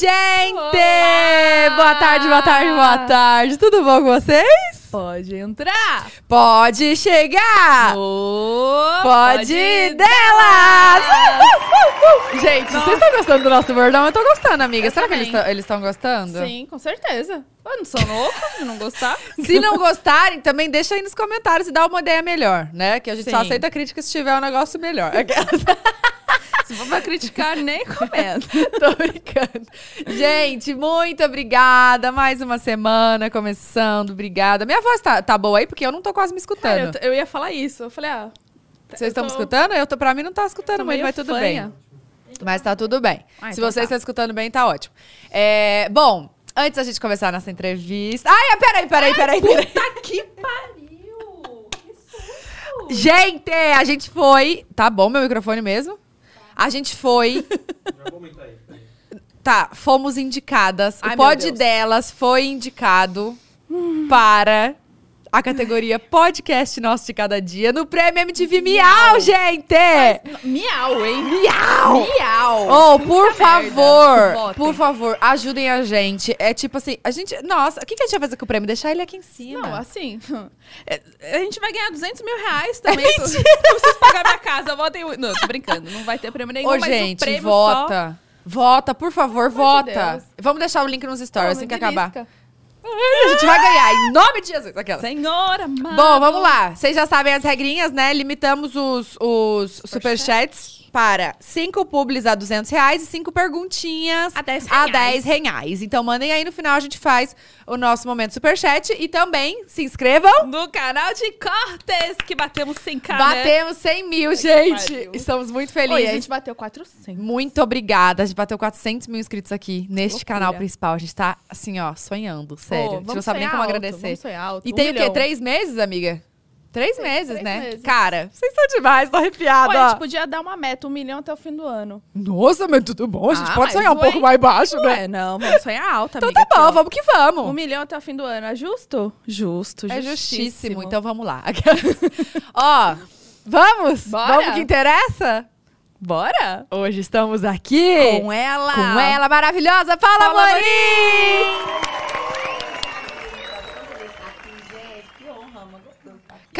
gente! Olá! Boa tarde, boa tarde, boa tarde. Tudo bom com vocês? Pode entrar. Pode chegar! Oh, Pode, delas! Gente, vocês estão gostando do nosso bordão? Eu tô gostando, amiga. Eu Será que também. eles tão- eles estão gostando? Sim, com certeza. Eu não sou louco de não gostar. Se não gostarem, também deixa aí nos comentários e dá uma ideia melhor, né? Que a gente só Sim. aceita crítica se tiver um negócio melhor. Se for pra criticar, nem comenta. Tô brincando. Gente, muito obrigada. Mais uma semana começando. Obrigada. Minha voz tá, tá boa aí, porque eu não tô quase me escutando. Cara, eu, eu ia falar isso. Eu falei, ah. Vocês estão me tô- escutando? Eu tô, pra mim não tá escutando muito, mas tudo fanha. bem. Mas tá tudo bem. Ah, Se então vocês tá. estão escutando bem, tá ótimo. É, bom, antes da gente começar nossa entrevista. Ai, peraí, peraí, peraí, peraí. Puta que pariu! Que susto! Gente, a gente foi. Tá bom meu microfone mesmo? A gente foi. Já aí. Tá, fomos indicadas. Ai, o pod delas foi indicado para a categoria Podcast Nosso de Cada Dia no Prêmio MTV Miau, gente! Miau, hein? Miau! Miau! Oh, por favor, por favor, ajudem a gente. É tipo assim, a gente. Nossa, o que, que a gente vai fazer com o prêmio? Deixar ele aqui em cima. Não, assim, é, a gente vai ganhar 200 mil reais também. eu não preciso pagar minha casa, votem... o- Não, tô brincando, não vai ter prêmio nenhum, Ô, mas o gente, prêmio vota. Vota, por favor, de vota. Deus. Vamos deixar o link nos só... stories Pô, assim que acabar. A gente vai ganhar, em nome de Jesus. Aquela. Senhora, amado. Bom, vamos lá. Vocês já sabem as regrinhas, né? Limitamos os, os superchats para cinco publis a 200 reais e cinco perguntinhas A 10 a reais. 10 reais. Então mandem aí, no final a gente faz o nosso momento superchat. E também se inscrevam. No canal de Cortes, que batemos 100k, né? Batemos 100 mil, que gente. Estamos muito Oi, felizes. a gente bateu 400. Muito obrigada. A gente bateu 400 mil inscritos aqui neste Loucura. canal principal. A gente tá, assim, ó, sonhando. Sério. Pô, a gente não sabe nem como alto, agradecer. E Um tem o quê? milhão. Três meses, amiga? Três meses, três né? meses. Cara, vocês são demais, tô arrepiada. Pô, a gente podia dar uma meta, um milhão até o fim do ano. Nossa, mas tudo bom. A gente Ah, pode sonhar um pouco mais baixo, né? Ué, não, vamos sonhar alto, Então amiga. tá bom, aqui, vamos que vamos. Um milhão até o fim do ano, é justo? Justo, é justíssimo. justíssimo, então vamos lá. Ó, vamos? Bora? Vamos que interessa? Bora? Hoje estamos aqui Com ela. com ela maravilhosa, Paula, Paula Amorim!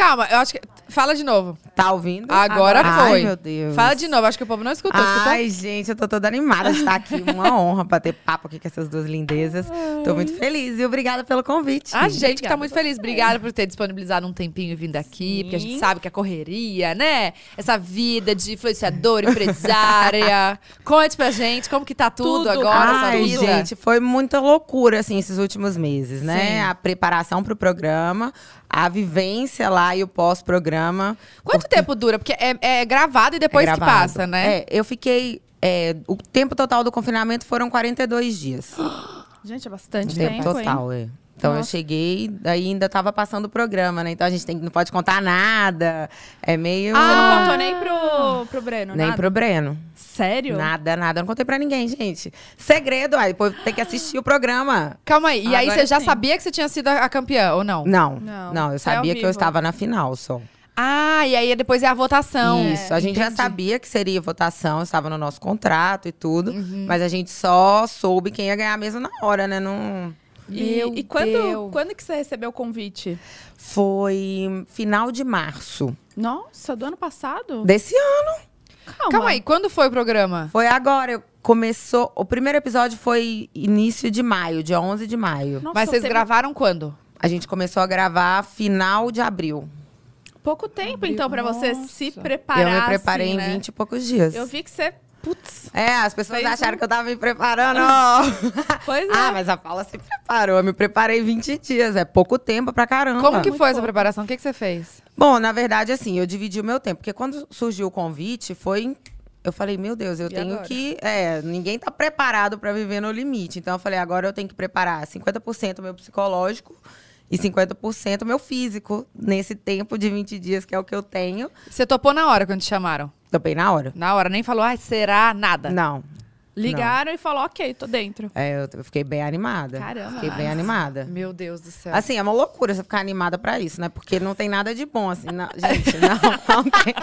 Calma, eu acho que... Fala de novo. Tá ouvindo? Agora Ai, foi. meu Deus. Fala de novo, acho que o povo não escutou. escutou? Ai, gente, eu tô toda animada de estar aqui. Uma honra pra ter papo aqui com essas duas lindezas. Tô muito feliz e obrigada pelo convite. A gente que tá Obrigada muito feliz. Obrigada por ter disponibilizado um tempinho e vindo aqui, porque a gente sabe que a correria, né? Essa vida de influenciadora, empresária. Conte pra gente como que tá tudo, Tudo. agora, essa Ai, vida. gente, foi muita loucura, assim, esses últimos meses, né? Sim. A preparação pro programa, a vivência lá e o pós-programa. Quanto tempo dura? Porque é, é gravado e depois É que gravado. passa, né? É, eu fiquei... é, o tempo total do confinamento foram 42 dias. Gente, é bastante tempo tempo, hein? total, é. Então eu Nossa. cheguei, daí ainda tava passando o programa, né? Então a gente tem, não pode contar nada. É meio. Você Ah. não contou nem pro, pro Breno, Nem nada? pro Breno. Sério? Nada, nada. Eu não contei pra ninguém, gente. Segredo, aí depois tem que assistir o programa. Calma aí. E aí Agora você já sim. sabia que você tinha sido a campeã, ou não? Não, Não, não, eu ao sabia que eu estava na final só. Ah, e aí depois é a votação. Isso, a gente já entendi. sabia que seria votação, estava no nosso contrato e tudo. Uhum. Mas a gente só soube quem ia ganhar mesmo na hora, né? Não... E, Meu e quando, Deus. quando que você recebeu o convite? Foi final de março Nossa, do ano passado? desse ano. Calma. Calma aí, quando foi o programa? Foi agora. Começou. O primeiro episódio foi início de maio, dia 11 de maio. Nossa, Mas vocês teve gravaram quando? A gente começou a gravar final de abril. pouco tempo, então, pra você Nossa. se preparar. eu me preparei assim, em né? 20 e poucos dias. Eu vi que você. Putz. É, as pessoas acharam um- que eu tava me preparando. Pois é. ah, mas a Paula se preparou. Eu me preparei 20 dias. É pouco tempo pra caramba. Como que Muito foi essa pouco. preparação? O que, que você fez? Bom, na verdade, assim, eu dividi o meu tempo. Porque quando surgiu o convite, foi. Eu falei, meu Deus, eu E tenho agora? que. É, ninguém tá preparado pra viver no limite. Então eu falei, agora eu tenho que preparar 50% meu psicológico e 50% meu físico nesse tempo de 20 dias, que é o que eu tenho. Você topou na hora quando te chamaram? Topei na hora. Na hora, nem falou, ai, será? Nada. Não. Ligaram e falou, ok, tô dentro. É, eu, fiquei bem animada. Caramba. Fiquei bem animada. Meu Deus do céu. Assim, é uma loucura você ficar animada pra isso, né? Porque não tem nada de bom, assim. não- gente, não, não tem.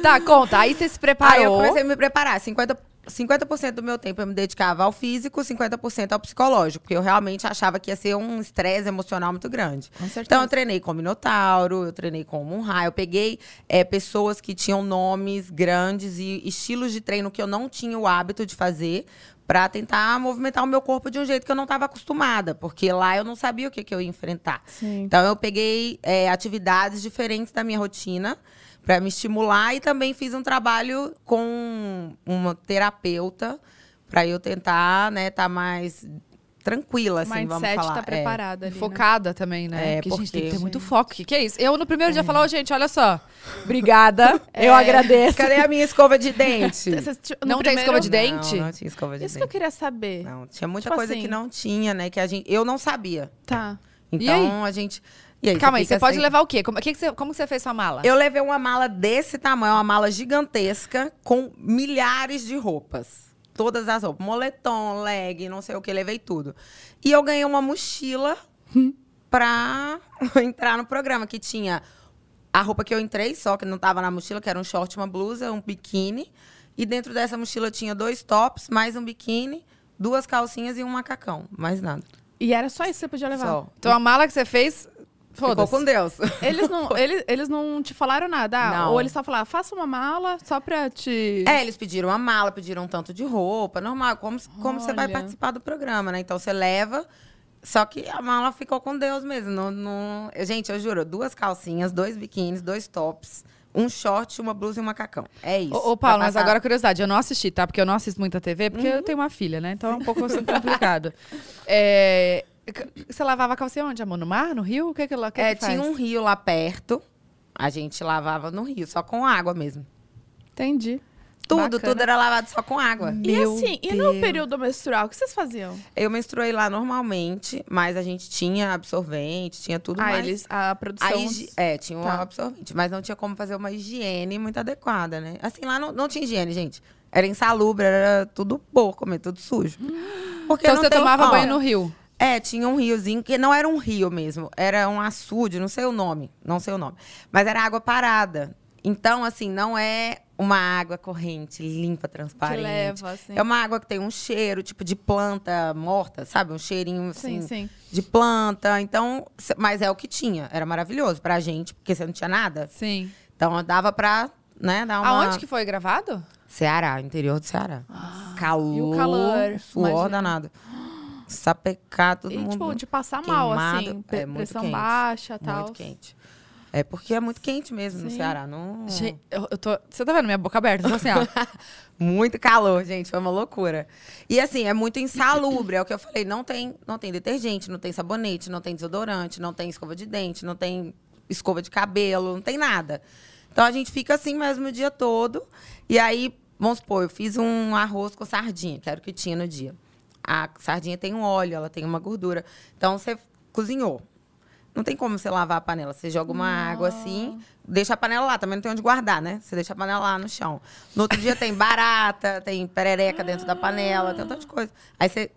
Tá, conta. Aí você se Aí eu preparou. comecei a me preparar. 50% 50% do meu tempo eu me dedicava ao físico, 50% ao psicológico, porque eu realmente achava que ia ser um estresse emocional muito grande. Então eu treinei com Minotauro, eu treinei com Munra, eu peguei é, pessoas que tinham nomes grandes e estilos de treino que eu não tinha o hábito de fazer para tentar movimentar o meu corpo de um jeito que eu não estava acostumada, porque lá eu não sabia o que, que eu ia enfrentar. Sim. Então eu peguei é, atividades diferentes da minha rotina para me estimular e também fiz um trabalho com uma terapeuta para eu tentar, né, estar tá mais tranquila, assim, Mindset vamos falar. tá É. preparada ali, né? Focada também, né? É, porque a gente tem que ter porque- muito foco. O que, que é isso? Eu, no primeiro dia, falar, ô, gente, olha só. Obrigada. Eu É. agradeço. Cadê a minha escova de dente? Não tem escova de primeiro- dente? Não, não tinha escova de Isso que eu dente. queria saber. Não, tinha muita Tipo coisa assim. que não tinha, né? Que a gente, eu não sabia. Tá. Então a gente. E aí, Calma aí, você pode levar o quê? Como, que que você, como você fez sua mala? Eu levei uma mala desse tamanho, uma mala gigantesca, com milhares de roupas. Todas as roupas. Moletom, leg, não sei o que, levei tudo. E eu ganhei uma mochila pra entrar no programa, que tinha a roupa que eu entrei, só que não tava na mochila, que era um short, uma blusa, um biquíni. E dentro dessa mochila tinha dois tops, mais um biquíni, duas calcinhas e um macacão. Mais nada. E era só isso que você podia levar? Só. Então a mala que você fez. Ficou com Deus. Eles não, eles, eles não te falaram nada? Ah, Não. Ou eles só falaram, faça uma mala só pra te... É, eles pediram uma mala, pediram um tanto de roupa, normal, como, como você vai participar do programa, né? Então você leva, só que a mala ficou com Deus mesmo. Não, não... Gente, eu juro, duas calcinhas, dois biquínis, dois tops, um short, uma blusa e um macacão. É isso. Ô, ô, Paulo, mas agora curiosidade, eu não assisti, tá? Porque eu não assisto muita TV, porque eu tenho uma filha, né? Então é um pouco assim complicado. É, Você lavava a calcinha onde, amor? No mar? No rio? O que que ela que É, que tinha um rio lá perto, a gente lavava no rio, só com água mesmo. Entendi. Tudo, Bacana. tudo era lavado só com água. E Meu assim, e no Deus. período menstrual, o que vocês faziam? Eu menstruei lá normalmente, mas a gente tinha absorvente, tinha tudo ah, mais. eles, a produção... A higi- É, tinha um Tá. absorvente, mas não tinha como fazer uma higiene muito adequada, né? Assim, lá não, não tinha higiene, gente. Era insalubre, era tudo porco, mesmo, tudo sujo. Porque Então não você tomava ó, banho no rio. É, tinha um riozinho, que não era um rio mesmo, era um açude, não sei o nome, não sei o nome. Mas era água parada. Então, assim, não é uma água corrente, limpa, que transparente. leva, assim. É uma água que tem um cheiro, tipo, de planta morta, sabe? Um cheirinho, assim, Sim, sim. de planta. Então, mas é o que tinha. Era maravilhoso pra gente, porque você não tinha nada. Sim. Então, dava pra, né, dar uma... Aonde que foi gravado? Ceará, interior do Ceará. calor, E o calor, suor imagina. danado. Sapecar, todo E, mundo tipo, de passar mal, assim. queimado. É muito pressão quente, baixa e tal. Muito quente. É porque é muito quente mesmo no Sim. Ceará. Não... Gente, eu, eu tô. Você tá vendo minha boca aberta? Eu tô assim, ó. Muito calor, gente, foi uma loucura. E assim, é muito insalubre, é o que eu falei, não tem, não tem detergente, não tem sabonete, não tem desodorante, não tem escova de dente, não tem escova de cabelo, não tem nada. Então a gente fica assim mesmo o dia todo. E aí, vamos supor, eu fiz um arroz com sardinha, que era o que tinha no dia. A sardinha tem um óleo, ela tem uma gordura. Então você cozinhou. Não tem como você lavar a panela. Você joga uma água assim, deixa a panela lá. Também não tem onde guardar, né? Você deixa a panela lá no chão. No outro dia tem barata, tem perereca dentro da panela, tem um tanto de coisa. Aí você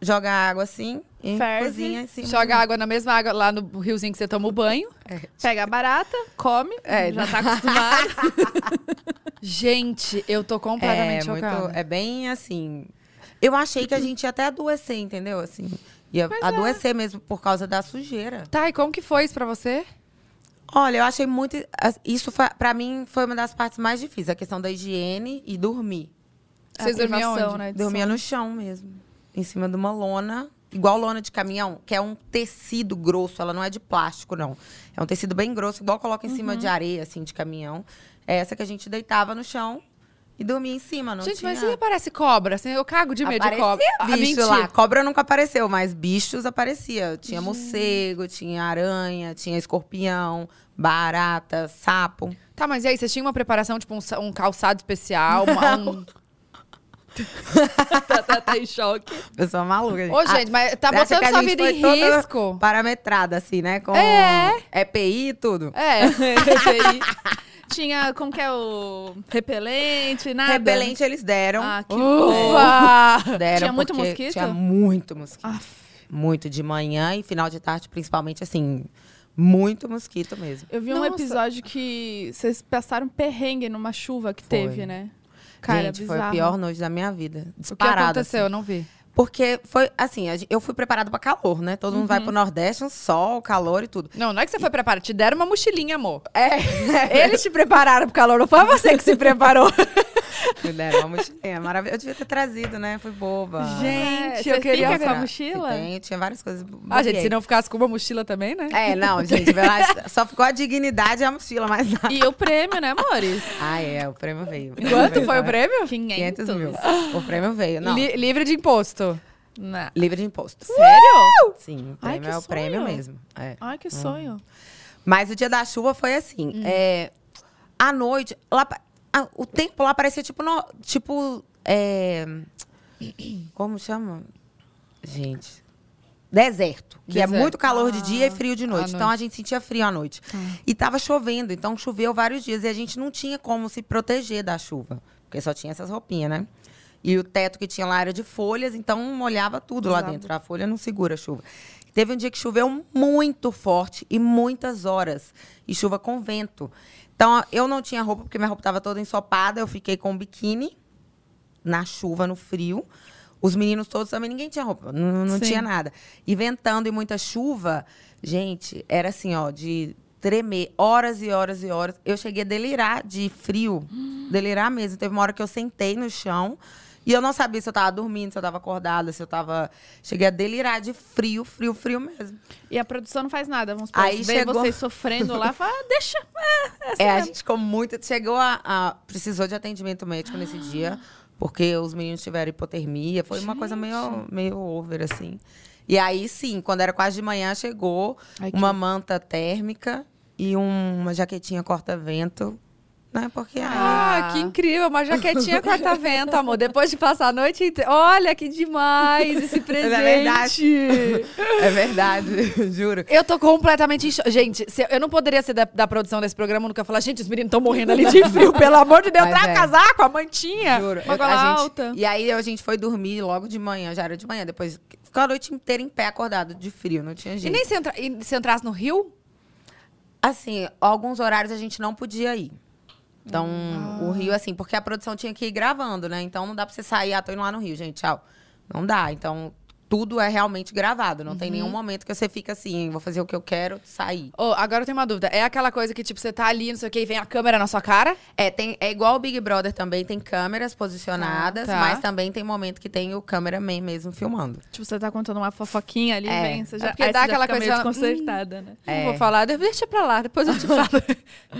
joga a água assim e Ferve, cozinha em cima. Joga água na mesma água lá no riozinho que você toma o banho. Pega a barata, come, É, já tá acostumado. Gente, eu tô É, completamente muito, chocada. é bem assim. Eu achei que a gente ia até adoecer, entendeu? Assim, ia é. adoecer mesmo por causa da sujeira. Tá, e como que foi isso pra você? Olha, eu achei muito. Isso, pra mim, foi uma das partes mais difíceis, a questão da higiene e dormir. Vocês dormiam onde? né, Dormia no chão mesmo. Em cima de uma lona, igual lona de caminhão, que é um tecido grosso, ela não é de plástico, não. É um tecido bem grosso, igual coloca em Uhum. cima de areia, assim, de caminhão. É essa que a gente deitava no chão e dormia em cima, não Gente, tinha... mas se aparece cobra? Assim, eu cago de medo de Aparecia cobra. Ah, bicho mentira. lá. Cobra nunca apareceu, mas bichos aparecia. Tinha morcego, tinha aranha, tinha escorpião, barata, sapo. Tá, mas e aí, vocês tinham uma preparação, tipo um, um calçado especial? Uma, um... tá, tá, tá em choque. Eu sou maluca, gente. Ô, Ah, gente, mas tá botando sua gente vida em risco. Parametrada, assim, né? Com É. EPI e tudo. É, EPI. Tinha, como que é o repelente, nada? Repelente eles deram. Ah, que Ufa! deram Tinha muito mosquito? Tinha muito mosquito. Aff. Muito de manhã e final de tarde, principalmente, assim, muito mosquito mesmo. Eu vi um Nossa. episódio que vocês passaram perrengue numa chuva que Foi. teve, né? Cara, Gente, foi a pior noite da minha vida. O que Disparado. aconteceu? assim. Eu não vi. Porque foi assim, eu fui preparada pra calor, né? Todo mundo vai Uhum. pro Nordeste, um sol, calor e tudo. Não, não é que você foi preparado. Te deram uma mochilinha, amor. É. Eles te prepararam pro calor, não foi você que se preparou. Me deram uma mochilinha. Maravilhosa. Eu devia ter trazido, né? Fui boba. Gente, É, eu queria... fica com a mochila? Tem, tinha várias coisas. Ah, gente, se não ficasse com uma mochila também, né? É, não, gente, verdade, só ficou a dignidade e a mochila, mas nada. E o prêmio, né, amores? Ah, é, o prêmio veio. O prêmio Quanto veio, foi o prêmio? 500 mil. O prêmio veio, não. Li- livre de imposto. Não. Livre de imposto. Sério? Sim, o Ai, prêmio que é o prêmio sonho. mesmo. É. Ai, que sonho. Mas o dia da chuva foi assim. É, à noite, lá, a- o tempo lá parecia tipo. no- tipo é, como chama? Gente. Deserto. Que é Deserto. muito calor de dia e frio de à noite. Então a noite. gente sentia frio à noite. E tava chovendo, então choveu vários dias. E a gente não tinha como se proteger da chuva. Porque só tinha essas roupinhas, né? E o teto que tinha lá era de folhas, então molhava tudo lá Exato. dentro. A folha não segura a chuva. Teve um dia que choveu muito forte e muitas horas. E chuva com vento. Então, eu não tinha roupa, porque minha roupa estava toda ensopada. Eu fiquei com um biquíni na chuva, no frio. Os meninos todos também, ninguém tinha roupa. Não, não tinha nada. E ventando e muita chuva, gente, era assim, ó, de tremer horas e horas e horas. Eu cheguei a delirar de frio. Delirar mesmo. Teve uma hora que eu sentei no chão. E eu não sabia se eu tava dormindo, se eu tava acordada, se eu tava. Cheguei a delirar de frio, frio, frio mesmo. E a produção não faz nada. Vamos supor, Aí ver chegou- vocês sofrendo lá, fala, ah, deixa. É, a gente ficou muito. Chegou a, a- Precisou de atendimento médico nesse dia, porque os meninos tiveram hipotermia. Foi uma coisa meio, meio over, assim. E aí, sim, quando era quase de manhã, chegou Ai, que- uma manta térmica e um- uma jaquetinha corta-vento. Né? Porque aí. Ah, que incrível. Uma jaquetinha corta-vento, amor. Depois de passar a noite inteira. Olha que demais esse presente. verdade. É verdade, juro. Eu tô completamente. Gente, se eu- não poderia ser da, da produção desse programa, nunca falar, gente, os meninos estão morrendo ali de frio, pelo amor de Deus, traga é. casaco, a mantinha. Juro. Uma Eu- gola a gente- alta. E aí a gente foi dormir logo de manhã, já era de manhã. Depois ficou a noite inteira em pé, acordado, de frio, não tinha E jeito. nem se, entra, e se entrasse no Rio? Assim, alguns horários a gente não podia ir. Então, o Rio, assim, porque a produção tinha que ir gravando, né? Então não dá pra você sair, ah, tô indo lá no Rio, gente, tchau. Não dá. Então, tudo é realmente gravado. Não tem nenhum momento que você fica assim, vou fazer o que eu quero, sair. Ô, agora eu tenho uma dúvida. É aquela coisa que, tipo, você tá ali, não sei o que, e vem a câmera na sua cara? É, tem, é igual o Big Brother também, tem câmeras posicionadas, Tá, tá. mas também tem momento que tem o cameraman mesmo filmando. Tipo, você tá contando uma fofoquinha ali, É. vem, você já, É porque aí dá você já aquela fica coisa, meio desconcertada, né? Não É. vou falar, deixa pra lá, depois eu te falo.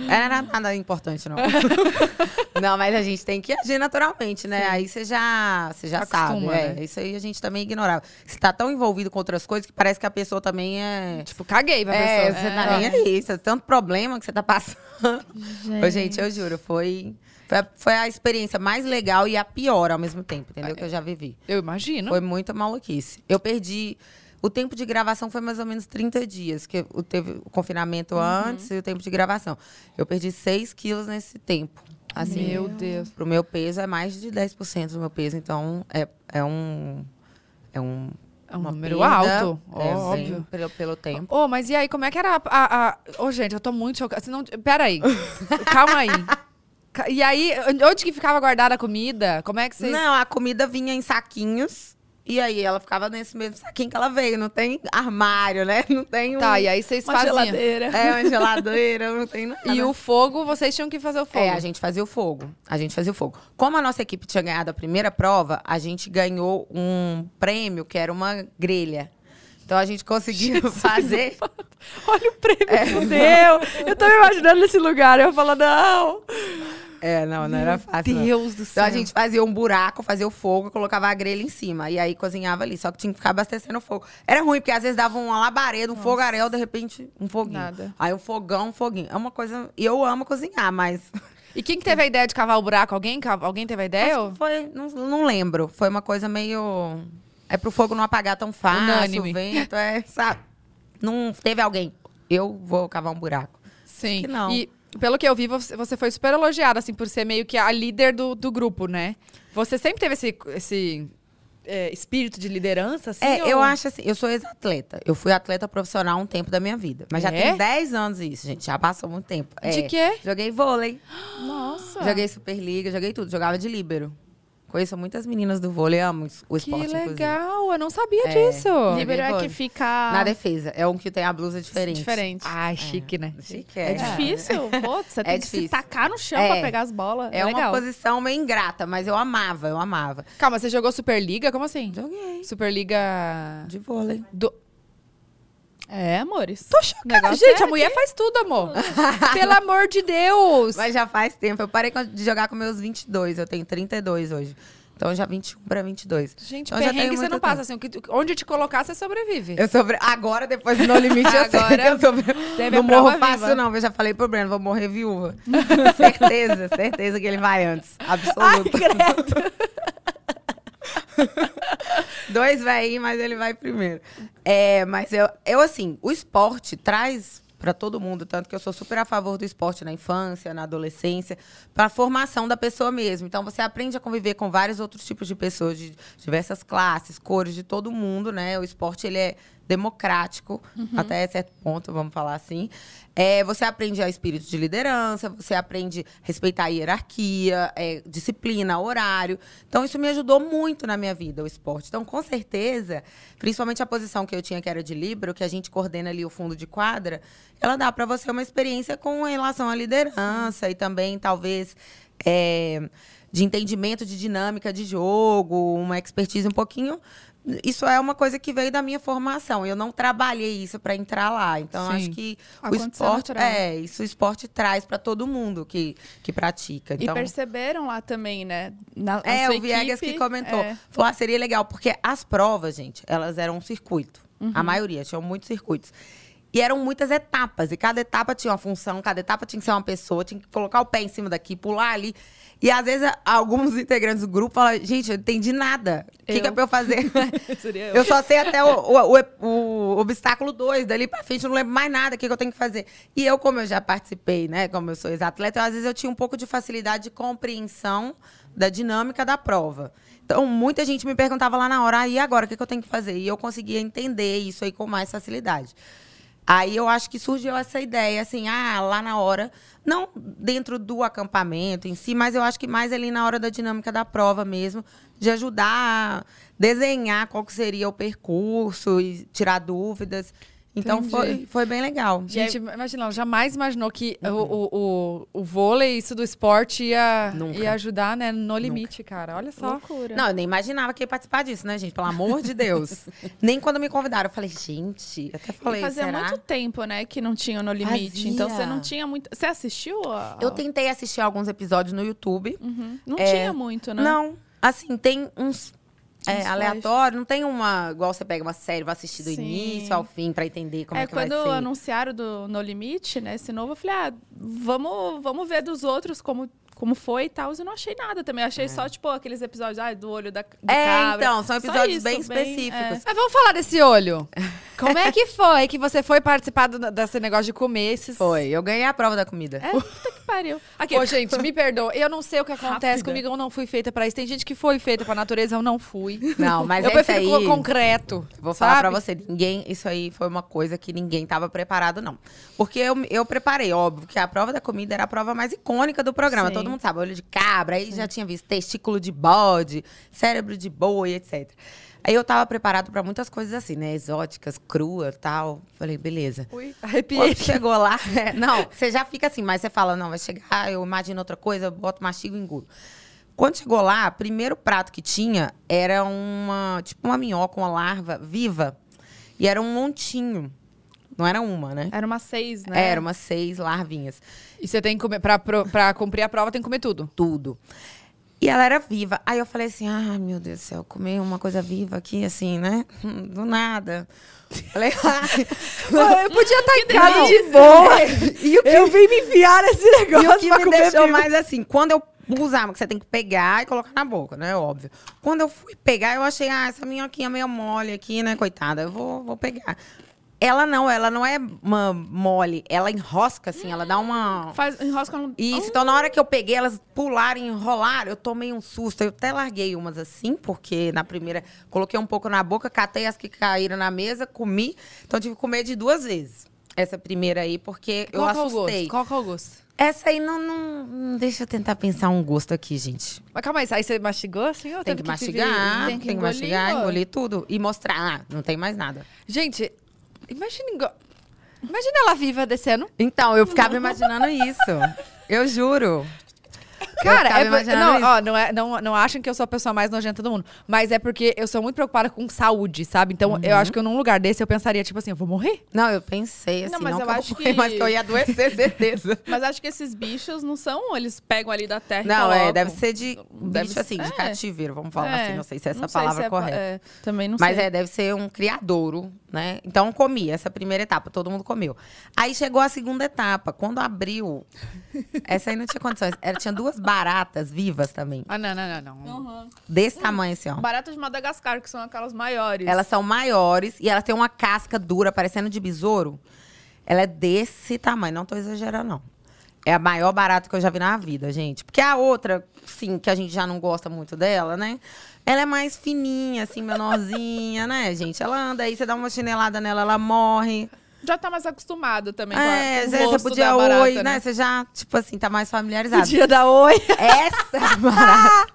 Era nada importante, não. não, mas a gente tem que agir naturalmente, né? Aí você já, você já Acostuma, sabe. É, né? Isso aí a gente também ignorava. Você tá tão envolvido com outras coisas que parece que a pessoa também é. tipo, caguei pra É, pessoa. você tá nem aí. Você tanto problema que você tá passando. Ô, gente, eu juro, foi, foi, a, foi a experiência mais legal e a pior ao mesmo tempo, entendeu? Que eu já vivi. Eu imagino. Foi muita maluquice. Eu perdi. O tempo de gravação foi mais ou menos 30 dias, que o- teve o confinamento antes e o tempo de gravação. Eu perdi 6 quilos nesse tempo. Assim, Meu Deus. Pro meu peso é mais de 10% do meu peso, então é, é um. É um. É um uma número perda, alto, é, bem óbvio. Pelo, pelo tempo. Ô, mas e aí, como é que era a... a, a- Ô, gente, eu tô muito chocada. Senão... Peraí. Calma aí. E aí, onde que ficava guardada a comida? Como é que vocês... Não, a comida vinha em saquinhos. E aí ela ficava nesse mesmo saquinho que ela veio. Não tem armário, né? Não tem um, Tá, e aí vocês Uma faziam... geladeira. É, uma geladeira, não tem nada. E o fogo, vocês tinham que fazer o fogo. É, a gente fazia o fogo. A gente fazia o fogo. Como a nossa equipe tinha ganhado a primeira prova, a gente ganhou um prêmio que era uma grelha. Então a gente conseguiu fazer. Olha o prêmio, fudeu. Eu tô me imaginando nesse lugar. Eu falo, não. É, não, não era fácil. não. Deus do Então céu. a gente fazia um buraco, fazia o fogo, colocava a grelha em cima. E aí cozinhava ali. Só que tinha que ficar abastecendo o fogo. Era ruim, porque às vezes dava uma labareda, um fogaréu, de repente, um foguinho. Nada. Aí um fogão, um foguinho. É uma coisa. E eu amo cozinhar, mas. E quem que teve a ideia de cavar o buraco? Alguém? Alguém teve a ideia? ou- Foi. Não, não lembro. Foi uma coisa meio. É pro fogo não apagar tão fácil. Unânime. O vento, é, sabe? Não teve alguém. Eu vou cavar um buraco. Sim. que não. E pelo que eu vi, você foi super elogiada, assim, por ser meio que a líder do, do grupo, né? Você sempre teve esse, esse é, espírito de liderança, assim? É, ou- eu acho assim, eu sou ex-atleta. Eu fui atleta profissional um tempo da minha vida. Mas já É? tem 10 anos isso, gente. Já passou muito tempo. De É, quê? Joguei vôlei, Nossa. joguei Superliga, joguei tudo. Jogava de líbero. Conheço muitas meninas do vôlei, amo o Que esporte, inclusive. legal, eu não sabia É. disso. Líbero é que fica Na defesa. É um que tem a blusa diferente. diferente. Ai, chique, né? Chique, É é. difícil. Pô, você tem que se difícil. tacar no chão É. pra pegar as bolas. É uma legal. posição meio ingrata, mas eu amava, eu amava. Calma, você jogou Superliga? Como assim? Joguei. Superliga De vôlei. do... É, amores. Tô chocada. Gente, é a mulher faz tudo, amor. Pelo amor de Deus. Mas já faz tempo. Eu parei de jogar com meus 22. Eu tenho 32 hoje. Então já 21 pra 22. Gente, então, já perrengue tenho você não passa, assim. Onde te colocar, você sobrevive. Eu sobre... Agora, depois do No Limite, eu sei Agora que eu sobre... Não morro fácil, não. Eu já falei pro Breno, vou morrer viúva. certeza, certeza que ele vai antes. Absoluto. Dois veinhos, mas ele vai primeiro. É, mas eu, eu, assim, o esporte traz pra todo mundo, tanto que eu sou super a favor do esporte na infância, na adolescência, pra formação da pessoa mesmo. Então você aprende a conviver com vários outros tipos de pessoas, de diversas classes, cores, de todo mundo, né? O esporte, ele é democrático, até certo ponto, vamos falar assim. É, você aprende a espírito de liderança, você aprende a respeitar a hierarquia, é, disciplina, horário. Então, isso me ajudou muito na minha vida, o esporte. Então, com certeza, principalmente a posição que eu tinha, que era de Libro, que a gente coordena ali o fundo de quadra, ela dá para você uma experiência com relação à liderança e também, talvez, é, de entendimento de dinâmica de jogo, uma expertise um pouquinho isso é uma coisa que veio da minha formação. Eu não trabalhei isso para entrar lá. Então, Sim. acho que o Aconteceu esporte natural. é isso. O esporte traz para todo mundo que, que pratica. E Então, perceberam lá também, né? Na, é o Viegas equipe, que comentou. é. Falou, ah, seria legal porque as provas, gente, elas eram um circuito. Uhum. A maioria tinham muitos circuitos. E eram muitas etapas. E cada etapa tinha uma função, cada etapa tinha que ser uma pessoa, tinha que colocar o pé em cima daqui, pular ali. E às vezes alguns integrantes do grupo falam, gente, eu não entendi nada. O que, que é pra eu fazer? Seria eu. Eu só sei até o, o- o- o obstáculo 2, dali pra frente eu não lembro mais nada, o que, que eu tenho que fazer. E eu, como eu já participei, né, como eu sou ex-atleta, às vezes eu tinha um pouco de facilidade de compreensão da dinâmica da prova. Então, muita gente me perguntava lá na hora, ah, e agora, o que, que eu tenho que fazer? E eu conseguia entender isso aí com mais facilidade. Aí eu acho que surgiu essa ideia, assim, ah, lá na hora, não dentro do acampamento em si, mas eu acho que mais ali na hora da dinâmica da prova mesmo, de ajudar a desenhar qual que seria o percurso e tirar dúvidas. Então Entendi. foi, foi bem legal. Gente, imagina, ela jamais imaginou que o, o, o, o vôlei, isso do esporte, ia, Nunca. ia ajudar, né? No limite, cara. Olha só. Loucura. Não, eu nem imaginava que ia participar disso, né, gente? Pelo amor de Deus. nem quando me convidaram, eu falei, gente, eu até falei, e fazia será? muito tempo, né, que não tinha no limite. Fazia. Então você não tinha muito. Você assistiu? A... Eu tentei assistir alguns episódios no YouTube. Uhum. Não É, tinha muito, né? Não, assim, tem uns. É, aleatório, não tem uma. Igual você pega uma série, vai assistir do Sim. início ao fim pra entender como é, é, que vai quando ser. anunciaram do No Limite, né, esse novo, eu falei, ah, vamos, vamos ver dos outros como, como foi e tal. Eu não achei nada também. Eu achei só, tipo, aqueles episódios ah, do olho da do É, cabra. então, são Só episódios isso, bem específicos. é. Mas vamos falar desse olho. Como é que foi que você foi participar do- desse negócio de comer esses... Foi, eu ganhei a prova da comida. É, puta que pariu. Aqui, Ô, gente, me perdoa. Eu não sei o que acontece Rápida. comigo. Eu não fui feita pra isso. Tem gente que foi feita pra natureza, eu não fui. Não, mas eu esse prefiro aí. co- concreto. Vou falar sabe? pra você, ninguém, isso aí foi uma coisa que ninguém tava preparado, não. Porque eu, eu preparei, óbvio, que a prova da comida era a prova mais icônica do programa. Sim. Todo mundo sabe, olho de cabra, aí já tinha visto testículo de bode, cérebro de boi, etc. Aí eu tava preparado pra muitas coisas assim, né? Exóticas, crua tal. Falei, beleza. Ui, arrepiei. Quando chegou lá, é, não, você já fica assim, mas você fala, não, vai chegar, eu imagino outra coisa, eu boto mastigo e engulo. Quando chegou lá, o primeiro prato que tinha era uma, tipo uma minhoca, uma larva viva. E era um montinho. Não era uma, né? Era uma seis, né? Era umas seis larvinhas. E você tem que comer, pra, cumprir a prova, tem que comer tudo. Tudo. E ela era viva. Aí eu falei assim, ai, meu Deus do céu, comer uma coisa viva aqui, assim, né? Do nada. Falei, ai, eu podia estar em casa de boa. E o que, Eu vim me enfiar nesse e negócio o que me deixou mais assim, quando eu usava, que você tem que pegar e colocar na boca, né? Óbvio. Quando eu fui pegar, eu achei, ah, essa minhoquinha meio mole aqui, né, coitada, eu vou, vou pegar. Ela não, ela não é uma mole. Ela enrosca, assim, ela dá uma. Faz, enrosca no... Isso, então na hora que eu peguei, elas pularam e enrolaram, eu tomei um susto. Eu até larguei umas assim, porque na primeira coloquei um pouco na boca, catei as que caíram na mesa, comi. Então tive que comer de duas vezes. Essa primeira aí, porque eu Qual que é o assustei. gosto? Qual que é o gosto? Essa aí não, não, não- Deixa eu tentar pensar um gosto aqui, gente. Mas calma aí, aí você mastigou assim ou Tem que vir? mastigar, tem tem que que, engolir, mastigar, engolir tudo. E mostrar, ah, não tem mais nada. Gente, imagina... Imagina ela viva descendo. Então, eu ficava imaginando isso. Eu juro. Cara, é, por- não, ó, não, é, não, não achem que eu sou a pessoa mais nojenta do mundo. Mas é porque eu sou muito preocupada com saúde, sabe? Então, Uhum. eu acho que eu, num lugar desse, eu pensaria, tipo assim, eu vou morrer? Não, eu pensei assim, Não, não, mas eu que acho que- mas que eu ia adoecer, certeza. Mas acho que esses bichos não são, eles pegam ali da terra e Não, é, deve ser de Deve bicho ser- assim, de é. cativeiro, vamos falar É, assim, não sei se é essa não palavra se é correta. é, também não Mas sei. é, deve ser um criadouro, né? Então comi essa primeira etapa, todo mundo comeu. Aí chegou a segunda etapa, quando abriu, essa aí não tinha condições. Era, tinha duas baratas vivas também, Ah, não, não, não, não. Uhum. desse tamanho assim, ó. Baratas de Madagascar, que são aquelas maiores. Elas são maiores e elas têm uma casca dura, parecendo de besouro. Ela é desse tamanho, não tô exagerando, não. É a maior barata que eu já vi na vida, gente. Porque a outra, sim, que a gente já não gosta muito dela, né? Ela é mais fininha, assim, menorzinha, né, gente? Ela anda aí, você dá uma chinelada nela, ela morre. Já tá mais acostumado também É, com, a, com o você podia da barata, oi, né? né? Você já, tipo assim, tá mais familiarizado. Podia dar oi. Essa barata,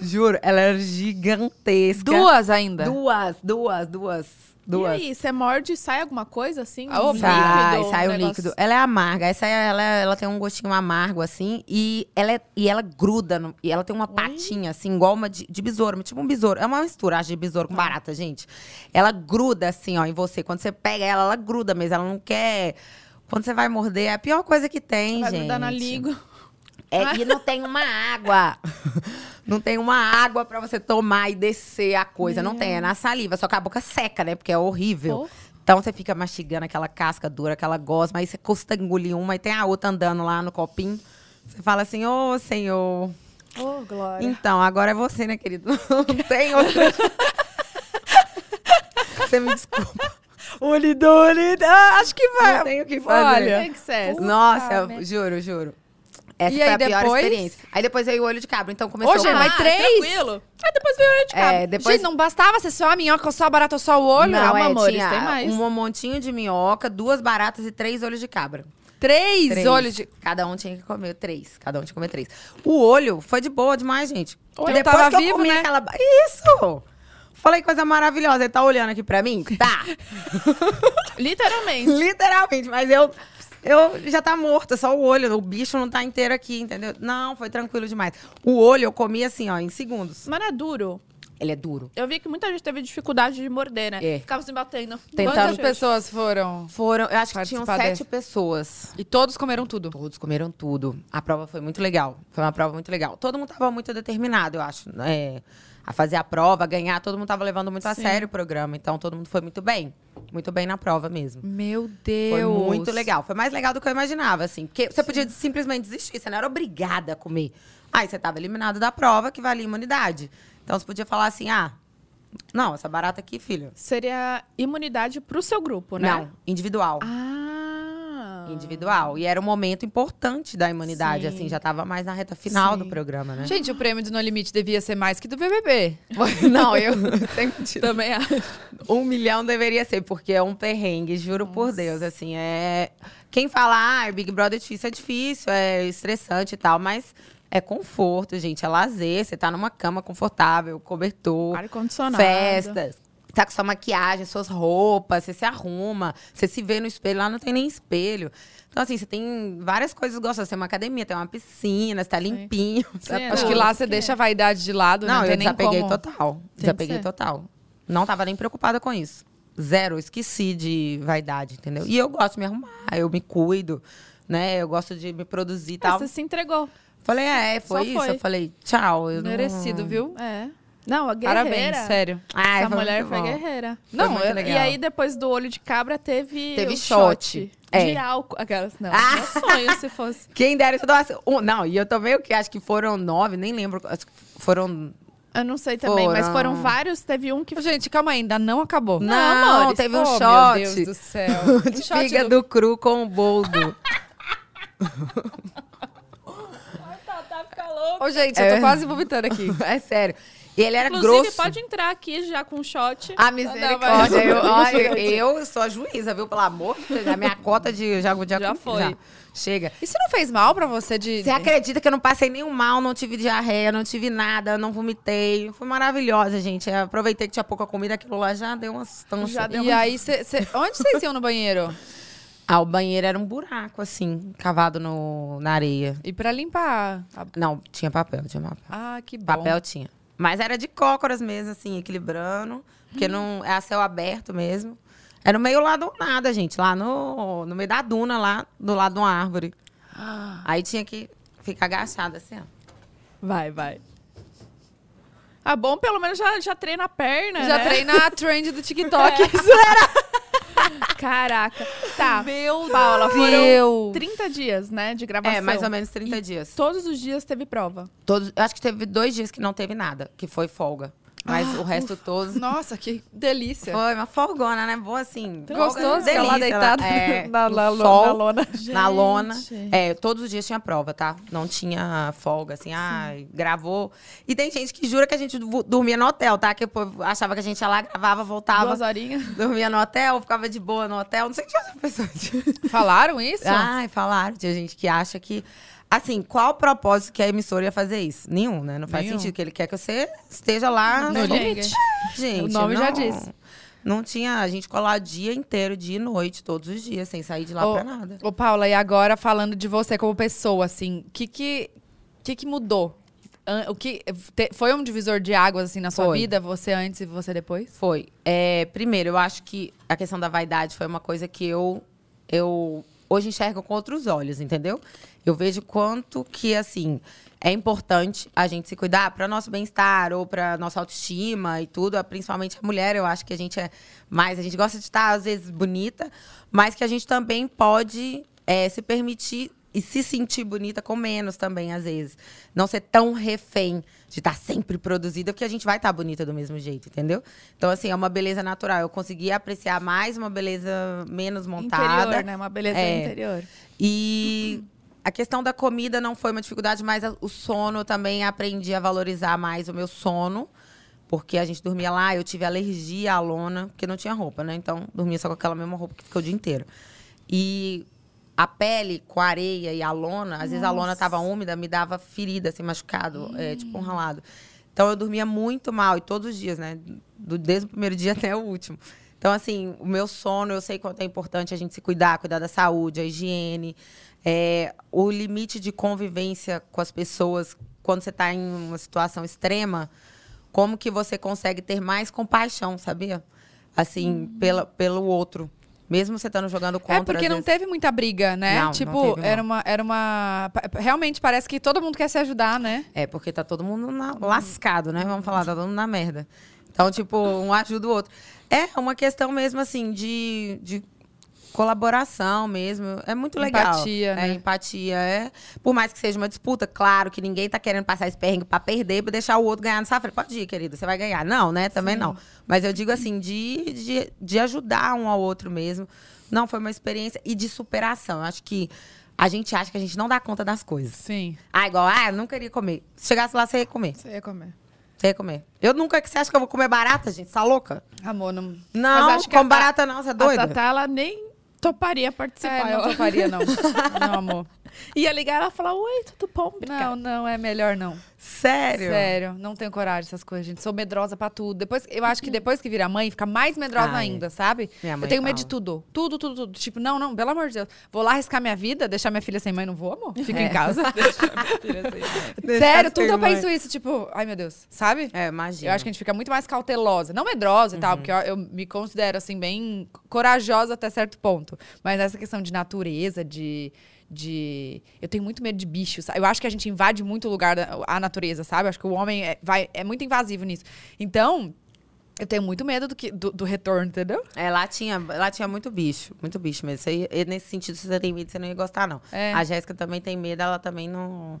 juro, ela era gigantesca. Duas ainda. Duas, duas, duas, duas. E aí, você morde e sai alguma coisa assim? Ah, Um. Sai, líquido, sai um o negócio- líquido. Ela é amarga. Essa é- ela, ela tem um gostinho amargo, assim. E ela, é- e ela gruda. no- e ela tem uma patinha, assim, igual uma de, de besouro. Tipo um besouro. É uma mistura acho, de besouro com barata, gente. Ela gruda, assim, ó, em você. Quando você pega ela, ela gruda mesmo. Ela não quer... Quando você vai morder, é a pior coisa que tem, Vai gente. grudar na língua. É, e não tem uma água. Não tem uma água pra você tomar e descer a coisa. Não tem, é na saliva. Só que a boca seca, né? Porque é horrível. Pô. Então você fica mastigando aquela casca dura, aquela gosma. Aí você custa engolir uma e tem a outra andando lá no copinho. Você fala assim, ô senhor. Ô, Glória. Então, agora é você, né, querido? Não tem outra. você me desculpa. Unidone. Ah, acho que vai. Não tenho o que fazer. Olha. Que. Nossa, merda. juro, juro. Essa E foi aí a pior depois? experiência. Aí depois veio o olho de cabra. Então começou... Ô, gente, mas Ah, três? Tranquilo. Aí depois veio o olho de cabra. É, depois... Gente, não bastava ser só a minhoca, só a barata, só o olho? Calma, é, amores, tinha tem mais. Um montinho de minhoca, duas baratas e três olhos de cabra. Três, Três. olhos de... Cada um tinha que comer três. Cada um tinha que comer três. O olho foi de boa demais, gente. O olho Depois tava que eu vivo, comi né? aquela... Isso! Falei coisa maravilhosa. Ele tá olhando aqui pra mim? Tá. Literalmente. Literalmente. Mas eu... Eu já tá morto, é só o olho. O bicho não tá inteiro aqui, entendeu? Não, foi tranquilo demais. O olho eu comi assim, ó, em segundos. Mas não é duro. Ele é duro. Eu vi que muita gente teve dificuldade de morder, né? É. Ficava se batendo. Quantas pessoas foram? Foram, eu acho que tinham sete dessa. pessoas. E todos comeram tudo. Todos comeram tudo. A prova foi muito legal. Foi uma prova muito legal. Todo mundo estava muito determinado, eu acho, né, a fazer a prova, a ganhar. Todo mundo estava levando muito a Sim. sério o programa. Então, todo mundo foi muito bem. Muito bem na prova mesmo. Meu Deus. Foi muito legal. Foi mais legal do que eu imaginava, assim. Porque você podia simplesmente desistir. Você não era obrigada a comer. Aí você estava eliminado da prova, que valia imunidade. Então, você podia falar assim, ah... Não, essa barata aqui, filho. Seria imunidade pro seu grupo, né? Não, individual. Ah. Individual. E era um momento importante da imunidade, Sim. assim. Já tava mais na reta final do Sim. programa, né? Gente, o prêmio do No Limite devia ser mais que do BBB. Não, eu. Também acho. Um milhão deveria ser, porque é um perrengue, juro por Deus. Assim, é. Quem fala, ah, Big Brother é difícil, é difícil, é estressante e tal, mas é conforto, gente, é lazer. Você tá numa cama confortável, cobertor, Ar-condicionado. festas. Tá com sua maquiagem, suas roupas, você se arruma, você se vê no espelho, lá não tem nem espelho. Então, assim, você tem várias coisas gostosas. Você tem uma academia, tem uma piscina, você tá limpinho. Sim, tá é, Acho Não, que lá tem você que- deixa a vaidade de lado, Não, não, eu nem desapeguei como. total. que Desapeguei total. Não tava nem preocupada com isso. Zero, esqueci de vaidade, entendeu? E eu gosto de me arrumar, eu me cuido, né? Eu gosto de me produzir e Ah, tal. você se entregou. Falei, é, foi Só isso. foi. Eu falei, tchau. Eu não- Merecido, viu? É. Não, a guerreira. Parabéns, sério. Ai, Essa foi mulher foi bom. guerreira. Não, eu- legal. E aí, depois do olho de cabra, teve. Teve o shot. É. De álcool. Aquelas. Não, Ah. meu sonho se fosse. Quem dera se eu tomasse um. Não, e eu tomei o que? Acho que foram nove, nem lembro. Acho que foram Eu não sei também, mas Foram. foram vários. Teve um que. Gente, calma aí, ainda não acabou. Não, amores. teve um Oh, shot. Meu Deus do céu. de Um shot fígado do- cru com boldo. Tá, tá, fica louco. Ô, gente, eu É. tô quase vomitando aqui. é sério. E ele era Inclusive, grosso. pode entrar aqui já com shot. A misericórdia. Eu, olha, eu sou a juíza, viu? Pelo amor de Deus. A minha cota de. Já, já, Já foi. Chega. Isso não fez mal pra você de. Você acredita que eu não passei nenhum mal, não tive diarreia, não tive nada, não vomitei. Foi maravilhosa, gente. Eu aproveitei que tinha pouca comida, aquilo lá já deu umas tanchas. Já deu E aí, cê, cê- onde vocês iam no banheiro? Ah, o banheiro era um buraco, assim, cavado no, na areia. E pra limpar? a- Não, tinha papel, tinha papel. Ah, que bom. Papel tinha. Mas era de cócoras mesmo, assim, equilibrando. Porque não é a céu aberto mesmo. Era no meio lá do nada, gente. Lá no, no meio da duna, lá do lado de uma árvore. Aí tinha que ficar agachada, assim, ó. Vai, vai. Ah, bom, pelo menos já, já treina a perna. Já né? treina a trend do TikTok. Caraca. Tá. Meu Paula, foram Deus. 30 dias, né, de gravação. É, mais ou menos 30 E dias. Todos os dias teve prova. Todos, acho que teve dois dias que não teve nada, que foi folga. Mas o resto todos. Nossa, que delícia. Foi uma folgona, né? Boa assim. Gostoso ficar lá delícia, deitado é, na, na, lo- sol, na lona. Na lona. Gente. É, todos os dias tinha prova, tá? Não tinha folga, assim, ai, gravou. E tem gente que jura que a gente dormia no hotel, tá? Que achava que a gente ia lá, gravava, voltava. Duas horinhas. Dormia no hotel, ficava de boa no hotel. Não sei de outra pessoa. Falaram isso? Ai, falaram. Tinha gente que acha que. Assim, qual o propósito que a emissora ia fazer isso? Nenhum, né? Não faz Nenhum. sentido. Que ele quer que você esteja lá No limite. Gente, O nome já não- disse. Não tinha. A gente colar dia inteiro, dia e noite, todos os dias, sem sair de lá Ô, pra nada. Ô, Paula, e agora falando de você como pessoa, assim, o que que, que que mudou? O que, te- foi um divisor de águas, assim, na sua Foi. vida? Você antes e você depois? Foi. É, primeiro, eu acho que a questão da vaidade foi uma coisa que eu, eu hoje enxergo com outros olhos, entendeu? Eu vejo quanto que, assim, é importante a gente se cuidar para nosso bem-estar ou para nossa autoestima e tudo. é, Principalmente a mulher, eu acho que a gente é mais. A gente gosta de estar, às vezes, bonita, mas que a gente também pode é, se permitir e se sentir bonita com menos também, às vezes. Não ser tão refém de estar sempre produzida, porque a gente vai estar bonita do mesmo jeito, entendeu? Então, assim, é uma beleza natural. Eu consegui apreciar mais uma beleza menos montada. Interior, né? Uma beleza É. interior. E a questão da comida não foi uma dificuldade, mas o sono eu também aprendi a valorizar mais o meu sono. Porque a gente dormia lá, eu tive alergia à lona, porque não tinha roupa, né? Então, dormia só com aquela mesma roupa que ficou o dia inteiro. E a pele com a areia e a lona, às vezes a lona estava úmida, me dava ferida, assim, machucado, é, tipo um ralado. Então, eu dormia muito mal, e todos os dias, né? Do- desde o primeiro dia até o último. Então, assim, o meu sono, eu sei quanto é importante a gente se cuidar, cuidar da saúde, a higiene, é, o limite de convivência com as pessoas quando você está em uma situação extrema, como que você consegue ter mais compaixão, sabia? Assim, pela, pelo outro. Mesmo você estando jogando contra. é porque não vezes. teve muita briga, né? Não, não tipo, teve, não. era uma era uma realmente parece que todo mundo quer se ajudar, né? É, porque tá todo mundo na- lascado, né? Vamos falar, tá todo mundo na merda. Então, tipo, um ajuda o outro. É uma questão mesmo, assim, de, de colaboração mesmo. É muito legal. Empatia, é, né? empatia, é. Por mais que seja uma disputa, claro que ninguém tá querendo passar esse perrengue pra perder, pra deixar o outro ganhar nessa frente. Pode ir, querido, você vai ganhar. Não, né? Também não. Mas eu digo assim, de, de, de ajudar um ao outro mesmo. Não, foi uma experiência e de superação. Eu acho que a gente acha que a gente não dá conta das coisas. Sim. Ah, igual, ah, eu não queria comer. Se chegasse lá, você ia comer. Você ia comer. Você ia comer. Eu nunca que você acha que eu vou comer barata, gente? Tá louca? Amor, não. Não, acho que como a- barata não, você é A doida? Tatá, ela nem toparia participar. É, não eu- toparia, não. Não, amor. Ia ligar ela e falar, oi, tudo bom? Não, não, é melhor não. Sério? Sério, não tenho coragem dessas coisas, gente. Sou medrosa pra tudo. Depois, eu acho que depois que vira mãe, fica mais medrosa é. ainda, sabe? Minha mãe eu tenho medo de tudo. Tudo, tudo, tudo. Tipo, não, não, pelo amor de Deus. Vou lá arriscar minha vida, deixar minha filha sem mãe, não vou, amor? Fica É. em casa. Sério, tudo eu mãe. penso isso, tipo, ai meu Deus, sabe? É, imagina. Eu acho que a gente fica muito mais cautelosa. Não medrosa e Uhum. tal, porque eu, eu me considero, assim, bem corajosa até certo ponto. Mas essa questão de natureza, de. De... Eu tenho muito medo de bichos. Eu acho que a gente invade muito o lugar da a natureza, sabe? Eu acho que o homem é, vai, é muito invasivo nisso. Então, eu tenho muito medo do, que, do, do retorno, entendeu? É, lá tinha, lá tinha muito bicho, muito bicho mesmo. E nesse sentido, se você tem medo, você não ia gostar, não. É. A Jéssica também tem medo, ela também não,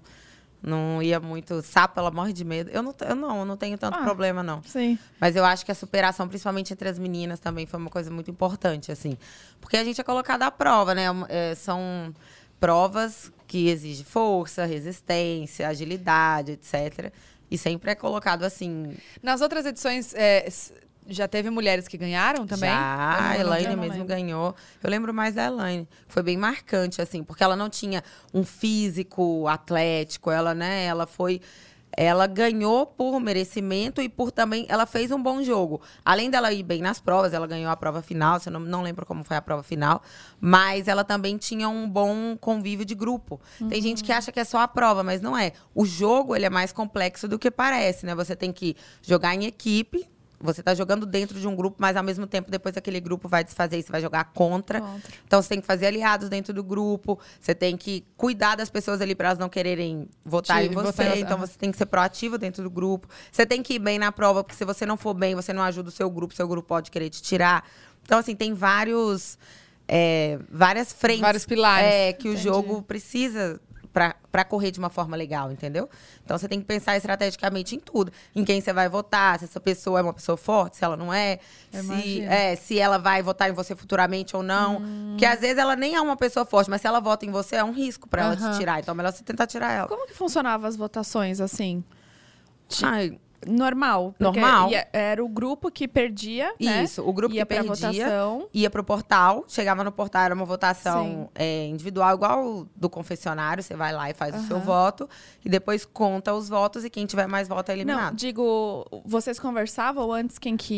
Não ia muito. Sapo, ela morre de medo. Eu não, eu não, eu não tenho tanto Ah. problema, não. Sim. Mas eu acho que a superação, principalmente entre as meninas, também foi uma coisa muito importante, assim. Porque a gente é colocado à prova, né? É, são provas que exigem força, resistência, agilidade, etc. E sempre é colocado assim. Nas outras edições, é, já teve mulheres que ganharam também? Já, a Elaine mesmo ganhou. Eu lembro mais da Elaine. Foi bem marcante, assim, porque ela não tinha um físico atlético, ela, né, ela foi. Ela ganhou por merecimento e por também. Ela fez um bom jogo. Além dela ir bem nas provas, ela ganhou a prova final. Se eu não, não lembro como foi a prova final. Mas ela também tinha um bom convívio de grupo. Tem gente que acha que é só a prova, mas não é. O jogo ele é mais complexo do que parece, né? Você tem que jogar em equipe. Você tá jogando dentro de um grupo, mas ao mesmo tempo, depois aquele grupo vai desfazer e você vai jogar contra. Contra. Então você tem que fazer aliados dentro do grupo, você tem que cuidar das pessoas ali para elas não quererem votar em você. votar, então você tem que ser proativo dentro do grupo. Você tem que ir bem na prova, porque se você não for bem, você não ajuda o seu grupo, seu grupo pode querer te tirar. Então, assim, tem vários. é, várias frentes. Vários pilares. É, que o Entendi. jogo precisa para correr de uma forma legal, entendeu? Então você tem que pensar estrategicamente em tudo. Em quem você vai votar, se essa pessoa é uma pessoa forte, se ela não é, Eu se, é, se ela vai votar em você futuramente ou não. Porque às vezes ela nem é uma pessoa forte, mas se ela vota em você, é um risco para ela te tirar. Então é melhor você tentar tirar ela. Como que funcionava as votações, assim? Ai, Normal. Normal. ia- era o grupo que perdia, né? Isso, o grupo ia que perdia votação. ia pro portal, chegava no portal, era uma votação é, individual, igual do confessionário, você vai lá e faz o seu voto, e depois conta os votos, e quem tiver mais voto é Não, eliminado. digo, vocês conversavam antes quem que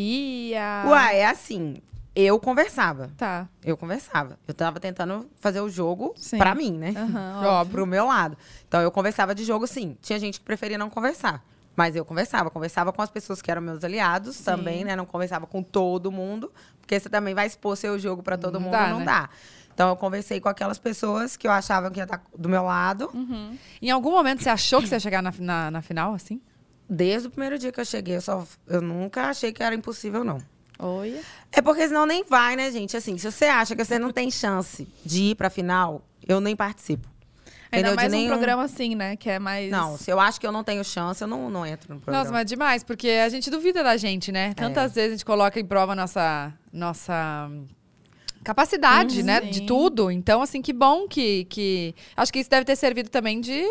ia? Uai, é assim, eu conversava, Tá. eu conversava. Eu tava tentando fazer o jogo Sim. pra mim, né? Aham, Óbvio. Pro meu lado. Então eu conversava de jogo, sim. Tinha gente que preferia não conversar. Mas eu conversava, conversava com as pessoas que eram meus aliados Sim. também, né? Não conversava com todo mundo, porque você também vai expor seu jogo pra todo Não mundo, dá, não né? dá. Então eu conversei com aquelas pessoas que eu achava que ia estar do meu lado, Uhum. Em algum momento você achou que você ia chegar na, na, na final, assim? desde o primeiro dia que eu cheguei. Eu, só, eu nunca achei que era impossível, não. Oi. É porque senão nem vai, né, gente? Assim, se você acha que você não tem chance de ir pra final, eu nem participo. Ainda mais de um nenhum... programa assim, né? Que é mais. Não, se eu acho que eu não tenho chance, eu não, não entro no programa. Nossa, mas é demais, porque a gente duvida da gente, né? Tantas vezes a gente coloca em prova nossa, nossa capacidade, Uhum. né? Sim. De tudo. Então, assim, que bom que, que... Acho que isso deve ter servido também de...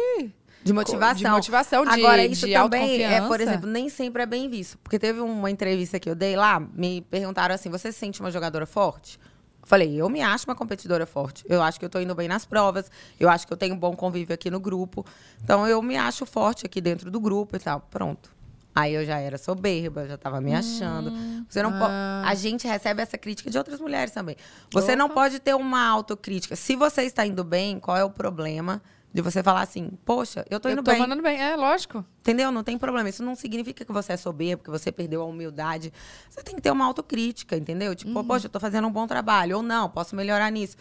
De motivação. De motivação, de, Agora, isso de também, é, por exemplo, nem sempre é bem visto. Porque teve uma entrevista que eu dei lá, me perguntaram assim: você se sente uma jogadora forte? Eu falei, eu me acho uma competidora forte. Eu acho que eu tô indo bem nas provas, eu acho que eu tenho um bom convívio aqui no grupo. Então, eu me acho forte aqui dentro do grupo e tal. Pronto. Aí eu já era soberba, já tava me achando. Você não Ah. A gente recebe essa crítica de outras mulheres também. Você não pode ter uma autocrítica. Se você está indo bem, qual é o problema de você falar assim, poxa, eu tô indo Eu tô bem. mandando bem, é lógico. Entendeu? Não tem problema. Isso não significa que você é soberbo, que você perdeu a humildade. Você tem que ter uma autocrítica, entendeu? Tipo, Uhum. poxa, eu tô fazendo um bom trabalho. Ou não, posso melhorar nisso.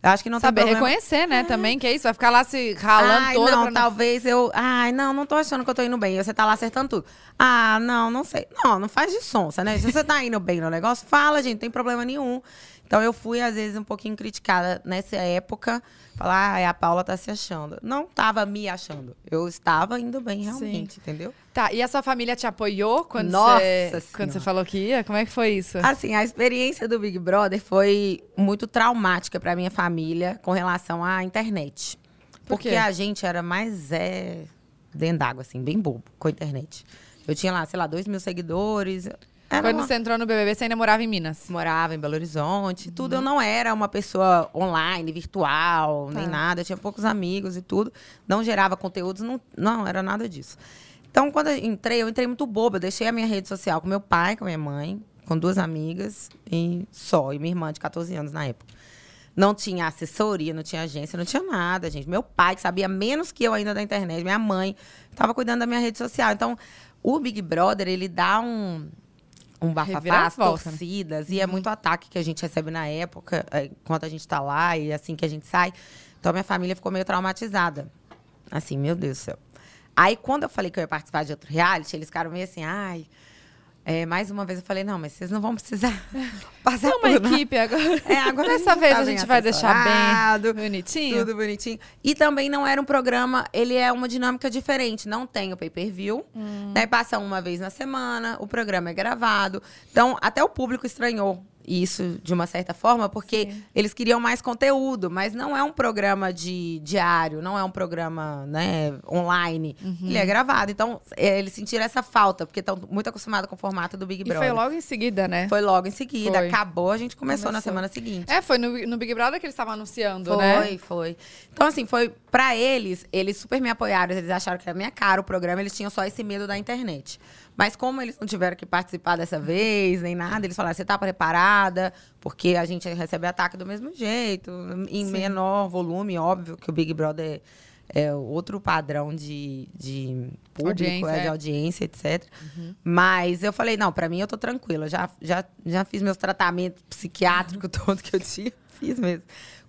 Eu acho que não Saber tem problema. reconhecer, né? Também, que é isso. Vai ficar lá se ralando Ai, toda não, talvez eu. Ai, não, não tô achando que eu tô indo bem. Você tá lá acertando tudo. Ah, não, não sei. Não, não faz de sonsa, né? Se você tá indo bem no negócio, fala, gente, não tem problema nenhum. Então eu fui, às vezes, um pouquinho criticada nessa época. Falar, ai, a Paula tá se achando. Não tava me achando. Eu estava indo bem realmente, entendeu? Tá, e a sua família te apoiou quando, você, quando você falou que ia? Como é que foi isso? Assim, a experiência do Big Brother foi muito traumática pra minha família com relação à internet. Por Porque quê? a gente era mais é, dentro d'água, assim, bem bobo com a internet. Eu tinha lá, sei lá, dois mil seguidores. Era Quando uma- você entrou no BBB, você ainda morava em Minas. morava em Belo Horizonte, tudo. Uhum. Eu não era uma pessoa online, virtual, nem Tá. nada. Eu tinha poucos amigos e tudo. Não gerava conteúdos, não, não era nada disso. Então, quando eu entrei, eu entrei muito boba. Eu deixei a minha rede social com meu pai, com minha mãe, com duas amigas e só. E minha irmã de 14 anos na época. Não tinha assessoria, não tinha agência, não tinha nada, gente. Meu pai, que sabia menos que eu ainda da internet, minha mãe, estava cuidando da minha rede social. Então, o Big Brother, ele dá um, um bafafá, né? torcidas. E é muito ataque que a gente recebe na época, é, enquanto a gente tá lá e assim que a gente sai. Então, minha família ficou meio traumatizada. Assim, meu Deus do céu. Aí, quando eu falei que eu ia participar de outro reality, eles ficaram meio assim, ai... É, mais uma vez eu falei, não, mas vocês não vão precisar passar É uma equipe agora. É, agora Dessa vez tá a gente vai deixar bem bonitinho. Tudo bonitinho. E também não era um programa, ele é uma dinâmica diferente. Não tem o pay-per-view, Hum. né? Passa uma vez na semana, o programa é gravado. Então, até o público estranhou isso de uma certa forma, porque eles queriam mais conteúdo, mas não é um programa de diário, não é um programa né, online. Uhum. Ele é gravado. Então, é, eles sentiram essa falta, porque estão muito acostumados com o formato do Big E Brother. foi logo em seguida, né? Foi logo em seguida. Foi. Acabou, a gente começou, na Começou. semana seguinte. É, foi no, no Big Brother que eles estavam anunciando, Foi, né? foi. Então, assim, foi pra eles, eles super me apoiaram, eles acharam que era minha cara o programa, eles tinham só esse medo da internet. Mas como eles não tiveram que participar dessa vez, nem nada, eles falaram, você tá preparada? Porque a gente recebe ataque do mesmo jeito, em menor volume, óbvio, que o Big Brother é outro padrão de, de público, Audiência, é, de é. audiência, etc. Mas eu falei, não, pra mim eu tô tranquila. Já, já, já fiz meus tratamentos psiquiátricos todo que eu tinha. Fiz mesmo.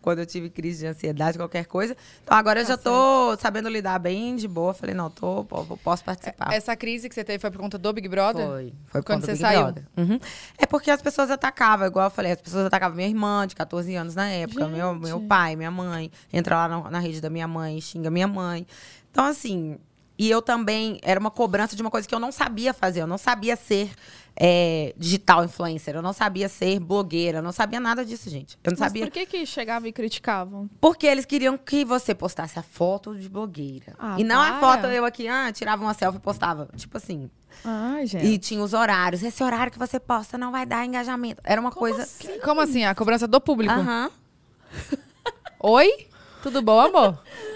Quando eu tive crise de ansiedade, qualquer coisa. Então agora eu já tô sabendo lidar bem de boa. Falei, não, tô, po- posso participar. Essa crise que você teve foi por conta do Big Brother? Foi. Foi por Quando conta você Big saiu? Brother. Uhum. É porque as pessoas atacavam, igual eu falei, as pessoas atacavam minha irmã, de 14 anos na época, meu, meu pai, minha mãe. Entra lá na, na rede da minha mãe, xinga minha mãe. Então, assim. E eu também. Era uma cobrança de uma coisa que eu não sabia fazer. Eu não sabia ser é, digital influencer. Eu não sabia ser blogueira. Eu não sabia nada disso, gente. Eu não Mas sabia. por que que chegavam e criticavam? Porque eles queriam que você postasse a foto de blogueira. Ah, e não a para. foto eu aqui, ah, tirava uma selfie e postava. Tipo assim. Ai, gente. E tinha os horários. Esse horário que você posta não vai dar engajamento. Era uma coisa. Como assim? A cobrança do público? Aham. Oi? Tudo bom, amor?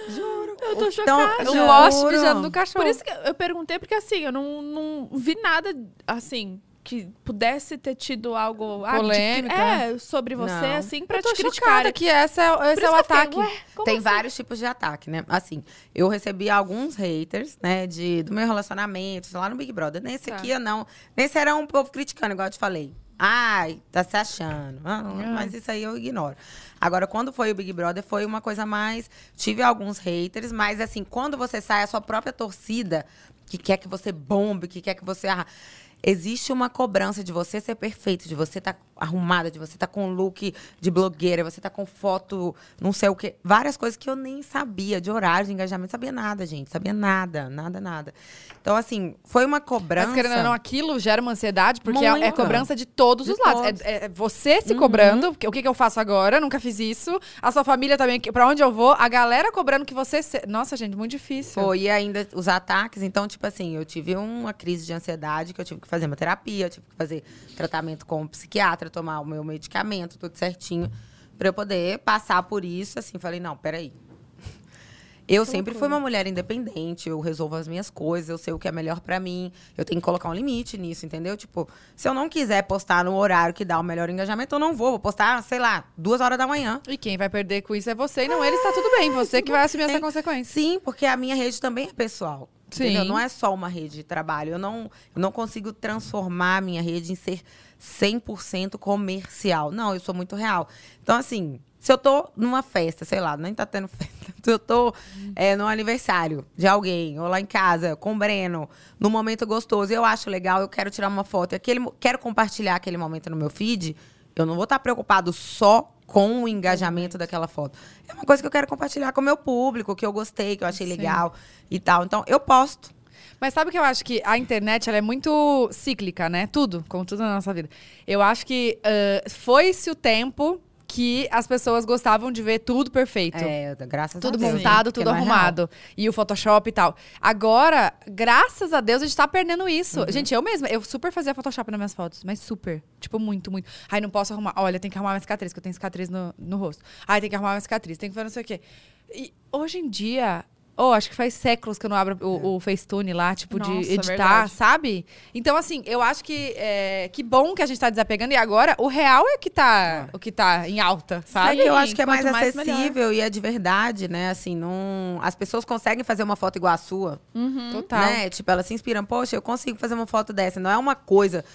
Eu tô Então, chocada. Um Juro. poste mijando no cachorro. Por isso que eu perguntei, porque assim, eu não, não vi nada, assim, que pudesse ter tido algo... ah, Polêmica. é, sobre você, Não. assim, pra eu tô te criticar. chocada que essa é, esse é o fiquei, ataque. como Tem assim? vários tipos de ataque, né? Assim, eu recebi alguns haters, né, de, do meu relacionamento, lá no Big Brother. Nesse Tá. aqui eu não. Nesse era um povo criticando, igual eu te falei. Ai, tá se achando. Ah, Mas isso aí eu ignoro. Agora, quando foi o Big Brother, foi uma coisa mais. Tive alguns haters, mas assim, quando você sai, a sua própria torcida, que quer que você bombe, que quer que você. Existe uma cobrança de você ser perfeito, de você estar arrumada, de você estar com look de blogueira, você estar com foto, não sei o quê. Várias coisas que eu nem sabia, de horário, de engajamento, sabia nada, gente. Sabia nada, nada, nada. Então, assim, foi uma cobrança. Mas querendo ou não, aquilo gera uma ansiedade, porque é, é cobrança de todos De os lados. todos. É, é você se cobrando, porque o que, que eu faço agora? Nunca fiz isso. A sua família também, pra onde eu vou? A galera cobrando que você. se- Nossa, gente, muito difícil. Foi, e ainda os ataques. Então, tipo assim, eu tive uma crise de ansiedade que eu tive que fazer uma terapia, eu tive que fazer tratamento com um psiquiatra, tomar o meu medicamento, tudo certinho, pra eu poder passar por isso. Assim, falei, não, peraí. Eu sempre fui uma mulher independente, eu resolvo as minhas coisas, eu sei o que é melhor pra mim. Eu tenho que colocar um limite nisso, entendeu? Tipo, se eu não quiser postar no horário que dá o melhor engajamento, eu não vou. Vou postar, sei lá, duas horas da manhã. E quem vai perder com isso é você e não eles, tá tudo bem. Você que vai assumir essa Tem- consequência. Sim, porque a minha rede também é pessoal. Sim. Entendeu? Não é só uma rede de trabalho. Eu não, eu não consigo transformar a minha rede em ser 100% comercial. Não, eu sou muito real. Então, assim, se eu tô numa festa, sei lá, nem tá tendo festa. Se eu tô é, no aniversário de alguém, ou lá em casa, com o Breno, num momento gostoso, eu acho legal, eu quero tirar uma foto, e aquele, quero compartilhar aquele momento no meu feed, eu não vou estar preocupado só com o engajamento daquela foto. É uma coisa que eu quero compartilhar com o meu público, que eu gostei, que eu achei Sim. legal e tal. Então, eu posto. Mas sabe que eu acho que a internet ela é muito cíclica, né? Tudo, como tudo na nossa vida. Eu acho que ah, foi-se o tempo que as pessoas gostavam de ver tudo perfeito. É, graças Tudo a Deus. montado, tudo não é real. arrumado. E o Photoshop e tal. Agora, graças a Deus, a gente tá perdendo isso. Uhum. Gente, eu mesma, eu super fazia Photoshop nas minhas fotos, mas super. Tipo, muito, muito. Ai, não posso arrumar. Olha, tem que arrumar minha cicatriz, que eu tenho cicatriz no, no rosto. Ai, tem que arrumar minha cicatriz, tem que fazer não sei o quê. E hoje em dia. Oh, acho que faz séculos que eu não abro o, o Facetune lá, tipo, Nossa, de editar, verdade. sabe? Então, assim, eu acho que é, que bom que a gente tá desapegando. E agora, o real é que tá, o que tá em alta, Sabe que eu acho que é mais mais, acessível e é de verdade, né? Assim, não... as pessoas conseguem fazer uma foto igual a sua. Total. Né? Tipo, elas se inspiram. Poxa, eu consigo fazer uma foto dessa. Não é uma coisa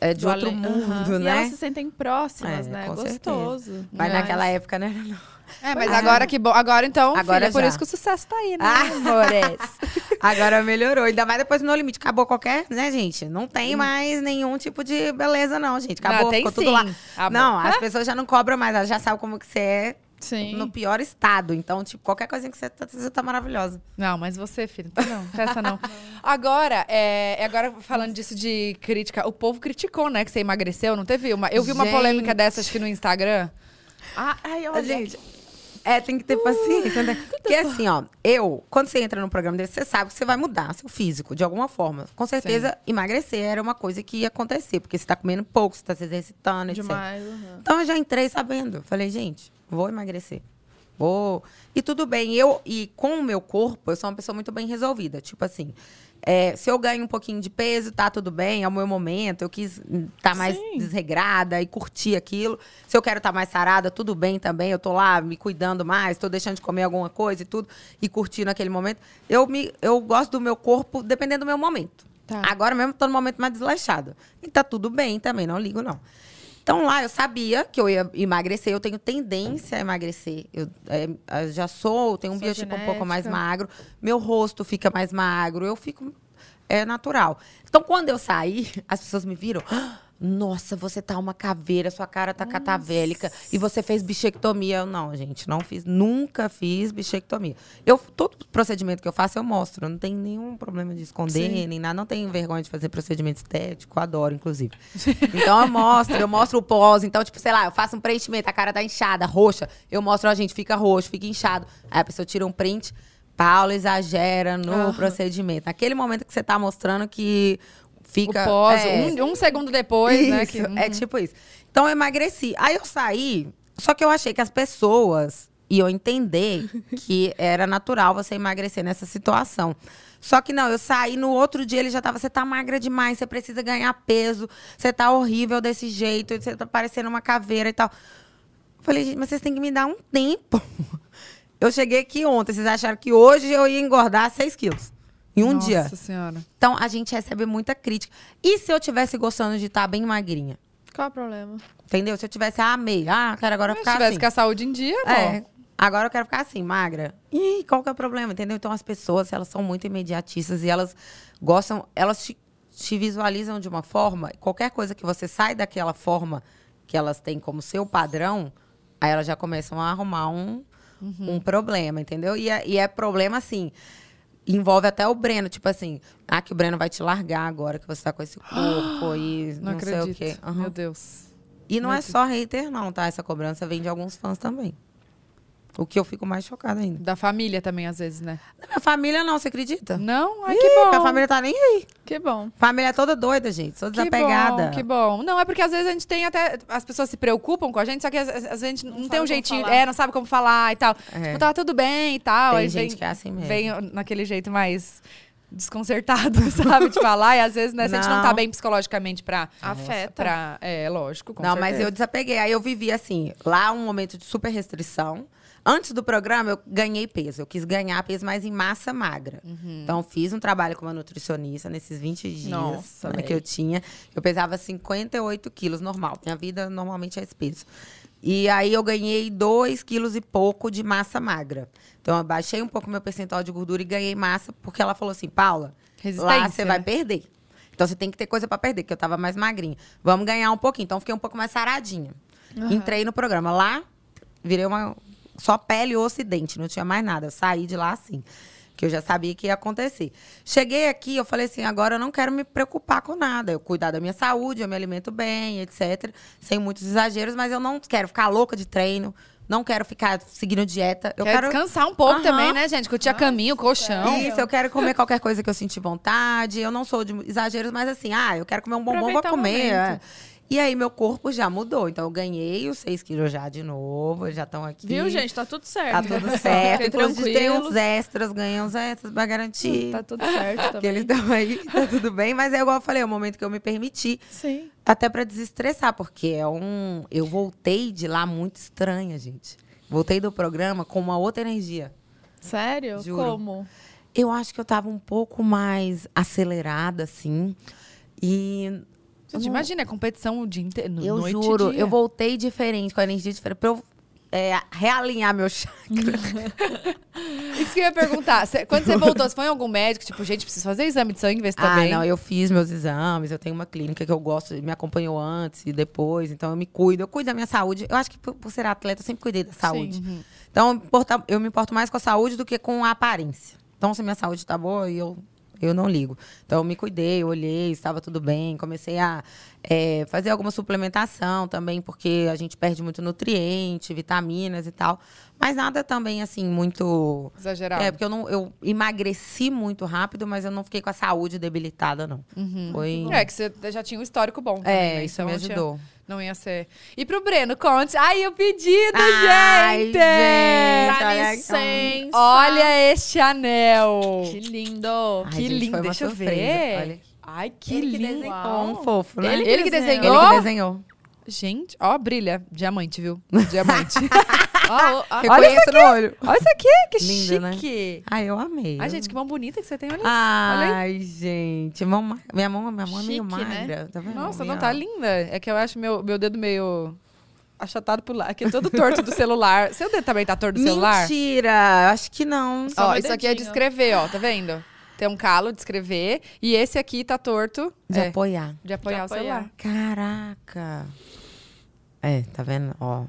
é, de Do outro além- mundo, E né? elas se sentem próximas, É, né? com certeza. Gostoso. Mas Mas- naquela época, né? Não. É, mas agora que bom. Agora então, Agora filha, por isso que o sucesso tá aí, né, Ah. amores? Agora melhorou. Ainda mais depois do No Limite. Acabou qualquer, né, gente? Não tem mais nenhum tipo de beleza, não, gente. Acabou, Não, tem ficou sim. tudo lá. Ah, não, as pessoas já não cobram mais. Elas já sabem como que você é Sim. no pior estado. Então, tipo, qualquer coisinha que você tá, você tá maravilhosa. Não, mas você, filho, tá não, peça não. Agora, é, agora falando disso de crítica, o povo criticou, né, que você emagreceu, não teve uma? Eu vi uma Gente. polêmica dessa, acho que no Instagram. Ah, ai, olha. Gente, é, tem que ter paciência, né? Porque assim, ó, eu, quando você entra num programa desse, você sabe que você vai mudar seu físico de alguma forma. Com certeza, emagrecer era uma coisa que ia acontecer, porque você tá comendo pouco, você tá se exercitando, etc. Demais. uhum. Então eu já entrei sabendo. Falei, gente, vou emagrecer. Vou. E tudo bem, eu e com o meu corpo, eu sou uma pessoa muito bem resolvida. Tipo assim, é, se eu ganho um pouquinho de peso, tá tudo bem, é o meu momento. Eu quis estar mais Sim. desregrada e curtir aquilo. Se eu quero estar mais sarada, tudo bem também. Eu tô lá me cuidando mais, tô deixando de comer alguma coisa e tudo, e curtindo aquele momento. Eu, me, eu gosto do meu corpo dependendo do meu momento. Tá. Agora mesmo tô no momento mais desleixado. E tá tudo bem também, não ligo, não. Então lá eu sabia que eu ia emagrecer, eu tenho tendência a emagrecer. Eu, é, já sou, tenho um Sua biotipo um pouco mais magro, meu rosto fica mais magro, eu fico. É natural. Então, quando eu saí, as pessoas me viram. "Ah, Nossa, você tá uma caveira, sua cara tá catavélica. E você fez bichectomia. Eu, não, gente, não fiz. Nunca fiz bichectomia. Eu, todo procedimento que eu faço, eu mostro. Eu não tenho nenhum problema de esconder, Sim. nem nada. Não tenho vergonha de fazer procedimento estético. Adoro, inclusive. Então, eu mostro. Eu mostro o pós. Então, tipo, sei lá, eu faço um preenchimento. A cara tá inchada, roxa. Eu mostro, ó, gente, fica roxo, fica inchado. Aí a pessoa tira um print. Paula exagera no procedimento. Naquele momento que você tá mostrando que fica. o pós, é, um, um segundo depois, né? isso, Que, É tipo isso. Então eu emagreci. Aí eu saí, só que eu achei que as pessoas iam entender que era natural você emagrecer nessa situação. Só que não, eu saí no outro dia, ele já tava, você tá magra demais, você precisa ganhar peso, você tá horrível desse jeito, você tá parecendo uma caveira e tal. Eu falei, gente, mas vocês têm que me dar um tempo. Eu cheguei aqui ontem, vocês acharam que hoje eu ia engordar 6 quilos. Em um Nossa dia. senhora. Então, a gente recebe muita crítica. E se eu tivesse gostando de estar bem magrinha? Qual é o problema? Entendeu? Se eu tivesse, ah, amei. Ah, quero agora Se ficar tivesse assim. com a saúde em dia, É. bom. Agora eu quero ficar assim, magra. Ih, qual que é o problema? Entendeu? Então, as pessoas, elas são muito imediatistas e elas gostam... Elas te, te visualizam de uma forma... Qualquer coisa que você sai daquela forma que elas têm como seu padrão, aí elas já começam a arrumar um, Uhum. um problema, entendeu? E é, e é problema, assim... Envolve até o Breno, tipo assim, ah, que o Breno vai te largar agora que você tá com esse corpo e Não, não, sei acredito. o quê. Aham. Meu Deus. E não é só hater, não, tá? Essa cobrança vem de alguns fãs também. O que eu fico mais chocada ainda. Da família também, às vezes, né? Da minha família, não, você acredita? Não? Ai, Ih, que bom. Minha família tá nem aí. Que bom. Família é toda doida, gente. Toda Que desapegada. bom, que bom. Não, é porque às vezes a gente tem até. As pessoas se preocupam com a gente, só que às, vezes a gente não, Não tem um jeitinho. falar. É, não sabe como falar e tal. É. Tipo, tá tudo bem e tal. Tem aí gente vem, que é assim mesmo. Vem naquele jeito mais desconcertado, sabe? De falar. E às vezes, né, se a gente não tá bem psicologicamente pra. Afeta. pra é, lógico. Com não, mas certeza. eu desapeguei. Aí eu vivi assim, lá um momento de super restrição. Antes do programa, eu ganhei peso. Eu quis ganhar peso, mas em massa magra. Então, fiz um trabalho com uma nutricionista nesses 20 dias Nossa, né, que eu tinha. Eu pesava 58 quilos, normal. Minha vida normalmente é esse peso. E aí, eu ganhei 2 quilos e pouco de massa magra. Então, eu baixei um pouco meu percentual de gordura e ganhei massa, porque ela falou assim, Paula, lá você vai perder. Então, você tem que ter coisa pra perder, que eu tava mais magrinha. Vamos ganhar um pouquinho. Então, fiquei um pouco mais saradinha. Entrei no programa. Lá, virei uma. Só pele e osso e dente, não tinha mais nada. Eu saí de lá assim. Que eu já sabia que ia acontecer. Cheguei aqui, eu falei assim: agora eu não quero me preocupar com nada. Eu cuidar da minha saúde, eu me alimento bem, etc. Sem muitos exageros, mas eu não quero ficar louca de treino. Não quero ficar seguindo dieta. Eu Quer quero descansar um pouco Aham. também, né, gente? Curtir a caminho, colchão. isso, eu quero comer qualquer coisa que eu sentir vontade. Eu não sou de exageros, mas assim, ah, eu quero comer um bombom, vou Aproveitar comer. é. E aí, meu corpo já mudou. Então, eu ganhei os 6 quilos já de novo. Já estão aqui. Viu, gente? Tá tudo certo. Tá tudo certo. Inclusive, tem uns extras, ganhei uns extras pra garantir. Tá tudo certo que eles também. estão aí, tá tudo bem. Mas é igual eu falei, é o momento que eu me permiti. Sim. Até pra desestressar, porque é um. Eu voltei de lá muito estranha, gente. Voltei do programa com uma outra energia. Sério? Juro. Como? Eu acho que eu tava um pouco mais acelerada, assim. E. Gente, imagina, é competição o dia inteiro. Eu noite e juro, dia. eu voltei diferente, com a energia diferente. Pra eu é, realinhar meu chakra. Isso que eu ia perguntar. Cê- quando você voltou, você foi em algum médico? Tipo, gente, preciso fazer exame de sangue, ver se tá Ah, bem. não, eu fiz meus exames, eu tenho uma clínica que eu gosto, me acompanhou antes e depois, então eu me cuido, eu cuido da minha saúde. Eu acho que por, por ser atleta, eu sempre cuidei da saúde. Então, eu me importa- eu me importo mais com a saúde do que com a aparência. Então, se minha saúde tá boa, eu, eu não ligo. Então, eu me cuidei, eu olhei, estava tudo bem, comecei a é, fazer alguma suplementação também, porque a gente perde muito nutriente, vitaminas e tal. Mas nada também, assim, muito... Exagerado. É, porque eu, não, eu emagreci muito rápido, mas eu não fiquei com a saúde debilitada, não. Foi. É, que você já tinha um histórico bom. também, É, né? isso Então me não tinha- ajudou. Não ia ser. E pro Breno, conte. Ai, o pedido, Ai, gente! gente, Dá olha licença. Olha este anel. Que lindo. Ai, que gente, lindo. Deixa eu surpresa. ver. Olha aqui. Ai, que Ele lindo. desenhou. Uau. Um fofo, né? Ele, ele que desenhou? Ele que desenhou. Gente, ó, brilha. Diamante, viu? Diamante. Ó, ó, ó. Reconheço no olho. Olha isso aqui, que Lindo, né? chique. Ai, eu amei. Ai, gente, que mão bonita que você tem. Olha isso. Olha. Ai, gente. Mão, minha mão, minha mão é meio Chique, né? magra. Tá vendo? Nossa, Minha- não tá linda. É que eu acho meu, meu dedo meio achatado por lá. Aqui é todo torto do celular. Seu dedo também tá torto do celular? Mentira, acho que não. Só Ó, isso aqui é de escrever, ó, tá vendo? Tem um calo de escrever. E esse aqui tá torto. De é, apoiar. de apoiar De o celular. Caraca. É, tá vendo? Ó,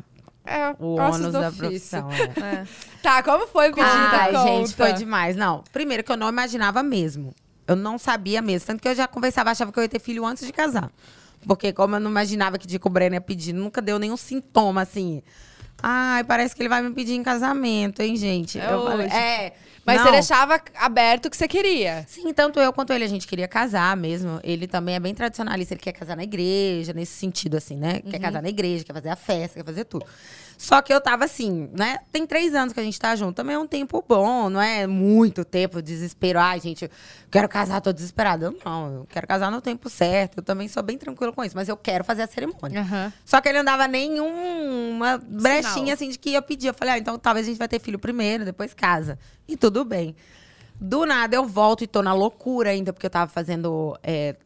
É, o ônus do da profissão. É. É. Tá, como foi o pedido? Ai, Conta. gente, foi demais. Não, primeiro que eu não imaginava mesmo. Eu não sabia mesmo. Tanto que eu já conversava, achava que eu ia ter filho antes de casar. Porque como eu não imaginava que dia que o Breno ia pedir, nunca deu nenhum sintoma, assim. Ai, parece que ele vai me pedir em casamento, hein, gente? É eu falei, hoje. é. Mas não. você deixava aberto o que você queria. Sim, tanto eu quanto ele, a gente queria casar mesmo. Ele também é bem tradicionalista, ele quer casar na igreja, nesse sentido, assim, né? Quer casar na igreja, quer fazer a festa, quer fazer tudo. Só que eu tava assim, né? Tem três anos que a gente tá junto, também é um tempo bom, não é muito tempo, desespero. Ai, gente, quero casar, tô desesperada. Eu não, eu quero casar no tempo certo. Eu também sou bem tranquila com isso, mas eu quero fazer a cerimônia. Aham. Só que ele não dava nenhuma brechinha assim de que eu pedia. Eu falei, ah, então talvez a gente vai ter filho primeiro, depois casa. E tudo bem. Do nada eu volto e tô na loucura ainda, porque eu tava fazendo. É,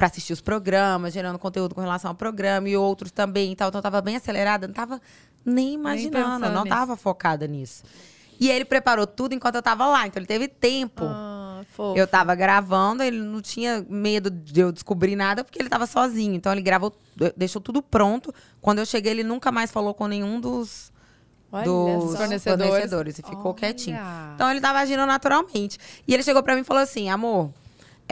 pra assistir os programas, gerando conteúdo com relação ao programa e outros também e tal. Então eu tava bem acelerada, não tava nem imaginando, pensando não nisso. tava focada nisso. E ele preparou tudo enquanto eu tava lá, então ele teve tempo. Ah. Eu tava gravando, ele não tinha medo de eu descobrir nada, porque ele tava sozinho. Então ele gravou, deixou tudo pronto. Quando eu cheguei, ele nunca mais falou com nenhum dos, dos. Fornecedores. fornecedores. E ficou Olha. quietinho. Então ele tava agindo naturalmente. E ele chegou pra mim e falou assim: amor.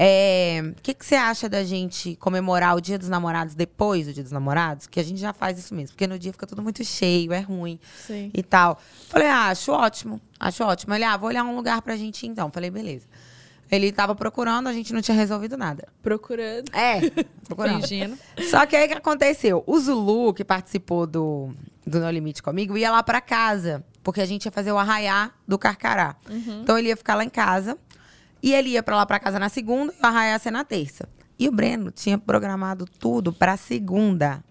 É, O que, que você acha da gente comemorar o Dia dos Namorados depois do Dia dos Namorados? Que a gente já faz isso mesmo. Porque no dia fica tudo muito cheio, é ruim Sim. e tal. Falei, ah, acho ótimo, acho ótimo. Ele, ah, vou olhar um lugar pra gente ir então. Falei, beleza. Ele tava procurando, a gente não tinha resolvido nada. Procurando. É, procurando. Fingindo. Só que aí o que aconteceu? O Zulu, que participou do, do No Limite comigo, ia lá pra casa. Porque a gente ia fazer o arraiá do Carcará. Então ele ia ficar lá em casa. E ele ia pra lá pra casa na segunda e o arraiá ia ser na terça. E o Breno tinha programado tudo pra segunda.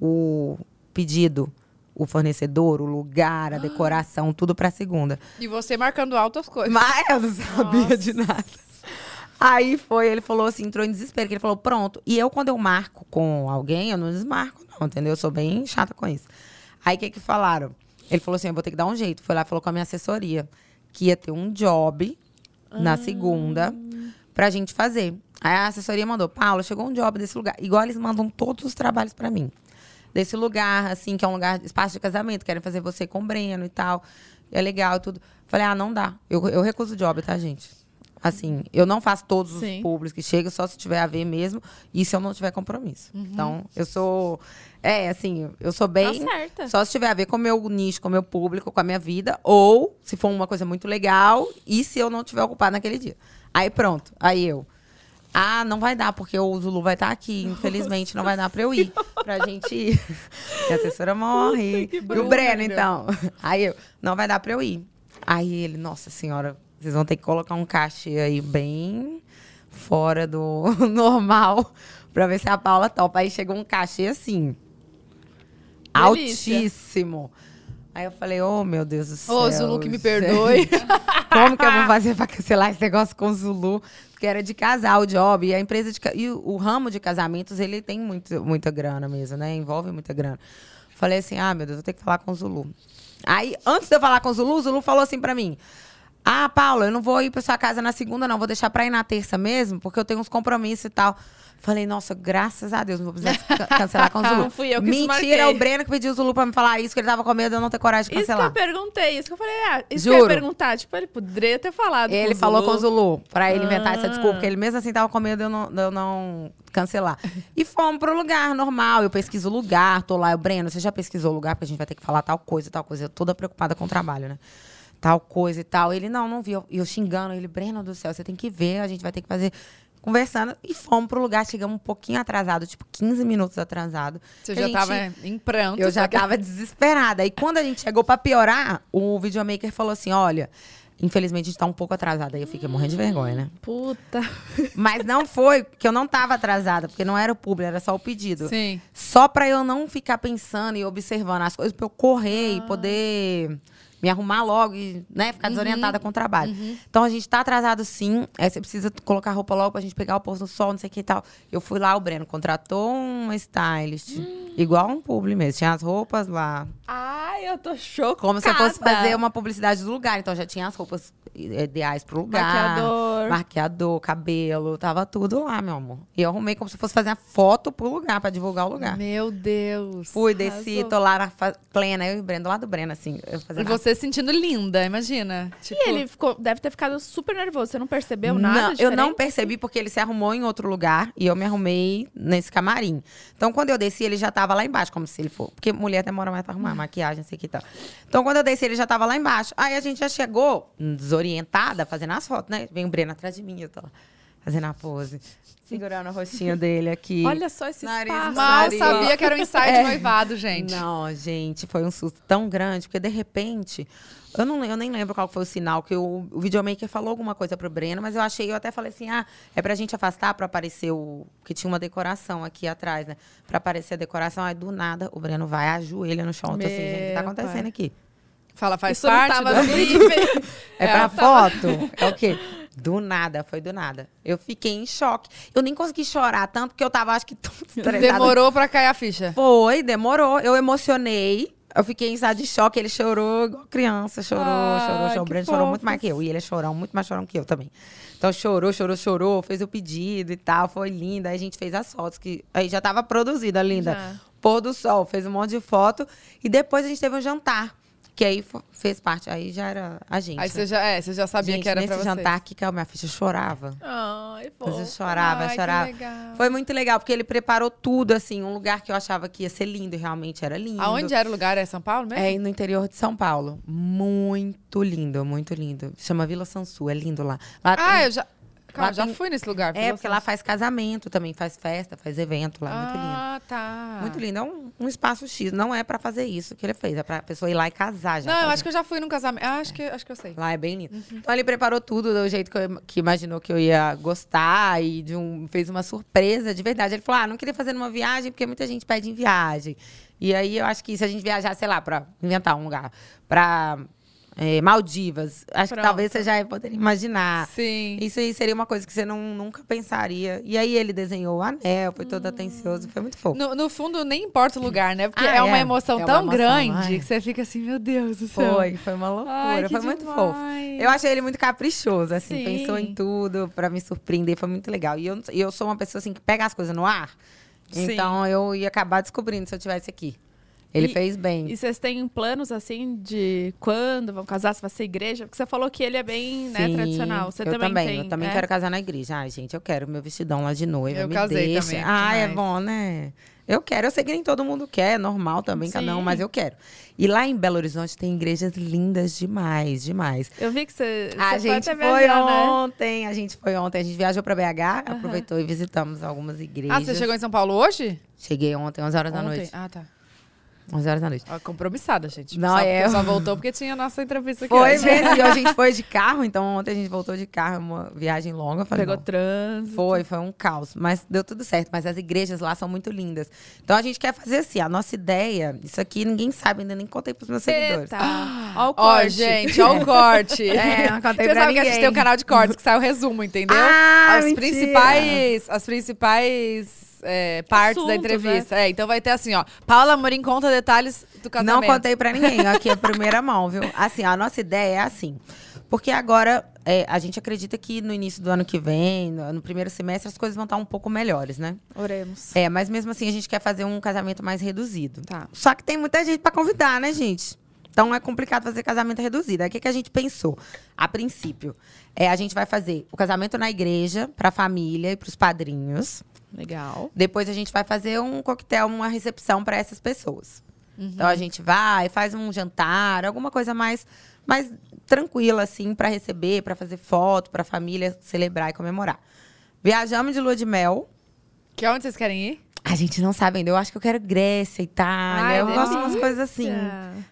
O pedido, o fornecedor, o lugar, a decoração, tudo pra segunda. E você marcando altas coisas. Mas eu não sabia de nada. Aí foi, ele falou assim, entrou em desespero, que ele falou, pronto. E eu, quando eu marco com alguém, eu não desmarco, não, entendeu? Eu sou bem chata com isso. Aí, o que que falaram? Ele falou assim, eu vou ter que dar um jeito. Foi lá e falou com a minha assessoria, que ia ter um job na segunda pra gente fazer. Aí a assessoria mandou, Paula, chegou um job desse lugar. Igual eles mandam todos os trabalhos pra mim. Desse lugar, assim, que é um lugar, espaço de casamento, querem fazer você com o Breno e tal. É legal e tudo. Falei, ah, não dá. Eu, eu recuso o job, tá, gente? Assim, eu não faço todos os Sim. públicos que chegam, só se tiver a ver mesmo. E se eu não tiver compromisso. Então, eu sou. É, assim, eu sou bem. Tá certa. Só se tiver a ver com o meu nicho, com o meu público, com a minha vida. Ou se for uma coisa muito legal e se eu não tiver ocupado naquele dia. Aí pronto. Aí eu. Ah, não vai dar, porque o Zulu vai estar aqui. Infelizmente, não vai dar pra eu ir. Pra gente ir. Minha assessora morre. E o Breno, então. Aí eu, não vai dar pra eu ir. Aí ele, nossa senhora, vocês vão ter que colocar um cachê aí bem fora do normal pra ver se a Paula topa. Aí chegou um cachê assim. Delícia. Altíssimo. Aí eu falei, oh meu Deus do céu. Ô, Zulu, que me gente. perdoe. Como que eu vou fazer pra cancelar esse negócio com o Zulu? Porque era de casar o job. E a empresa de. E o, o ramo de casamentos, ele tem muito, muita grana mesmo, né? Envolve muita grana. Falei assim, ah, meu Deus, vou ter que falar com o Zulu. Aí, antes de eu falar com o Zulu, o Zulu falou assim pra mim. Ah, Paula, eu não vou ir pra sua casa na segunda, não. Vou deixar pra ir na terça mesmo, porque eu tenho uns compromissos e tal. Falei, nossa, graças a Deus, não vou precisar ca- cancelar com o Zulu. Não fui eu que Mentira, é o Breno que pediu o Zulu pra me falar isso, que ele tava com medo de eu não ter coragem de Isso que eu cancelar. perguntei, isso que eu falei, ah, isso que eu ia Juro. perguntar. Tipo, ele poderia ter falado. Ele com o falou Zulu. com o Zulu, pra ele inventar essa Ah. desculpa, porque ele mesmo assim tava com medo de eu não, de eu não cancelar. E fomos pro lugar normal, eu pesquiso o lugar, tô lá, eu, Breno, você já pesquisou o lugar, porque a gente vai ter que falar tal coisa, tal coisa. Eu toda preocupada com o trabalho, né? Tal coisa e tal. Ele, não, não vi. E eu xingando ele, Breno do céu, você tem que ver, a gente vai ter que fazer. Conversando e fomos pro lugar, chegamos um pouquinho atrasado, tipo 15 minutos atrasado. Você já gente- tava em pranto. eu já que- tava desesperada. E quando a gente chegou pra piorar, o videomaker falou assim: olha, infelizmente a gente tá um pouco atrasada. Aí eu fiquei morrendo de vergonha, né? Puta. Mas não foi, porque eu não tava atrasada, porque não era o público, era só o pedido. Sim. Só pra eu não ficar pensando e observando as coisas, pra eu correr e poder me arrumar logo e né, ficar desorientada com o trabalho. Então a gente tá atrasado sim. Aí você precisa colocar roupa logo pra gente pegar o posto no sol, não sei o que e tal. Eu fui lá, o Breno contratou uma stylist. Igual um publi mesmo. Tinha as roupas lá. Ai, eu tô chocada. Como se eu fosse fazer uma publicidade do lugar. Então já tinha as roupas ideais pro lugar. Maquiador. Maquiador, cabelo, tava tudo lá, meu amor. E eu arrumei como se fosse fazer a foto pro lugar, pra divulgar o lugar. Meu Deus. Fui, desci, Arrasou. tô lá na plena, eu e o Breno, do lado do Breno, assim. Eu E fazendo você sentindo linda, imagina. Tipo, E ele ficou, deve ter ficado super nervoso. Você não percebeu nada Não, eu não percebi porque ele se arrumou em outro lugar e eu me arrumei nesse camarim. Então, quando eu desci, ele já tava lá embaixo, como se ele for. Porque mulher demora mais pra arrumar, maquiagem, sei que tal. Então, quando eu desci, ele já tava lá embaixo. Aí a gente já chegou desorientada, fazendo as fotos, né? Vem o Breno atrás de mim, eu tô lá fazendo a pose. Segurando o rostinho dele aqui. Olha só esse Nariz espaço. mal Nariz. sabia que era um ensaio É. de noivado, gente. Não, gente, foi um susto tão grande, porque de repente, eu, não, eu nem lembro qual foi o sinal, que o, o videomaker falou alguma coisa pro Breno, mas eu achei, eu até falei assim, ah, é pra gente afastar pra aparecer o. Porque tinha uma decoração aqui atrás, né? Pra aparecer a decoração, aí do nada o Breno vai, ajoelha no chão. Eu tô assim, gente, o que tá Meu acontecendo pai. aqui? Fala, faz Isso não parte tava do briefing. É, pra foto? É o quê? Do nada, foi do nada. Eu fiquei em choque. Eu nem consegui chorar tanto, porque eu tava, acho que, tão estressada. Demorou pra cair a ficha. Foi, demorou. Eu emocionei. Eu fiquei em estado de choque. Ele chorou igual criança. Chorou, Ai, chorou, chorou. O Breno chorou muito mais que eu. E ele é chorão, muito mais chorão que eu também. Então chorou, chorou, chorou. Fez o pedido e tal. Foi linda. Aí a gente fez as fotos. que Aí já tava produzida, linda. Já. Pôr do sol. Fez um monte de foto. E depois a gente teve um jantar. Que aí fez parte. Aí já era a gente. Aí né? você já, é, você já sabia gente, que era nesse pra vocês. jantar aqui, que a minha ficha chorava. Ai, eu fofo. chorava, Ai, que chorava. legal. Foi muito legal, porque ele preparou tudo, assim, um lugar que eu achava que ia ser lindo, e realmente era lindo. Aonde era o lugar? É São Paulo mesmo? É no interior de São Paulo. Muito lindo, muito lindo. Chama Vila Sansu, é lindo lá. lá Ah, tem- eu já. Calma, lá já tem- fui nesse lugar. É, porque lá faz casamento também, faz festa, faz evento lá, muito lindo. Ah, tá. Muito lindo. É um, um espaço X. Não é pra fazer isso que ele fez, é pra pessoa ir lá e casar já. Não, eu fazer. acho que eu já fui num casamento. Ah, acho que, acho que eu sei. Lá é bem lindo. Então ele preparou tudo do jeito que, eu, que imaginou que eu ia gostar e de um, fez uma surpresa de verdade. Ele falou: ah, não queria fazer numa viagem porque muita gente pede em viagem. E aí eu acho que se a gente viajar, sei lá, pra inventar um lugar, pra é, Maldivas, acho que Pronto. talvez você já poderia imaginar. Sim. Isso aí seria uma coisa que você não, nunca pensaria. E aí ele desenhou o anel, foi todo atencioso, foi muito fofo. No, no fundo, nem importa o lugar, né? Porque Ah, é uma é. emoção É uma tão emoção, grande ai. que você fica assim, meu Deus do céu. Foi, foi uma loucura, Ai, que foi muito fofo. Eu achei ele muito caprichoso, assim, Sim. pensou em tudo pra me surpreender, foi muito legal. E eu, eu sou uma pessoa assim que pega as coisas no ar, Sim. então eu ia acabar descobrindo se eu tivesse aqui. Ele E- fez bem. E vocês têm planos, assim, de quando vão casar, se vai ser igreja? Porque você falou que ele é bem, né, Sim, tradicional. Você eu também, também, tem, eu também né? quero casar na igreja. Ai, gente, eu quero meu vestidão lá de noiva. Eu me casei deixa. também, Ah, é bom, né? Eu quero, eu sei que nem todo mundo quer, é normal também, cada um, Sim. mas eu quero. E lá em Belo Horizonte tem igrejas lindas demais, demais. Eu vi que você, A você gente foi viajar, né? ontem, a gente foi ontem, a gente viajou pra BH, aproveitou e visitamos algumas igrejas. Ah, você chegou em São Paulo hoje? Cheguei ontem, 11 horas da Ontem? noite. Ah, tá. 11 horas da noite. Ó, compromissada, gente. Não, só, é. só voltou porque tinha a nossa entrevista aqui Foi hoje. mesmo, e a gente foi de carro, então ontem a gente voltou de carro, uma viagem longa. Falei, Pegou trânsito. Foi, foi um caos, mas deu tudo certo. Mas as igrejas lá são muito lindas. Então a gente quer fazer assim, a nossa ideia, isso aqui ninguém sabe, ainda nem contei pros meus seguidores. Eita. Ó o Ó, corte. gente, ó o corte. É, não contei Você sabe que a gente ninguém. tem um canal de cortes que sai o resumo, entendeu? Ah, as mentira. principais, as principais é, partes da Assuntos, entrevista. É, então vai ter assim, ó. Paula Amorim conta detalhes do casamento. Não contei pra ninguém, aqui é a primeira mão, viu? Assim, a nossa ideia é assim. Porque agora é, a gente acredita que no início do ano que vem, no, no primeiro semestre, as coisas vão estar um pouco melhores, né? Oremos. É, mas mesmo assim a gente quer fazer um casamento mais reduzido. Tá. Só que tem muita gente pra convidar, né, gente? Então é complicado fazer casamento reduzido. Aí o que, que a gente pensou? A princípio, é, a gente vai fazer o casamento na igreja, pra família e pros padrinhos. Legal. Depois a gente vai fazer um coquetel, uma recepção para essas pessoas. Então a gente vai, faz um jantar, alguma coisa mais, mais tranquila assim para receber, para fazer foto, para a família celebrar e comemorar. Viajamos de lua de mel. Que onde vocês querem ir? A gente não sabe ainda. Eu acho que eu quero Grécia, Itália. Ai, eu gosto de umas coisas assim,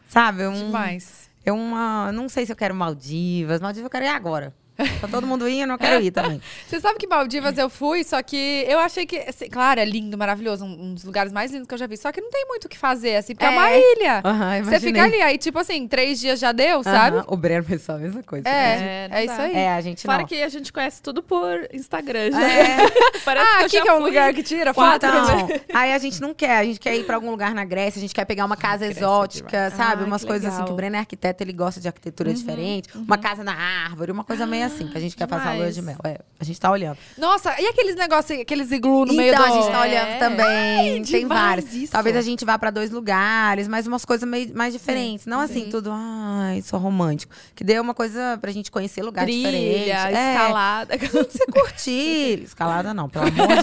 sabe? Um, Demais. eu uma, não sei se eu quero Maldivas. Maldivas eu quero ir agora. Tá todo mundo indo, eu quero ir também. Você sabe que Maldivas eu fui, só que eu achei que, assim, claro, é lindo, maravilhoso, um, um dos lugares mais lindos que eu já vi. Só que não tem muito o que fazer, assim, porque é, uma É. ilha. Aham, Você fica ali, aí, tipo assim, três dias já deu, sabe? Aham, O Breno pensou a mesma coisa. É, É, é, não isso aí. É, a gente Fora não. que a gente conhece tudo por Instagram já. É. Parece ah, que eu aqui já que é um fui lugar que tira foto. Então, aí a gente não quer, a gente quer ir pra algum lugar na Grécia, a gente quer pegar uma casa Grécia é exótica, sabe? Ah, Umas coisas assim, que o Breno é arquiteto, ele gosta de arquitetura diferente. Uma casa na árvore, uma coisa meio assim, que a gente quer fazer a lua de mel. É, a gente tá olhando. Nossa, e aqueles negócios, aqueles iglu no meio então, do... a gente tá É. olhando também, tem demais vários. isso. Talvez a gente vá pra dois lugares, mas umas coisas meio, mais diferentes. Não assim, tudo, ai, só romântico. Que dê uma coisa pra gente conhecer lugares diferentes. Trilha, É, escalada. você curtir. Escalada não, pelo amor de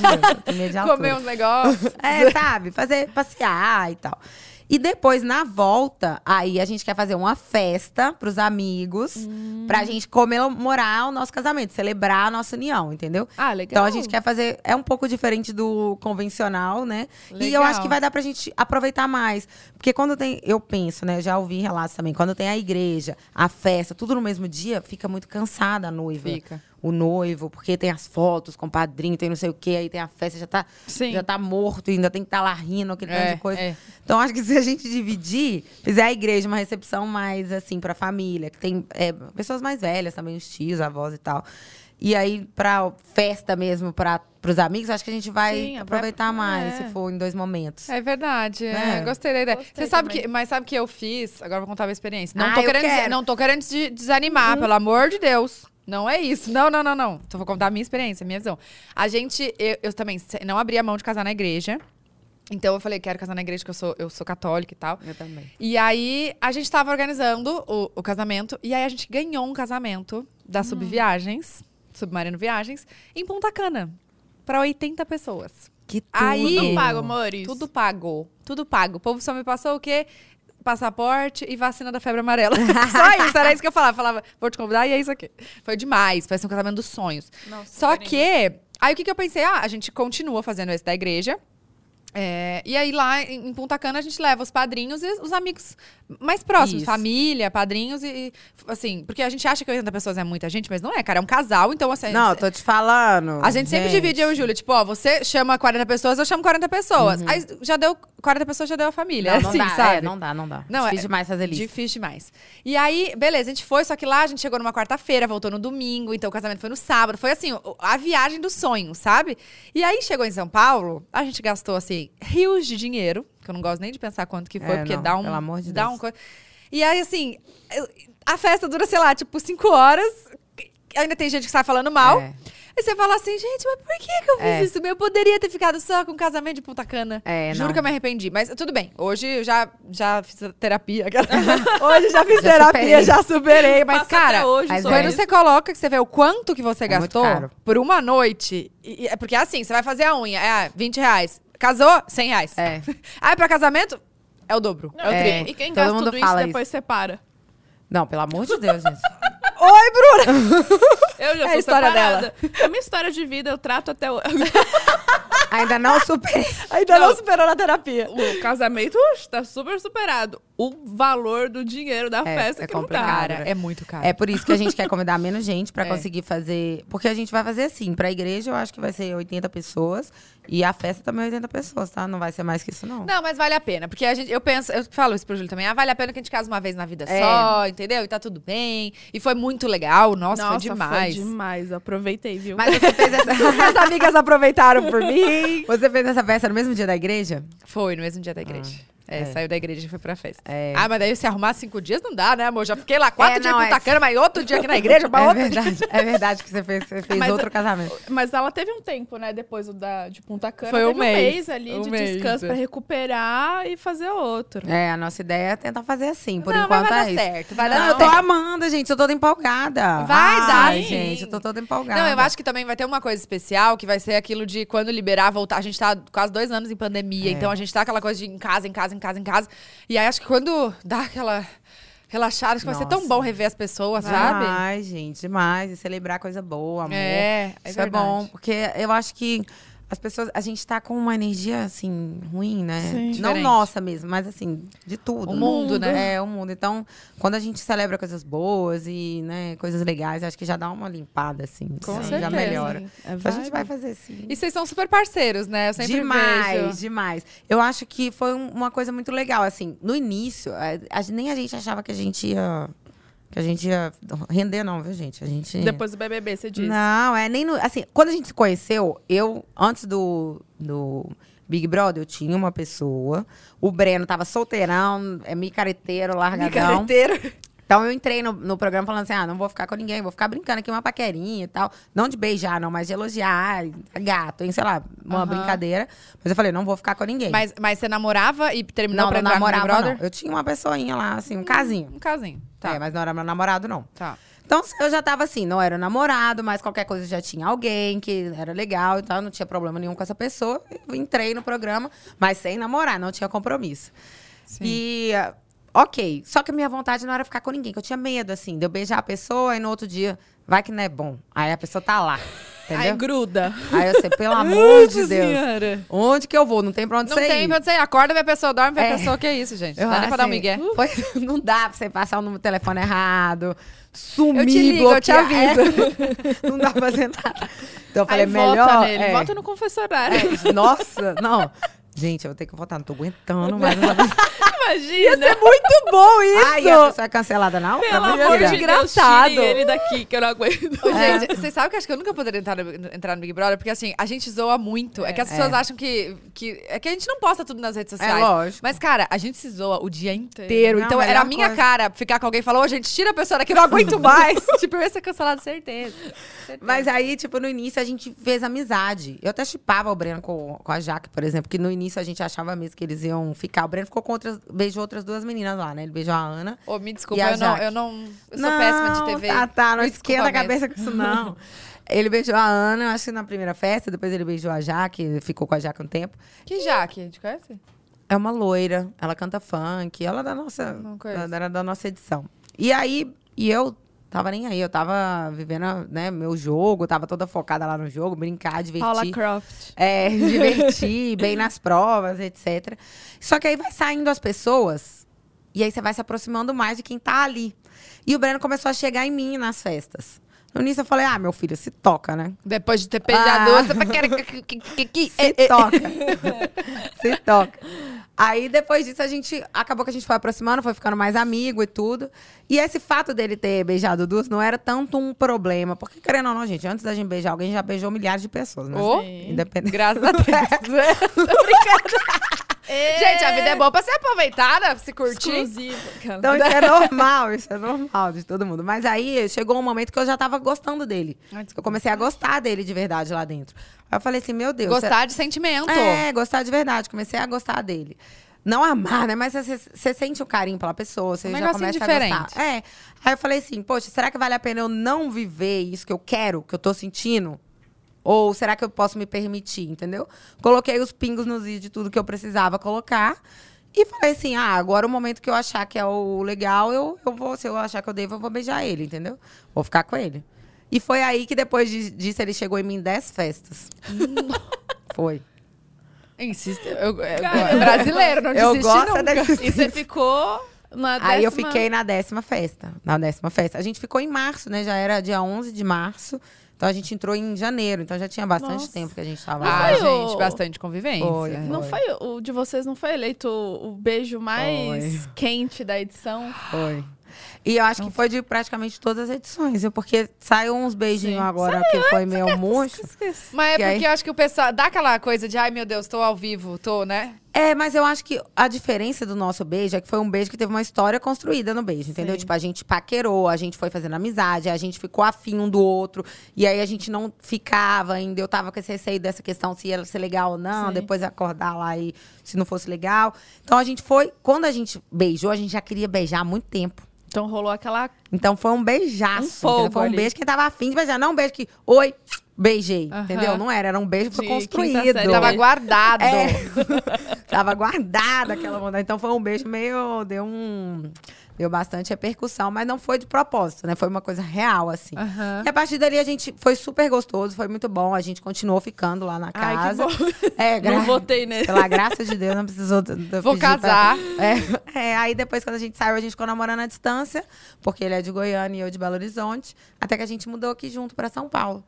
Deus. Comer uns negócios. É, sabe? Fazer, passear e tal. E depois, na volta, aí a gente quer fazer uma festa pros amigos, Hum. pra gente comemorar o nosso casamento, celebrar a nossa união, entendeu? Ah, legal. Então a gente quer fazer. É um pouco diferente do convencional, né? E eu Legal. acho que vai dar pra gente aproveitar mais. Porque quando tem. Eu penso, né? Já ouvi relatos também. Quando tem a igreja, a festa, tudo no mesmo dia, fica muito cansada a noiva. Fica. O noivo, porque tem as fotos com o padrinho, tem não sei o quê, aí tem a festa, já tá, Sim. já tá morto, ainda tem que estar tá lá rindo, aquele tanto É, de coisa. é. Então, acho que se a gente dividir, fizer a igreja uma recepção mais, assim, pra família, que tem é, pessoas mais velhas também, os tios, avós e tal. E aí, pra festa mesmo, para pros amigos, acho que a gente vai Sim, aproveitar vai- mais, é. se for em dois momentos. É verdade, Né? é, gostei da ideia. Gostei Você sabe também. que, mas sabe que eu fiz? Agora eu vou contar a minha experiência. Não Ah, tô querendo, quero. não tô querendo de- desanimar, pelo amor de Deus. Não é isso. Não, não, não, não. Então vou contar a minha experiência, a minha visão. A gente, eu, eu também não abri a mão de casar na igreja. Então eu falei, quero casar na igreja, que eu sou, eu sou católica e tal. Eu também. E aí a gente tava organizando o, o casamento. E aí a gente ganhou um casamento da Subviagens, Submarino Viagens, em Punta Cana. Pra 80 pessoas. Que tudo. Aí- Tudo pago, amores. Tudo pago. Tudo pago. O povo só me passou o quê? Passaporte e vacina da febre amarela. só isso, era isso que eu falava. Falava, vou te convidar e é isso aqui. Foi demais. Ser um casamento dos sonhos. Nossa, Só que, aí o que, que eu pensei? Ah, a gente continua fazendo esse da igreja. É, e aí lá em Punta Cana a gente leva os padrinhos e os amigos mais próximos, Isso. família, padrinhos e, e, assim, porque a gente acha que 80 pessoas é muita gente, mas não é, cara, é um casal, então assim, Não, tô te falando. a gente sempre divide, eu e Júlia. Tipo, ó, você chama 40 pessoas, eu chamo 40 pessoas. Aí já deu 40 pessoas, já deu a família. Uhum. Não, não assim, dá, sabe? é, não dá, não dá. Não, Difícil é demais fazer lista. Difícil demais. E aí, beleza, a gente foi, só que lá a gente chegou numa quarta-feira, voltou no domingo, então o casamento foi no sábado. Foi assim, a viagem dos sonhos, sabe? E aí chegou em São Paulo, a gente gastou, assim, rios de dinheiro, que eu não gosto nem de pensar quanto que foi, É, porque não, dá um. pelo amor de dá Deus. um E aí, assim, a festa dura, sei lá, tipo, cinco horas. Ainda tem gente que sai falando mal. É. E você fala assim, gente, mas por que, que eu fiz É. isso? Eu poderia ter ficado só com casamento de Punta Cana. É, Juro não. que eu me arrependi. Mas tudo bem. Hoje eu já, já fiz terapia. Hoje já fiz Já terapia, superei. já superei. Mas, Passa cara, hoje, mas quando isso. você coloca que você vê o quanto que você É gastou por uma noite. e- e- é porque é assim, você vai fazer a unha, é 20 reais. Casou, 100 reais. É. Aí pra casamento, é o dobro. Não, é o É. triplo. E quem todo gasta mundo tudo isso depois separa. Não, pelo amor de Deus, gente. Oi, Bruna! Eu já É a sou história separada. A minha história de vida eu trato até o, Ainda não superei. Ainda não, Não. superou na terapia. o casamento. ux, tá super superado. o valor do dinheiro da É, festa é que complicado. Cara, né? é muito caro. É por isso que a gente quer convidar menos gente pra É. conseguir fazer. Porque a gente vai fazer assim. Pra igreja, eu acho que vai ser 80 pessoas. E a festa também é 80 pessoas, tá? Não vai ser mais que isso, não. Não, mas vale a pena. Porque a gente, eu penso, eu falo isso pro Júlio também. Ah, vale a pena que a gente casa uma vez na vida É. só, entendeu? E tá tudo bem. E foi muito legal. Nossa, Nossa, foi demais. Foi demais. Eu aproveitei, viu? Mas você fez essa. Minhas amigas aproveitaram por mim. você fez essa festa no mesmo dia da igreja? Foi, no mesmo dia da igreja. É, é. saiu da igreja e foi pra festa. É. Ah, mas daí se arrumar cinco dias não dá, né, amor? Já fiquei lá quatro É, dias não, em Punta é- Cana, mas outro dia aqui na igreja, mas É outro verdade, é verdade que você fez, você fez Mas outro casamento. Mas ela teve um tempo, né? Depois da, de Punta Cana. Foi um teve mês. ali Um de mês, descanso é. pra recuperar e fazer outro. É, a nossa ideia é tentar fazer assim, por não, enquanto mas vai é dar isso. certo, vai dar Não, eu certo. tô amando, gente. Eu tô toda empolgada. Vai Ai, dar, gente. sim. Eu tô toda empolgada. Não, eu acho que também vai ter uma coisa especial, que vai ser aquilo de quando liberar, voltar. A gente tá quase dois anos em pandemia, É. então a gente tá aquela coisa de em casa, em casa, em casa, em casa. E aí acho que quando dá aquela relaxada, acho que vai ser tão Nossa. bom rever as pessoas, sabe? Ai, gente, demais. E celebrar coisa boa, amor. É, é Isso é verdade. bom, porque eu acho que as pessoas. A gente tá com uma energia, assim, ruim, né? Sim. Não Diferente. nossa mesmo, mas assim, de tudo. O mundo, né? É, o mundo. Então, quando a gente celebra coisas boas e, né, coisas legais, acho que já dá uma limpada, assim. Com sabe? certeza. Já melhora. É Então, a gente vai fazer sim. E vocês são super parceiros, né? Eu sempre demais, vejo. demais. Eu acho que foi um- uma coisa muito legal. Assim, no início, a- a- nem a gente achava que a gente ia. Que a gente ia render, não, viu, gente? A gente. Depois do BBB, você disse. Não, é nem no. Assim, quando a gente se conheceu, eu, antes do, do Big Brother, eu tinha uma pessoa. O Breno tava solteirão, é micareteiro, largadão. Micareteiro. Então eu entrei no, no programa falando assim: ah, não vou ficar com ninguém, vou ficar brincando aqui uma paquerinha e tal. Não de beijar, não, mas de elogiar, ai, gato, hein, sei lá, uma Aham. brincadeira. Mas eu falei: não vou ficar com ninguém. Mas, mas você namorava e terminou não, pra não entrar namorava, Brother? não. Eu tinha uma pessoinha lá, assim, um casinho. Um casinho. Tá, É, mas não era meu namorado, não. tá. Então, eu já tava assim, não era namorado, mas qualquer coisa já tinha alguém que era legal e tal, não tinha problema nenhum com essa pessoa. Eu entrei no programa, mas sem namorar, não tinha compromisso. Sim. E, ok. Só que a minha vontade não era ficar com ninguém, que eu tinha medo, assim, de eu beijar a pessoa e no outro dia, vai que não é bom. Aí a pessoa tá lá, Aí entendeu? gruda. Aí eu sei, pelo amor de Deus, Senhora. onde que eu vou? Não tem pra onde Não você tem pra onde você ir. Acorda, vê a pessoa, dorme, vê a É. pessoa. Que é isso, gente? Eu Não dá nem pra dar um assim, migué. não dá pra você passar o número do telefone errado, sumir, Eu te ligo, eu te bloquear. aviso. É, não dá pra fazer nada. Então eu falei, Aí melhor... vota nele. é, Vota no confessionário. é, nossa, não. Gente, eu vou ter que votar, não tô aguentando mais. uma vez. Imagina. Muito bom isso! Ai, pessoa é cancelada, não? Pelo Pra amor de Deus, engraçado. ele daqui, que eu não aguento. Ô, Gente, vocês sabem que acho que eu nunca poderia entrar no, entrar no Big Brother, porque assim, a gente zoa muito. É, que as pessoas É. acham que, que. É que a gente não posta tudo nas redes sociais. lógico. Mas, cara, a gente se zoa o dia inteiro. Não, então era a minha coisa. cara ficar com alguém e falar, ô, gente, tira a pessoa daqui, eu não aguento mais. tipo, eu ia ser cancelado, certeza. certeza. Mas aí, tipo, no início a gente fez amizade. Eu até chipava o Breno com, com a Jaque, por exemplo, que no início a gente achava mesmo que eles iam ficar. O Breno ficou com outras, beijou outras duas meninas lá, né? Ele beijou a Ana. Ô, me desculpa, eu não, eu não. Eu sou péssima de TV. Tá, tá, não Me esquenta a cabeça com isso, não. Ele beijou a Ana, acho que na primeira festa, depois ele beijou a Jaque, ficou com a Jaque um tempo. Que Jaque? A gente conhece? É uma loira, ela canta funk, ela é da nossa, Não da, era da nossa edição. E aí, e eu tava nem aí, eu tava vivendo, né, meu jogo, tava toda focada lá no jogo, brincar, Paula divertir. Croft. É, divertir, bem nas provas, etc. Só que aí vai saindo as pessoas, e aí você vai se aproximando mais de quem tá ali. E o Breno começou a chegar em mim nas festas. No início eu falei, ah, meu filho, se toca, né? Depois de ter beijado Ah. outra, você quer que, que, que, que, Se toca. Se toca. Aí, depois disso, a gente. Acabou que a gente foi aproximando, foi ficando mais amigo e tudo. E esse fato dele ter beijado duas não era tanto um problema. Porque, querendo ou não, gente, antes da gente beijar alguém, já beijou milhares de pessoas, né? Sim. Independente. Graças a Deus. Tô brincando. Gente, a vida é boa pra ser aproveitada, se curtir. Exclusivo. Então, isso é normal, isso é normal de todo mundo. Mas aí chegou um momento que eu já tava gostando dele. Ai. Eu comecei a gostar dele de verdade lá dentro. Aí eu falei assim, meu Deus. Gostar de sentimento. É, gostar de verdade. Comecei a gostar dele. Não amar, né? Mas você, sente o carinho pela pessoa, você Um já começa a diferente. gostar. É. Aí eu falei assim, poxa, será que vale a pena eu não viver isso que eu quero, que eu tô sentindo? Ou será que eu posso me permitir, entendeu? Coloquei os pingos nos i de tudo que eu precisava colocar. E falei assim, ah, agora o momento que eu achar que é o legal, eu, eu vou, se eu achar que eu devo, eu vou beijar ele, entendeu? Vou ficar com ele. E foi aí que depois de- disso ele chegou em mim em 10 festas. foi. Insiste. Eu, eu, Cara, é brasileiro, não Eu desiste gosto nunca. dessa E você ficou na Aí eu décima- fiquei na décima festa. Na décima festa. A gente ficou em março, né? Já era dia 11 de março. Então a gente entrou em janeiro. Então já tinha bastante Nossa. tempo que a gente tava Ah, lá. foi gente, o- bastante convivência. Foi, Não foi o de vocês não foi eleito o beijo mais Foi. quente da edição? Foi. E eu acho que foi de praticamente todas as edições? Porque saiu uns beijinhos Sim. agora que foi meio murcho. Mas é E aí? porque eu acho que o pessoal dá aquela coisa de, ai meu Deus, tô ao vivo, tô, né? É, mas eu acho que a diferença do nosso beijo é que foi um beijo que teve uma história construída no beijo, entendeu? Sim. Tipo, a gente paquerou, a gente foi fazendo amizade, a gente ficou afim um do outro. E aí a gente não ficava ainda. Eu tava com esse receio dessa questão se ia ser legal ou não, Sim. depois acordar lá e se não fosse legal. Então a gente foi. Quando a gente beijou, a gente já queria beijar há muito tempo. Então rolou aquela. Então foi um beijaço. Um fogo? Foi um ali. beijo que tava afim de beijar. Não um beijo que, oi, beijei. Aham. Entendeu? Não era, era um beijo que foi construído. Tava guardado. É. Tava guardada aquela vontade. Então foi um beijo meio. Deu um. Deu bastante repercussão, mas não foi de propósito, né? Foi uma coisa real, assim. Aham. E a partir dali a gente foi super gostoso, foi muito bom. A gente continuou ficando lá na Ai, casa. bom. É, gra- Não votei nele. Pela graça de Deus, não precisou. Vou pedir pra- casar. É, é, aí depois, quando a gente saiu, a gente ficou namorando à distância, porque ele é de Goiânia e eu de Belo Horizonte, até que a gente mudou aqui junto para São Paulo.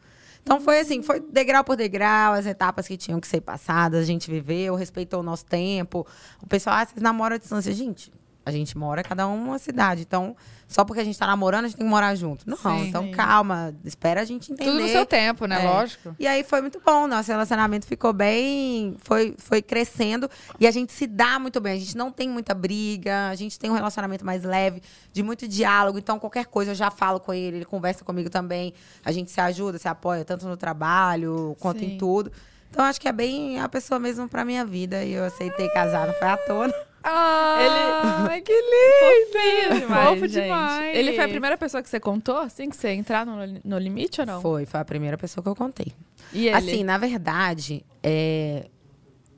Então foi assim, foi degrau por degrau, as etapas que tinham que ser passadas, a gente viveu, respeitou o nosso tempo. O pessoal, ah, vocês namoram à distância. Gente, a gente mora cada um numa cidade. Então, só porque a gente tá namorando, a gente tem que morar junto. Não, Sim. então calma, espera a gente entender. Tudo no seu tempo, né? É. Lógico. E aí foi muito bom, nosso relacionamento ficou bem, foi, foi crescendo e a gente se dá muito bem. A gente não tem muita briga, a gente tem um relacionamento mais leve, de muito diálogo. Então qualquer coisa eu já falo com ele, ele conversa comigo também. A gente se ajuda, se apoia tanto no trabalho quanto Sim. em tudo. Então acho que é bem a pessoa mesmo pra minha vida e eu aceitei casar, não foi à toa. Ah, Ai, que lindo. Fofinho demais, Fofo gente. demais. Ele foi a primeira pessoa que você contou, assim, que você entrar no, no limite ou não? Foi, foi a primeira pessoa que eu contei. E ele? Assim, na verdade, é,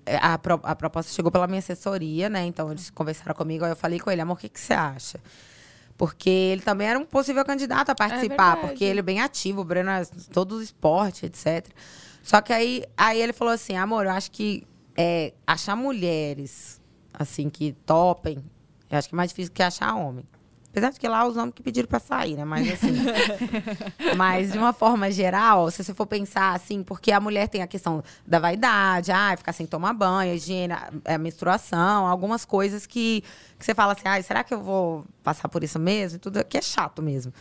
é, a, pro- a proposta chegou pela minha assessoria, né? Então, eles conversaram comigo, aí eu falei com ele, amor, o que, que você acha? Porque ele também era um possível candidato a participar, verdade. porque ele é bem ativo, o Breno é todo o esporte, etc. Só que aí, aí ele falou assim, amor, eu acho que é, achar mulheres, assim, que topem, eu acho que é mais difícil que achar homem. Apesar de que lá os homens que pediram pra sair, né? Mas assim. mas de uma forma geral, se você for pensar assim, porque a mulher tem a questão da vaidade, ah, ficar sem tomar banho, higiene, a, a menstruação, algumas coisas que, que você fala assim, ah, será que eu vou passar por isso mesmo? E tudo que é chato mesmo.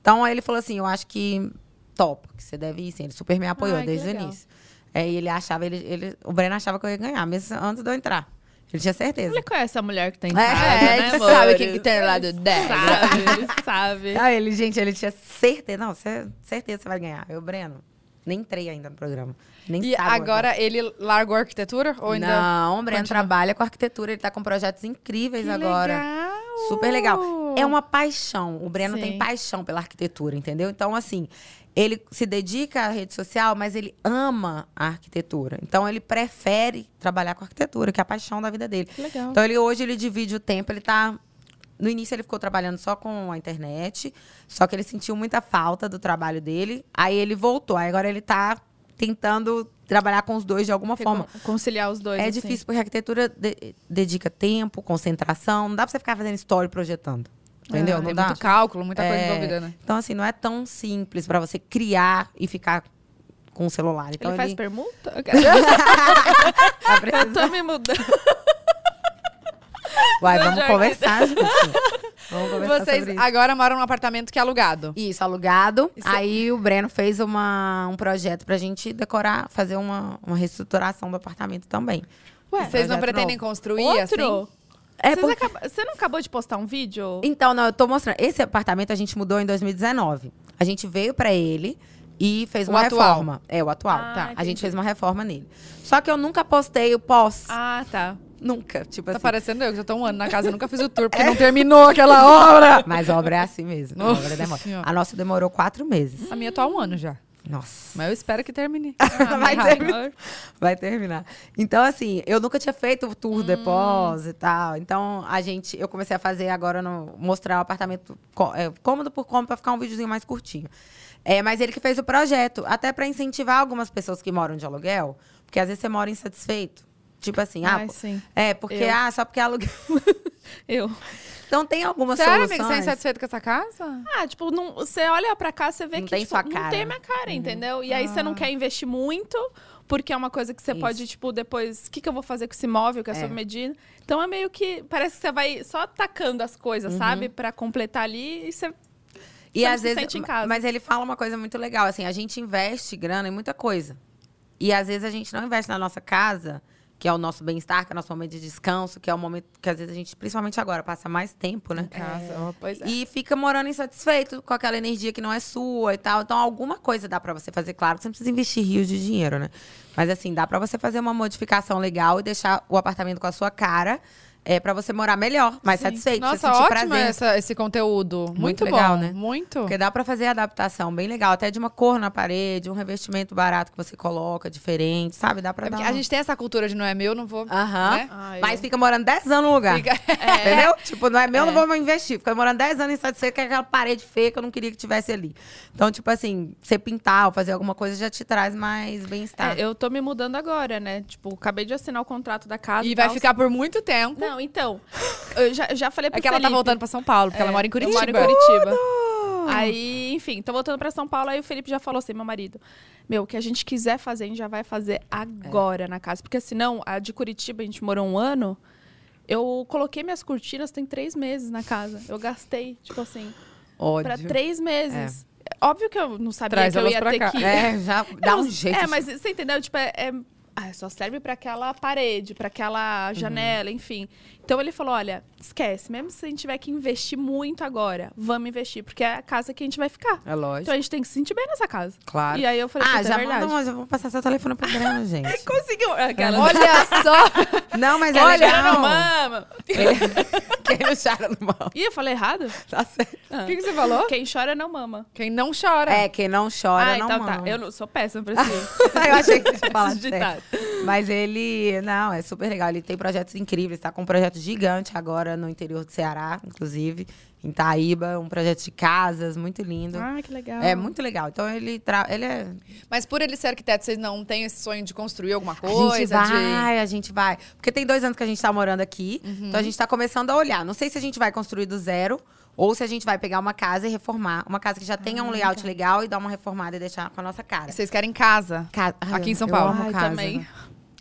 Então aí ele falou assim, eu acho que topa, que você deve ir sim. Ele super me apoiou Ai, desde o início. É, e ele achava, ele, ele, o Breno achava que eu ia ganhar, mesmo antes de eu entrar. Ele tinha certeza. Ele conhece a mulher que tá em É, casa, É, né, amor? sabe quem que tem lá do 10. Sabe, ele sabe. Ah, ele, gente, ele tinha certeza. Não, certeza que você vai ganhar. Eu, Breno, nem entrei ainda no programa. Nem E o agora ele largou a arquitetura? Ou ainda Não, o Breno continua? trabalha com arquitetura. Ele tá com projetos incríveis Que agora. legal. Super legal. É uma paixão. O Breno Sim. tem paixão pela arquitetura, entendeu? Então, assim, ele se dedica à rede social, mas ele ama a arquitetura. Então, ele prefere trabalhar com arquitetura, que é a paixão da vida dele. Legal. Então, ele hoje ele divide o tempo, ele tá. No início ele ficou trabalhando só com a internet, só que ele sentiu muita falta do trabalho dele. Aí ele voltou. Aí agora ele tá tentando trabalhar com os dois de alguma forma. Conciliar os dois. É assim. difícil, porque a arquitetura de- dedica tempo, concentração. Não dá pra você ficar fazendo story projetando. Entendeu? Ah, não tem dá. muito cálculo, muita coisa É, envolvida, né? Então, assim, não é tão simples pra você criar e ficar com o celular. Então, Ele faz ele permuta? tá precisando- Eu tô me mudando. Uai, Não, vamos conversar, gente. Vamos conversar Vocês agora moram num apartamento que é alugado. Isso, alugado. Isso- Aí o Breno fez uma, um projeto pra gente decorar, fazer uma, uma reestruturação do apartamento também. Ué, Vocês não pretendem novo. construir Outro? assim? É Vocês porque- acaba- Você não acabou de postar um vídeo? Então, não, eu tô mostrando. Esse apartamento a gente mudou em 2019. A gente veio pra ele e fez O uma atual. reforma. É, o atual. Ah, tá. A entendi. gente fez uma reforma nele. Só que eu nunca postei o pós. Ah, tá. Nunca. Tipo Tá assim. parecendo eu, que já tô um ano na casa, eu nunca fiz o tour, porque não terminou aquela obra. Mas a obra é assim mesmo. A, Nossa obra demora. Senhora. a nossa demorou quatro meses. A minha tá há um ano já. Nossa. Mas eu espero que termine. Vai Ah, terminar. Vai terminar. Então, assim, eu nunca tinha feito o tour depois e tal. Então, a gente, eu comecei a fazer agora, no, mostrar o apartamento é, cômodo por cômodo, pra ficar um videozinho mais curtinho. É, mas ele que fez o projeto, até pra incentivar algumas pessoas que moram de aluguel, porque às vezes você mora insatisfeito. Tipo assim, ah, Ai, sim. é, porque, Eu. ah, só porque é aluguel. Eu. Então tem algumas Sério, amiga, soluções. você é insatisfeito com essa casa? Ah, tipo, não, você olha pra cá, você vê Não que tem tipo, sua não cara. tem a minha cara, entendeu? E aí você não quer investir muito, porque é uma coisa que você Isso. pode, tipo, depois, o que, que eu vou fazer com esse imóvel que é, É. sob medida? Então é meio que, parece que você vai só atacando as coisas, sabe? Pra completar ali e você... E Você não às se vezes, sente em casa. mas ele fala uma coisa muito legal, assim, a gente investe grana em muita coisa. E às vezes a gente não investe na nossa casa, que é o nosso bem-estar, que é o nosso momento de descanso, que é o momento que às vezes a gente, principalmente agora, passa mais tempo, né? Casa, ó, pois é. E fica morando insatisfeito com aquela energia que não é sua e tal. Então, alguma coisa dá pra você fazer. Claro, que você não precisa investir rios de dinheiro, né? Mas, assim, dá pra você fazer uma modificação legal e deixar o apartamento com a sua cara. É pra você morar melhor, mais satisfeito, você Nossa, sentir ótimo prazer. essa- esse conteúdo. Muito, Muito legal, bom, né? Muito. Porque dá pra fazer adaptação bem legal. Até de uma cor na parede, um revestimento barato que você coloca, diferente, sabe? Dá pra É dar a gente tem essa cultura de não é meu, não vou. Aham. né? Ah, eu- Mas fica morando 10 anos no lugar. Fica- Entendeu? Tipo, não é meu, É. não vou investir. Fica morando 10 anos insatisfeito com aquela parede feia que eu não queria que tivesse ali. Então, tipo assim, você pintar ou fazer alguma coisa já te traz mais bem-estar. É, eu tô me mudando agora, né? Tipo, acabei de assinar o contrato da casa. E vai ficar por muito tempo. Não, então. Eu já, já falei pro É que ela tá Felipe. voltando pra São Paulo, porque ela É, mora em Eu Curitiba. moro em Curitiba. Aí, enfim, tô voltando pra São Paulo. Aí o Felipe já falou assim, meu marido. Meu, o que a gente quiser fazer, a gente já vai fazer agora na casa. Porque senão, a de Curitiba, a gente morou um ano. Eu coloquei minhas cortinas tem três meses na casa. Eu gastei, tipo assim, Ódio. pra três meses. Óbvio que eu não sabia Traz que eu elas ia pra ter cá. que. É, já dá um Eu- jeito. É, mas você entendeu? Tipo, é, é- ah, só serve pra aquela parede, pra aquela janela, enfim. Então ele falou: olha, esquece, mesmo se a gente tiver que investir muito agora, vamos investir, porque é a casa que a gente vai ficar. É lógico. Então a gente tem que se sentir bem nessa casa. Claro. E aí eu falei, ah, "Puta, já é verdade. manda, já vou passar seu telefone pro Adriano, gente. Conseguiu. Aquela... Olha só! Não, mas é Olha, legal. não mama. Quem não chora no mal. Ih, eu falei errado? Tá certo. Ah. O que, que você falou? Quem chora não mama. Quem não chora. É, quem não chora ah, não então mama. tá. Eu não, sou péssima pra isso. eu achei que você certo. ditado. Mas ele, não, é super legal. Ele tem projetos incríveis. Tá com um projeto gigante agora no interior do Ceará, inclusive, em Taíba. Um projeto de casas, muito lindo. Ah, que legal. É muito legal. Então ele, tra... ele é. Mas por ele ser arquiteto, vocês não têm esse sonho de construir alguma A coisa? gente de... vai, a gente vai. Porque tem dois anos que a gente tá morando aqui. Então a gente tá começando a olhar. Não sei se a gente vai construir do zero. Ou se a gente vai pegar uma casa e reformar. Uma casa que já tenha um layout legal e dar uma reformada e deixar com a nossa cara. Vocês querem casa? Ca- Ai, Aqui em São eu Paulo. amo Ai, casa. também.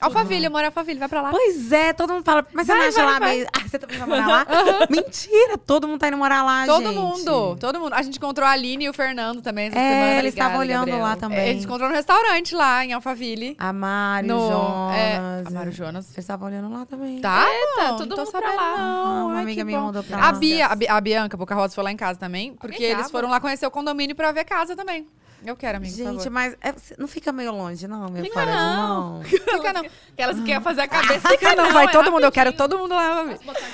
Alphaville, eu moro em Alphaville, vai pra lá. Pois é, todo mundo fala, mas você Vai, não acha vai, lá vai. meio. Ah, você também vai morar lá? Mentira, todo mundo tá indo morar lá, Todo gente. mundo, todo mundo. A gente encontrou a Aline e o Fernando também essa semana. É, eles Obrigada, estavam olhando Gabriel. lá também. É, a gente encontrou no restaurante lá em Alphaville. A Mário, No- Jonas. é, a Mário Jonas. Eles estavam olhando lá também. Tá, Eita, não, todo mundo sabendo, lá. não. Ah, uma Ai, amiga minha mandou pra A lá. Bia, a, Bi- a Bianca Boca Rosa foi lá em casa também, porque eles foram lá conhecer o condomínio pra ver casa também. Eu quero, amigo, por Gente, favor. mas é- não fica meio longe, não, meu Fica não. não. Fica não. Aquelas que querem fazer a cabeça. Fica não, vai é todo mundo, eu quero todo mundo lá.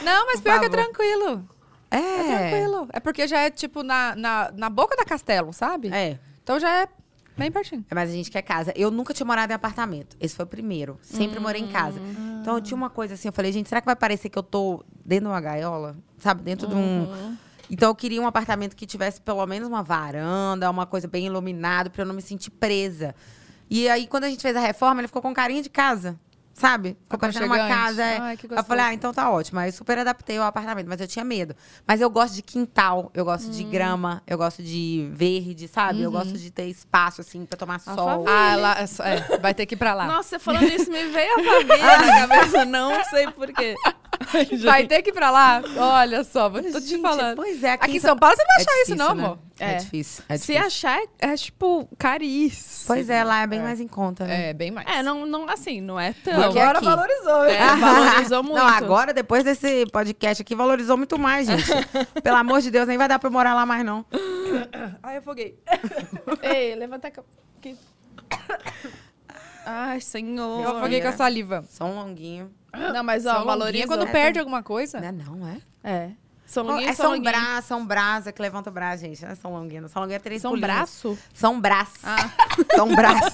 Não, mas Por pior que é tranquilo. É. É tranquilo. É porque já é, tipo, na, na, na boca da Castelo, sabe? É. Então já é bem pertinho. É, Mas a gente quer casa. Eu nunca tinha morado em apartamento. Esse foi o primeiro. Sempre morei em casa. Então eu tinha uma coisa assim, eu falei, gente, será que vai parecer que eu tô dentro de uma gaiola? Sabe, dentro de um. Então eu queria um apartamento que tivesse pelo menos uma varanda, uma coisa bem iluminada, pra eu não me sentir presa. E aí, quando a gente fez a reforma, ele ficou com carinha de casa. Sabe? Ficou parecendo uma casa. é. Ai, que eu falei, ah, então tá ótimo. Aí eu super adaptei ao apartamento, mas eu tinha medo. Mas eu gosto de quintal, eu gosto Hum. de grama, eu gosto de verde, sabe? Eu Uhum. gosto de ter espaço, assim, pra tomar sol. favor. Ah, lá, é é, vai ter que ir pra lá. Nossa, você falando isso, me veio a família na cabeça. Não sei por quê. Vai ter que ir pra lá? Olha só, vou tô te Gente, falando. Pois é, Aqui em São Paulo você não vai achar é isso, não, difícil, né? amor. É, É. difícil. É Se difícil. achar, é, é, tipo caríssimo. Pois é, lá é bem mais em conta, né? É, bem mais. É, não, não, assim, não é tão. Porque Agora aqui- valorizou. É, valorizou muito. Não, agora, depois desse podcast aqui, valorizou muito mais, gente. Pelo amor de Deus, nem vai dar pra eu morar lá mais, não. Ai, eu afoguei. Ei, levanta a ca- aqui. Ai, senhor. Eu afoguei com a saliva. Só um longuinho. Não, mas ó, São longuinha valoriza. quando É, perde alguma coisa. Não é não, é? É. São longuinhos, É são São. Brás, São Brasa que levanta o braço, gente. Não é São Longuinho. São Longuinho é três São pulinhos. braço? São Brás. Ah. São Brás.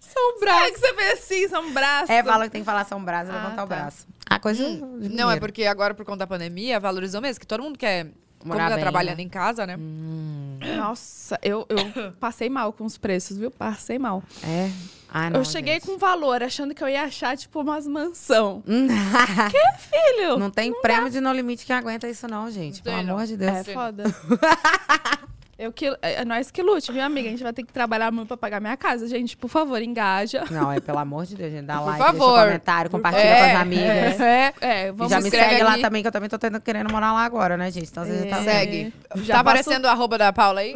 São braços. que você fez assim, são braços. É, fala que tem que falar São Brás e Ah, levantar o tá. braço. A coisa. de Não, é porque agora, por conta da pandemia, valorizou mesmo. Que todo mundo quer. Como Morar tá bem, trabalhando né? em casa, né? Hum, Nossa, eu, eu passei mal com os preços, viu? Passei mal. é. Ah, não, eu cheguei gente. com valor, achando que eu ia achar, tipo, umas mansão. Que, filho? Não tem prêmio de No Limite que aguenta isso, não, gente. Pelo não. amor de Deus. É foda. Eu que, é nós que lute, viu, amiga? A gente vai ter que trabalhar muito pra pagar minha casa. Gente, por favor, engaja. Não, é pelo amor de Deus, gente. Dá Por like, favor. deixa comentário, compartilha É, com as amigas. É. É, E vamos já me segue lá também, que eu também tô tendo, querendo morar lá agora, né, gente? Então você já tá... É. Segue. Já tá aparecendo o arroba da Paula aí?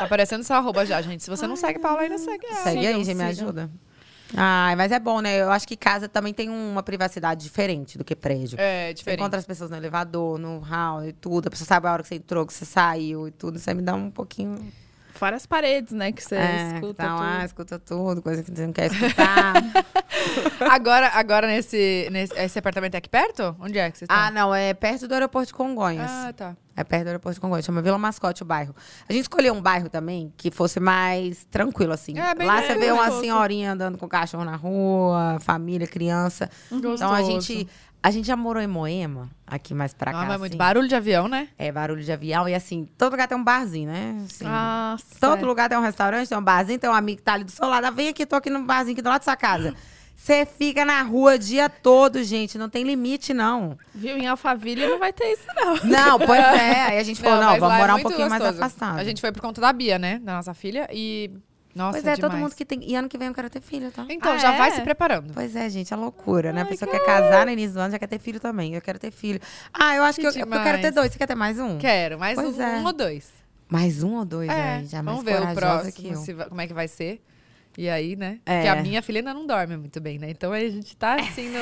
Tá aparecendo seu arroba já, gente. Se você não segue Paula ainda, segue ela. Segue aí, gente, me ajuda. Ai, mas é bom, né? Eu acho que casa também tem uma privacidade diferente do que prédio. É, Você diferente. encontra as pessoas no elevador, no hall e tudo. A pessoa sabe a hora que você entrou, que você saiu e tudo. Você me dá um pouquinho. Fora as paredes, né? Que você é, escuta então, tudo. ah, escuta tudo, coisa que você não quer escutar. Agora, agora nesse, nesse. Esse apartamento é aqui perto? Onde é que vocês estão? ah, não, é perto do aeroporto de Congonhas. Ah, tá. É perto do aeroporto de Congonhas, chama Vila Mascote o bairro. A gente escolheu um bairro também que fosse mais tranquilo, assim. É, bem Lá você vê uma gostoso. senhorinha andando com o cachorro na rua, família, criança. Então a Gostoso. gente. A gente já morou em Moema, aqui mais pra cá. Ah, mas muito assim. barulho de avião, né? É, barulho de avião. E assim, todo lugar tem um barzinho, né? Assim, Nossa. todo lugar tem um restaurante, tem um barzinho, tem um amigo que tá ali do seu lado. Ah, Vem aqui, tô aqui no barzinho aqui do lado da sua casa. Você fica na rua o dia todo, gente. Não tem limite, não. Viu? Em Alphaville não vai ter isso, não. Não, pois é. Aí a gente falou, não, lá vamos é morar um muito pouquinho mais gostoso. afastado. A gente foi por conta da Bia, né? Da nossa filha. E. Nossa, Pois é, todo demais. mundo que tem. E ano que vem eu quero ter filho, tá? Então, Ah, já vai é? se preparando. Pois é, gente, é loucura, né? A Ai, pessoa quer casar no início do ano, já quer ter filho também. Eu quero ter filho. Ah, eu acho que, Que eu, eu quero ter dois. Você quer ter mais um? Quero, mais um, é. um ou dois. Mais um ou dois, É, aí? Já vamos mais ver o corajosa que próximo, eu. se vai- como é que vai ser. E aí, né? É. Porque a minha filha ainda não dorme muito bem, né? Então aí a gente tá assim no...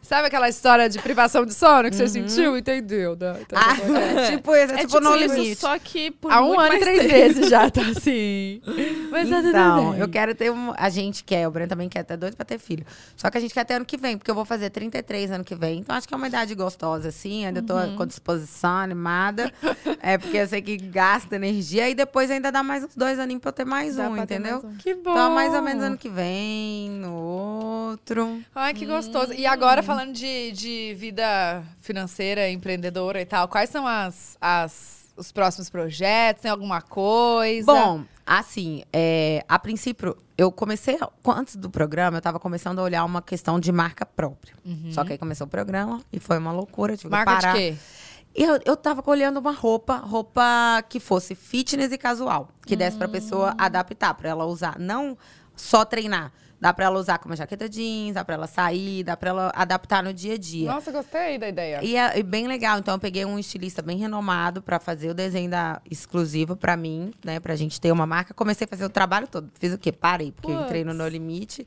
Sabe aquela história de privação de sono que você sentiu? Entendeu? né? Então, Ah, como é é? tipo isso, é, É tipo, no isso, limite. só que por Há um ano e três tempo. meses já tá assim. Mas tá Então, eu quero ter um. A gente quer, o Breno também quer ter dois pra ter filho. Só que a gente quer ter ano que vem, porque eu vou fazer 33 ano que vem. Então acho que é uma idade gostosa, assim. Ainda tô Uhum. com disposição, animada. é porque eu sei que gasta energia. E depois ainda dá mais uns dois aninhos pra eu ter mais Dá um, entendeu? mais um. Que bom. Então, mais ou menos ano que vem, no outro. Ai, que gostoso. E agora, falando de, de vida financeira, empreendedora e tal, quais são as, as, os próximos projetos? Tem alguma coisa? Bom, assim, é, a princípio, eu comecei, antes do programa, eu tava começando a olhar uma questão de marca própria. Só que aí começou o programa e foi uma loucura. Tive Uhum. marca que parar. de quê? Eu, eu tava olhando uma roupa, roupa que fosse fitness e casual. Que desse pra pessoa adaptar, pra ela usar. Não só treinar. Dá pra ela usar como jaqueta jeans, dá pra ela sair, dá pra ela adaptar no dia a dia. Nossa, gostei da ideia. E é bem legal. Então, eu peguei um estilista bem renomado pra fazer o desenho da, exclusivo pra mim, né? Pra gente ter uma marca. Comecei a fazer o trabalho todo. Fiz o quê? Parei, porque eu entrei no No Limite.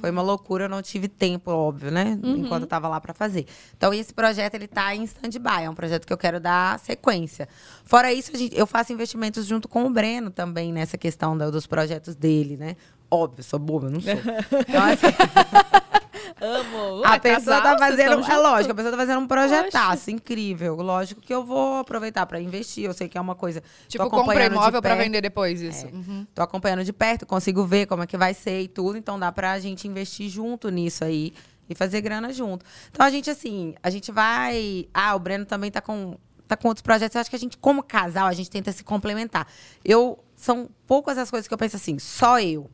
Foi uma loucura, eu não tive tempo, óbvio, né? Enquanto eu tava lá pra fazer. Então, esse projeto, ele tá em stand-by. É um projeto que eu quero dar sequência. Fora isso, gente- eu faço investimentos junto com o Breno também, nessa questão da- dos projetos dele, né? Óbvio, sou boba, não sou. Então, assim, Amo. a É pessoa casal, tá fazendo. É lógico, a pessoa tá fazendo um projetaço incrível. Lógico que eu vou aproveitar pra investir. Eu sei que é uma coisa. Tipo, compra imóvel pra perto. vender depois, isso. Uhum. Tô acompanhando de perto, consigo ver como é que vai ser e tudo. Então dá pra gente investir junto nisso aí e fazer grana junto. Então a gente, assim, a gente vai. Ah, o Breno também tá com. Tá com outros projetos. Eu acho que a gente, como casal, a gente tenta se complementar. Eu. São poucas as coisas que eu penso assim, só eu.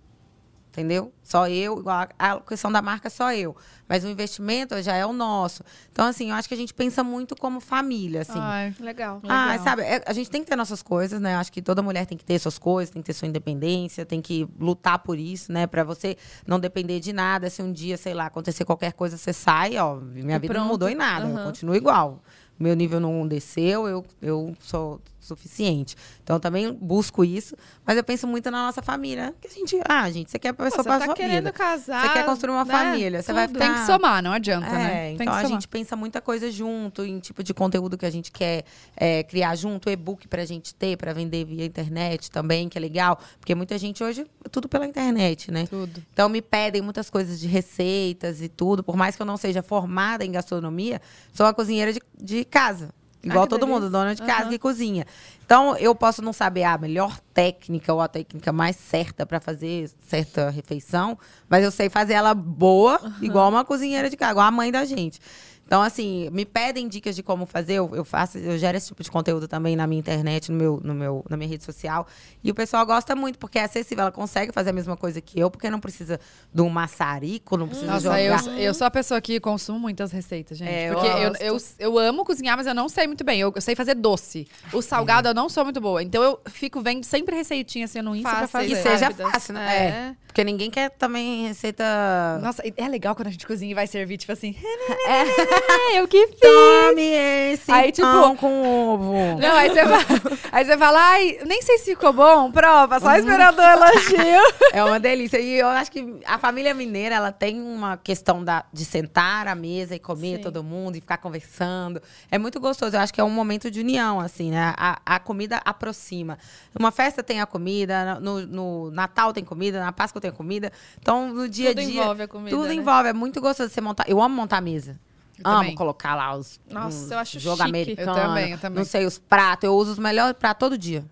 Entendeu? Só eu, igual a, a questão da marca, só eu. Mas o investimento já é o nosso. Então, assim, eu acho que a gente pensa muito como família, assim. Ai, Legal. Ah, Legal. sabe, é- a gente tem que ter nossas coisas, né? Acho que toda mulher tem que ter suas coisas, tem que ter sua independência, tem que lutar por isso, né? Pra você não depender de nada. Se um dia, sei lá, acontecer qualquer coisa, você sai, ó. Minha E vida não pronto. mudou em nada, eu Aham. continuo igual. Meu nível não desceu, eu, eu sou suficiente. Então, eu também busco isso, mas eu penso muito na nossa família. né? Que a gente, ah, gente, você quer Pô, pessoa você pra tá sua querendo vida. casar. Você quer construir uma né? família, você vai Tudo. Tem que somar, não adianta, É, né? Tem então que a somar. gente pensa muita coisa junto, em tipo de conteúdo que a gente quer é, criar junto, e-book pra gente ter, pra vender via internet também, que é legal. Porque muita gente hoje, é tudo pela internet, né? Tudo. Então me pedem muitas coisas de receitas e tudo. Por mais que eu não seja formada em gastronomia, sou uma cozinheira de, de casa. Igual que todo delícia. mundo, dona de casa Aham. que cozinha. Então, eu posso não saber a melhor técnica ou a técnica mais certa para fazer certa refeição, mas eu sei fazer ela boa, uhum. igual uma cozinheira de casa, igual a mãe da gente. Então, assim, me pedem dicas de como fazer, eu, eu, faço, eu gero esse tipo de conteúdo também na minha internet, no meu, no meu, na minha rede social. E o pessoal gosta muito, porque é acessível, ela consegue fazer a mesma coisa que eu, porque não precisa de um maçarico, não precisa Nossa, jogar. Eu, eu sou a pessoa que consumo muitas receitas, gente. É, porque eu, eu, eu, amo cozinhar, mas eu não sei muito bem. Eu, eu sei fazer doce. O salgado eu não sou muito boa. Então eu fico vendo sempre receitinha assim no Insta fácil, pra fazer. E seja fácil, né? É. Porque ninguém quer também receita. Nossa, é legal quando a gente cozinha e vai servir, tipo assim. É, eu que fiz. Tome esse aí, tipo, pão com ovo. Não, aí você fala, aí você fala, ai, nem sei se ficou bom, prova, só uhum. esperando o elogio. É uma delícia. E eu acho que a família mineira, ela tem uma questão da, de sentar à mesa e comer Sim. todo mundo e ficar conversando. É muito gostoso. Eu acho que é um momento de união, assim, né? A, a comida aproxima. Uma festa tem a comida, no, no Natal tem comida, na Páscoa tem comida. Então, no dia a dia. Tudo envolve a comida. Tudo né? envolve. É muito gostoso você montar. Eu amo montar mesa. Eu Amo também. colocar lá os. Nossa, eu acho jogo chique. americano. Eu também, eu também. Não sei, os pratos. Eu uso os melhores pratos todo dia.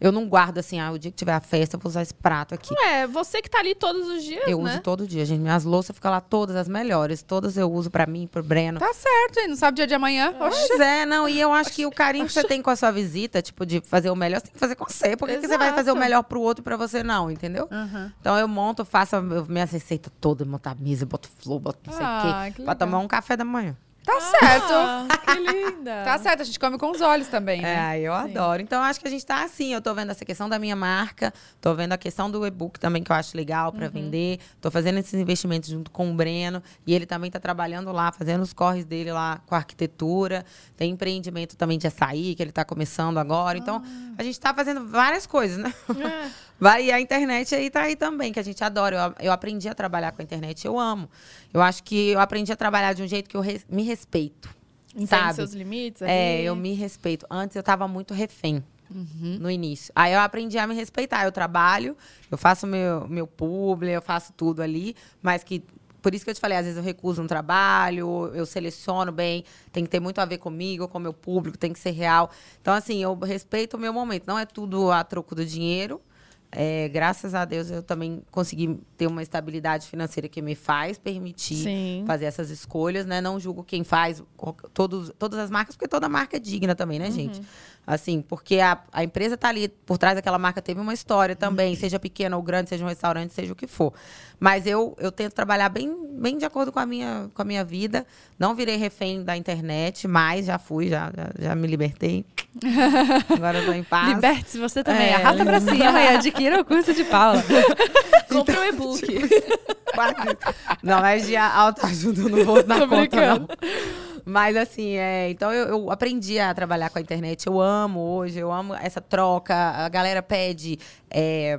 Eu não guardo assim, ah, o dia que tiver a festa, eu vou usar esse prato aqui. É, você que tá ali todos os dias, Eu né? uso todo dia, gente. Minhas louças ficam lá todas, as melhores. Todas eu uso pra mim, pro Breno. Tá certo, hein? Não sabe o dia de amanhã. Pois é, não. E eu acho que o carinho que você tem com a sua visita, tipo, de fazer o melhor, você tem que fazer com você. Por que, que você vai fazer o melhor pro outro e pra você não, entendeu? Uhum. Então eu monto, faço minhas receitas todas, monto a mesa, boto flor, boto não sei o ah, quê. Pra tomar um café da manhã. Tá ah, certo. Que linda. Tá certo, a gente come com os olhos também, né? É, eu Sim. adoro. Então, acho que a gente tá assim. Eu tô vendo essa questão da minha marca, tô vendo a questão do e-book também, que eu acho legal para uhum. vender. Tô fazendo esses investimentos junto com o Breno. E ele também tá trabalhando lá, fazendo os corres dele lá com a arquitetura. Tem empreendimento também de açaí, que ele tá começando agora. Então, ah. A gente tá fazendo várias coisas, né? É. Vai, e a internet aí tá aí também, que a gente adora. Eu, eu aprendi a trabalhar com a internet, eu amo. Eu acho que eu aprendi a trabalhar de um jeito que eu re, me respeito. Entende sabe? seus limites? Ali. É, eu me respeito. Antes eu tava muito refém. Uhum. No início. Aí eu aprendi a me respeitar. Eu trabalho, eu faço meu, meu publi, eu faço tudo ali, mas que por isso que eu te falei, às vezes eu recuso um trabalho, eu seleciono bem, tem que ter muito a ver comigo, com o meu público, tem que ser real. Então, assim, eu respeito o meu momento. Não é tudo a troco do dinheiro, é, graças a Deus eu também consegui ter uma estabilidade financeira que me faz permitir Sim. fazer essas escolhas, né? Não julgo quem faz todos, todas as marcas, porque toda marca é digna também, né, uhum. gente? Assim, porque a, a empresa está ali por trás daquela marca, teve uma história também, uhum. seja pequena ou grande, seja um restaurante, seja o que for. Mas eu, eu tento trabalhar bem, bem de acordo com a, minha, com a minha vida. Não virei refém da internet, mas já fui, já, já, já me libertei. Agora eu tô em paz. Liberte-se você também. É, Arrasta pra cima e adquira o curso de Paula. Compre o um e-book. Tipo, não, mas de autoajuda eu não vou dar conta, brincando. não. Mas assim, é, então eu, eu, aprendi a trabalhar com a internet. Eu amo hoje, eu amo essa troca. A galera pede. É,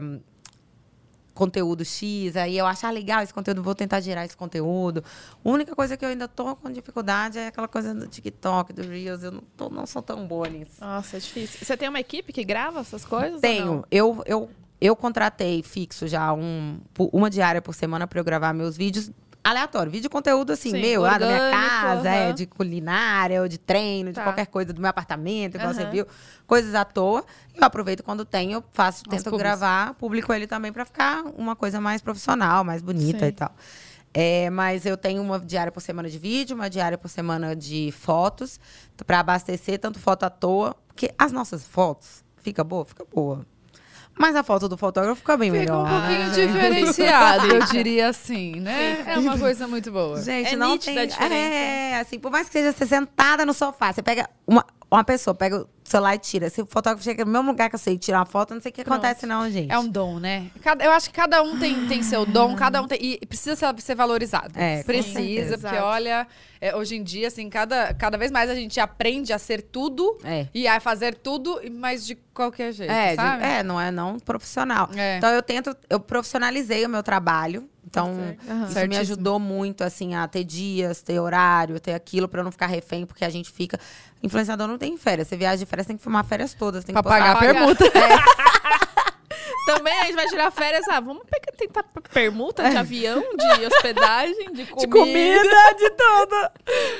conteúdo X, aí eu acho ah, legal esse conteúdo, vou tentar gerar esse conteúdo. A única coisa que eu ainda tô com dificuldade é aquela coisa do TikTok, do Reels, eu não, tô, não sou tão boa nisso. Nossa, é difícil. Você tem uma equipe que grava essas coisas? Tenho. Eu, eu, eu contratei fixo já um, uma diária por semana para eu gravar meus vídeos aleatório. Vídeo conteúdo assim, Sim, meu, orgânico, lá da minha casa, é, de culinária, ou de treino, tá. de qualquer coisa do meu apartamento, igual você viu. Coisas à toa. Eu aproveito quando tenho, eu faço, As tento gravar, publico ele também para ficar uma coisa mais profissional, mais bonita Sim. e tal. É, mas eu tenho uma diária por semana de vídeo, uma diária por semana de fotos, para abastecer tanto foto à toa, porque as nossas fotos, fica boa? Fica boa. Mas a foto do fotógrafo fica bem fica melhor. Fica um pouquinho ah, diferenciado, eu diria assim, né? É uma coisa muito boa. Gente, é não tem... É, assim, por mais que seja você sentada no sofá, você pega uma, uma pessoa, pega o celular e tira. Se o fotógrafo chega no mesmo lugar que eu sei tirar uma foto, não sei o que Pronto. acontece não, gente. É um dom, né? Cada, eu acho que cada um tem, tem seu dom, cada um tem... E precisa ser, ser valorizado. É, precisa, porque olha... É, hoje em dia, assim, cada, cada vez mais a gente aprende a ser tudo é. e a fazer tudo, mas de qualquer jeito, é, sabe? De, é, não é não profissional. É. Então eu tento, eu profissionalizei o meu trabalho. Então, uhum. isso Certíssimo. me ajudou muito, assim, a ter dias, ter horário, ter aquilo, pra eu não ficar refém, porque a gente fica. Influenciador não tem férias. Você viaja de férias, tem que filmar férias todas. Tem pra que pagar a permuta. É. Também a gente vai tirar férias. Ah, vamos pegar, tentar permuta de avião, de hospedagem, de comida. De comida, de tudo.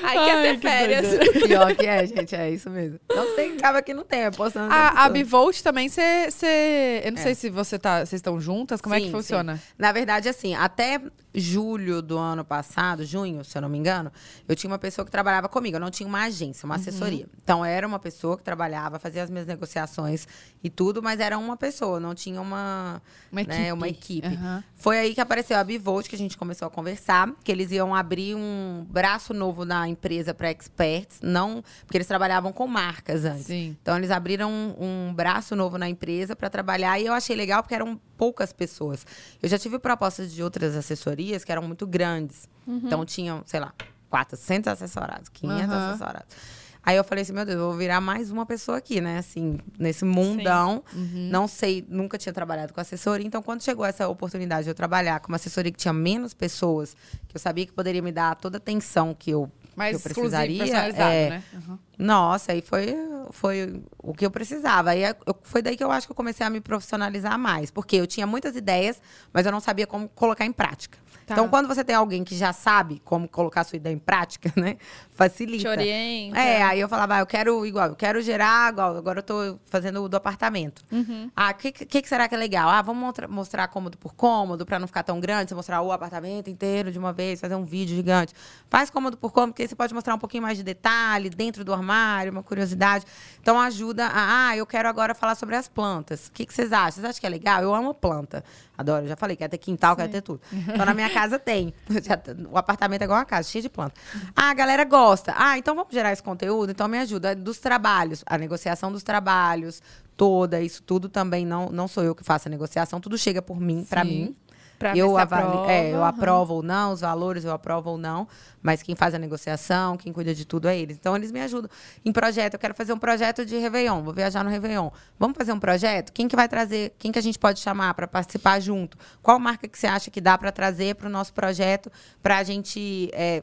Aí quer ter que férias. doideira. Pior que é, gente, é isso mesmo. Não tem, acaba que não tem, é postando. A, a Bivolt também, você. Eu não sei se você tá. Vocês estão juntas, como é que Sim, funciona? sim. Na verdade, assim, até julho do ano passado, junho, se eu não me engano, eu tinha uma pessoa que trabalhava comigo. Eu não tinha uma agência, uma assessoria. Então, era uma pessoa que trabalhava, fazia as minhas negociações e tudo, mas era uma pessoa, não tinha uma, Uma né, equipe. uma equipe. Aham. Foi aí que apareceu a Bivolt, que a gente começou a conversar, que eles iam abrir um braço novo na empresa para experts, não, porque eles trabalhavam com marcas antes. Sim. Então eles abriram um, um braço novo na empresa para trabalhar e eu achei legal porque eram poucas pessoas. Eu já tive propostas de outras assessorias que eram muito grandes. Então tinham, sei lá, 400 assessorados, 500 Aham. assessorados. Aí eu falei assim, meu Deus, eu vou virar mais uma pessoa aqui, né? Assim, nesse mundão. Não sei, nunca tinha trabalhado com assessoria. Então, quando chegou essa oportunidade de eu trabalhar com uma assessoria que tinha menos pessoas, que eu sabia que poderia me dar toda a atenção que eu, Mais que eu precisaria. é, né? Aham. nossa, aí foi, foi o que eu precisava. Aí eu- foi daí que eu acho que eu comecei a me profissionalizar mais. Porque eu tinha muitas ideias, mas eu não sabia como colocar em prática. Tá. Então, quando você tem alguém que já sabe como colocar a sua ideia em prática, né? Facilita. Te orienta. É, aí eu falava, ah, eu quero igual, eu quero gerar igual, agora eu tô fazendo o do apartamento. Uhum. Ah, o que, que, que será que é legal? Ah, vamos mostrar cômodo por cômodo, pra não ficar tão grande, você mostrar o apartamento inteiro de uma vez, fazer um vídeo gigante. Faz cômodo por cômodo, porque aí você pode mostrar um pouquinho mais de detalhe dentro do armário, uma curiosidade. Então ajuda a, ah, eu quero agora falar sobre as plantas. O que, que vocês acham? Vocês acham que é legal? Eu amo planta. Adoro, eu já falei, quero ter quintal, quero ter tudo. Então na minha casa tem. O apartamento é igual a casa, cheio de planta. Ah, a galera gosta. Ah, então vamos gerar esse conteúdo? Então me ajuda. Dos trabalhos, a negociação dos trabalhos, toda, isso tudo também não, não sou eu que faço a negociação, tudo chega por mim, pra Sim. mim. Pra eu avalio, é, eu aprovo ou não, os valores eu aprovo ou não, mas quem faz a negociação, quem cuida de tudo é eles. Então eles me ajudam. Em projeto, eu quero fazer um projeto de Réveillon, vou viajar no Réveillon. Vamos fazer um projeto? Quem que vai trazer? Quem que a gente pode chamar para participar junto? Qual marca que você acha que dá para trazer para o nosso projeto para a gente é,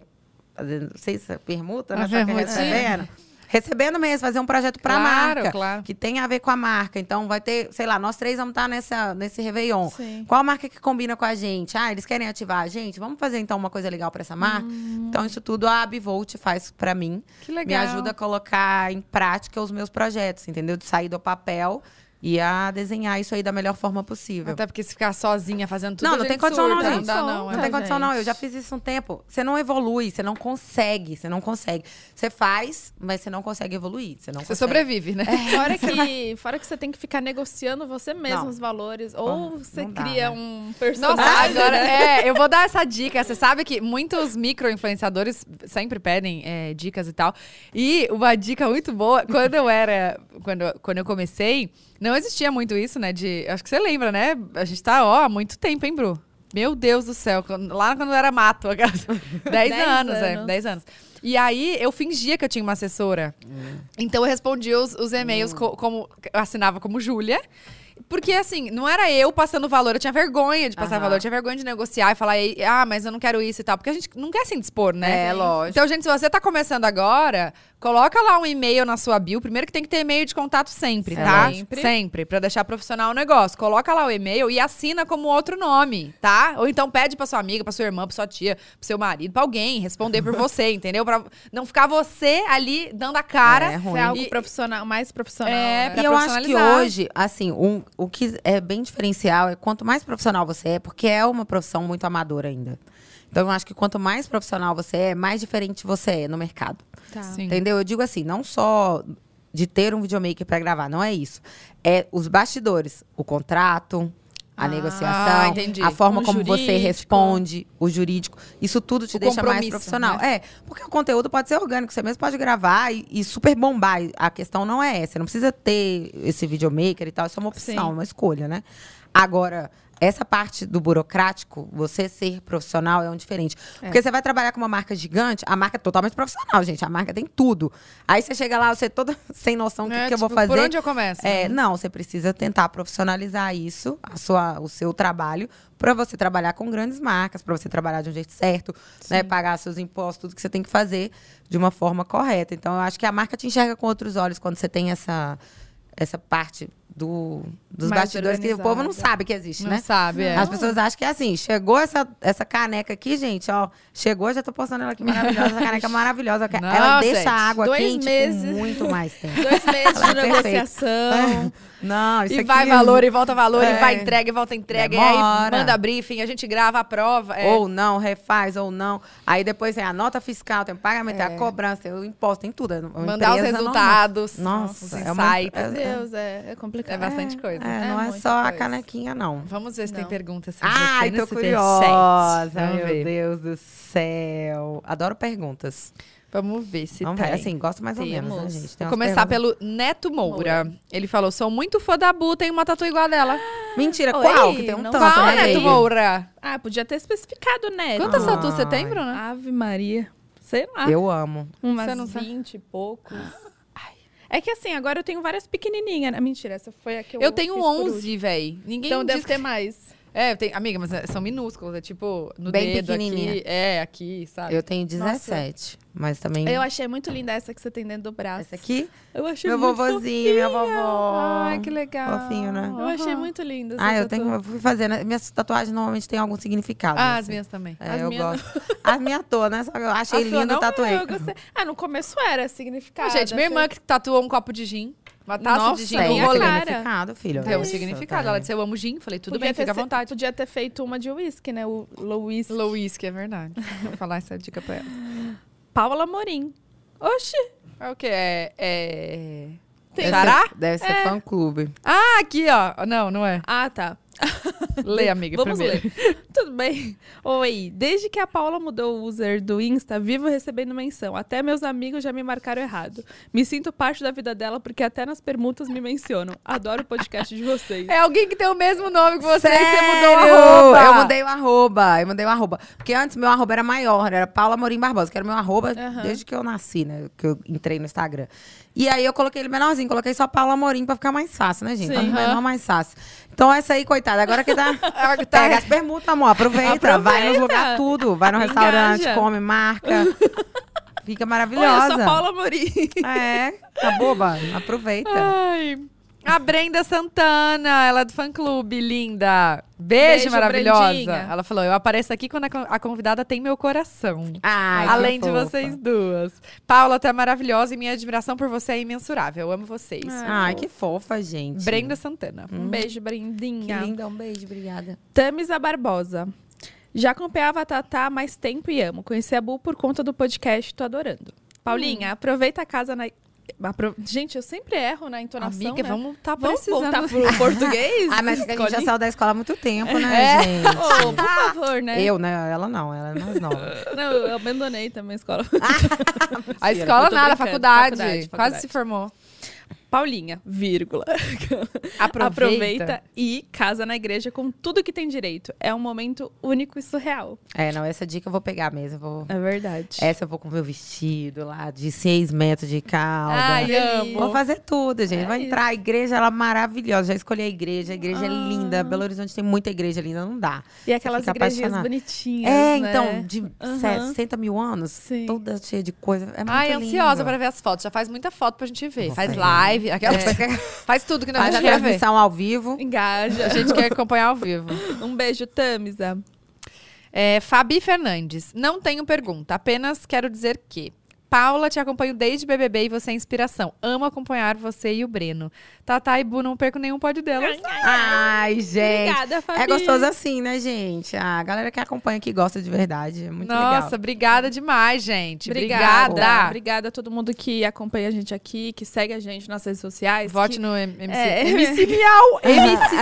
fazer, não sei se é permuta, né? É permutinha. Recebendo. Mesmo, fazer um projeto para a Claro, marca. claro. Que tem a ver com a marca. Então, vai ter, sei lá, nós três vamos estar nessa, nesse Réveillon. Sim. Qual a marca que combina com a gente? Ah, eles querem ativar a gente? Vamos fazer então uma coisa legal para essa marca? Então, isso tudo a Bivolt faz para mim. Que Me legal. ajuda a colocar em prática os meus projetos, entendeu? De sair do papel e a desenhar isso aí da melhor forma possível. Até porque se ficar sozinha fazendo tudo. Não, não tem condição não, surta, gente. Não dá, não. Não é. Não tem condição, não. Eu já fiz isso um tempo. Você não evolui, você não consegue, você não consegue. Você faz, mas você não consegue evoluir. Você não Você consegue. sobrevive, né? Fora que, fora que você tem que ficar negociando você mesmo Não. os valores. Ou você não dá, cria né? um Nossa, personagem. agora, né? é, eu vou dar essa dica. Você sabe que muitos micro-influenciadores sempre pedem é, dicas e tal. E uma dica muito boa, quando eu era. Quando, quando eu comecei, não existia muito isso, né? De. Acho que você lembra, né? A gente tá, ó, há muito tempo, hein, Bru? Meu Deus do céu. Lá quando era mato. aquelas- Dez Dez anos, é. anos. Dez anos. E aí eu fingia que eu tinha uma assessora. Então eu respondia os, os e-mails co- como. Eu assinava como Júlia. Porque, assim, não era eu passando valor, eu tinha vergonha de passar Aham. valor, eu tinha vergonha de negociar e falar, "Ei, ah, mas eu não quero isso e tal. Porque a gente não quer se indispor, né? É, lógico. Então, gente, se você tá começando agora, coloca lá um e-mail na sua bio. Primeiro que tem que ter e-mail de contato sempre, tá? Sempre. Sempre, pra deixar profissional o negócio. Coloca lá o e-mail e assina como outro nome, tá? Ou então pede pra sua amiga, pra sua irmã, pra sua tia, pro seu marido, pra alguém responder por você, entendeu? Pra não ficar você ali dando a cara. É, ruim. Ser algo E- profissional, mais profissional. É, né? pra E eu acho que hoje, assim, um, o que é bem diferencial é quanto mais profissional você é, porque é uma profissão muito amadora ainda. Então, eu acho que quanto mais profissional você é, mais diferente você é no mercado. Tá. Sim. Entendeu? Eu digo assim, não só de ter um videomaker para gravar, não é isso. É os bastidores, o contrato, a Ah, negociação, entendi. a forma O como você jurídico. responde, o jurídico. Isso tudo te O deixa mais profissional. né? É, porque o conteúdo pode ser orgânico, você mesmo pode gravar e, e super bombar. A questão não é essa, não precisa ter esse videomaker e tal, isso é uma opção, Sim. uma escolha, né? Agora, essa parte do burocrático, você ser profissional é um diferente. Porque você vai trabalhar com uma marca gigante, a marca é totalmente profissional, gente. A marca tem tudo. Aí você chega lá, você toda sem noção do que, É, que eu vou tipo, fazer. Por onde eu começo? É, não, você precisa tentar profissionalizar isso, a sua, o seu trabalho, para você trabalhar com grandes marcas, para você trabalhar de um jeito certo, né, pagar seus impostos, tudo que você tem que fazer de uma forma correta. Então, eu acho que a marca te enxerga com outros olhos quando você tem essa essa parte do, dos Mais bastidores que o povo não sabe que existe, Não né? sabe, é. As pessoas acham que é assim, chegou essa, essa caneca aqui, gente, ó. Chegou, já tô postando ela aqui maravilhosa. Essa caneca é maravilhosa. Não, ela deixa a água Dois quente meses. muito mais tempo. Dois meses de é negociação. Não, isso E aqui... vai valor, e volta valor, e É. vai entrega, e volta entrega. E aí Demora. manda briefing, a gente grava a prova. É. Ou não, refaz ou não. Aí depois tem a nota fiscal, tem o pagamento, tem a cobrança, tem o imposto, tem tudo. É uma Mandar os empresa normal. resultados, Nossa, os é uma- insights. é- Meu Deus, é, é complicado. É bastante coisa. É, não é, só a coisa. canequinha, não. Vamos ver se tem Não. perguntas. Ai, tô Vamos curiosa. Meu ver. Deus do céu. Adoro perguntas. Vamos ver se Vamos tem. ver. Assim, gosto mais ou menos, né, Temos. gente? Tem Vou umas começar perguntas- pelo Neto Moura. Ele falou: sou muito fã da Bu, tenho uma tatu igual a dela. Mentira, Oi, qual? Que tem um tanto, Qual, né, Neto? Moura? Ah, podia ter especificado, né? Quantas Ai. tatuas você tem, Bruna? Ave Maria. Sei lá. Eu amo. Umas Você não sabe? 20 e poucos. É que assim, agora eu tenho várias pequenininhas. né? Mentira, essa foi a que eu Eu tenho fiz por 11, último. véi. Ninguém Então diz deve ter mais. É, eu tenho, amiga, mas é- são minúsculos, é tipo no Bem dedo aqui, é aqui, sabe? Eu tenho 17. Mas também. Eu achei muito linda essa que você tem dentro do braço. Essa aqui, Eu achei meu muito vovozinho, minha vovó. Ai, que legal. Fofinho, né? Eu achei muito linda essa Ah, eu tenho. Eu fui fazendo. Minhas tatuagens normalmente têm algum significado. Ah, assim. as minhas também. É, As eu minhas gosto. As minhas todas, né? Só que eu achei A lindo, tatuei. Eu gostei. Ah, no começo era significado. Ah, gente, minha irmã que tatuou um copo de gin, uma taça Nossa, de gin tem no a rolê. cara. significado, filho. Tem um significado. tá. Ela disse, eu amo gin. Falei, tudo Podia bem, fica à se- vontade. Podia ter feito uma de uísque, né? O Louis. Louis, que é verdade. Vou falar essa dica pra ela. Paula Morim. Oxi. É o quê? É... é... Deve Xará? ser- Deve ser fã-clube. Ah, aqui, ó. Não, não é. Ah, tá. Lê, amiga, Vamos primeiro. ler. Tudo bem. Oi, desde que a Paula mudou o user do Insta, vivo recebendo menção. Até meus amigos já me marcaram errado. Me sinto parte da vida dela porque até nas permutas me mencionam. Adoro o podcast de vocês. É alguém que tem o mesmo nome que você e Sério? você mudou o arroba. Eu mudei o arroba. Eu mudei o arroba. Porque antes meu arroba era maior, era Paula Morim Barbosa, que era meu arroba Aham. desde que eu nasci, né? Que eu entrei no Instagram. E aí eu coloquei ele menorzinho, coloquei só Paula Morim pra ficar mais fácil, né, gente? Sim. Pra ficar Aham. menor, mais fácil. Então essa aí, coitada, agora que tá. Que tá- Pega as permutas, amor. Aproveita. Vai nos Aproveita. lugares tudo. Vai no Engaja. restaurante, come, marca. Fica maravilhosa. eu sou Paula Morim. É, tá boba. Aproveita. Ai. A Brenda Santana, ela é do fã-clube, linda. Beijo, Beijo, maravilhosa. Brendinha. Ela falou, eu apareço aqui quando a con- a convidada tem meu coração. Ai, que Além de fofa. vocês duas. Paula, tu é maravilhosa e minha admiração por você é imensurável. Eu amo vocês. Ai, que fofa, gente. Brenda Santana. Um beijo, Que Brendinha. linda. Um beijo, obrigada. Tamisa Barbosa. Já acompanhava a Tatá há mais tempo e amo. Conheci a Bu por conta do podcast, tô adorando. Paulinha, Hum. aproveita a casa na. Gente, eu sempre erro na entonação. Amiga, né? vamos tá Vamos precisando. voltar pro português? Ah, mas a gente já saiu da escola há muito tempo, né, É. gente? Ô, por favor, né? Eu, né? Ela não, ela é mais nova. Não, eu abandonei também a escola. A Mentira, escola nada, brincando. faculdade. Faculdade, Quase faculdade. se formou. Paulinha, vírgula. Aproveita. Aproveita e casa na igreja com tudo que tem direito. É um momento único e surreal. É, não, essa dica eu vou pegar mesmo. Vou... É verdade. Essa eu vou com o meu vestido lá de seis metros de calda. Ai, amo. Vou fazer tudo, gente. É Vou entrar. A igreja, ela é maravilhosa. Já escolhi a igreja. A igreja é Ah. linda. Belo Horizonte tem muita igreja linda. Não dá. E aquelas igrejinhas apaixonada. bonitinhas. É, né? então, de Aham. 60 mil anos. Sim. Toda cheia de coisa. É muito Ai, lindo. ansiosa pra ver as fotos. Já faz muita foto pra gente ver. Vou Faz fazer. Live. Aquela... É. Faz tudo que nós Faz a transmissão ao vivo. Engaja. A gente quer acompanhar ao vivo. Um beijo, Tamisa. É, Fabi Fernandes. Não tenho pergunta, apenas quero dizer que. Paula, te acompanho desde BBB e você é inspiração. Amo acompanhar você e o Breno. Tatá e Bu, não perco nenhum pódio delas. Ai, gente. Obrigada, Fabi. É gostoso assim, né, gente? A galera que acompanha, que gosta de verdade. É muito Nossa, legal. obrigada demais, gente. Obrigada. Obrigada. Obrigada a todo mundo que acompanha a gente aqui, que segue a gente nas redes sociais. Vote que- no M- MC. É. MC Miau. MC.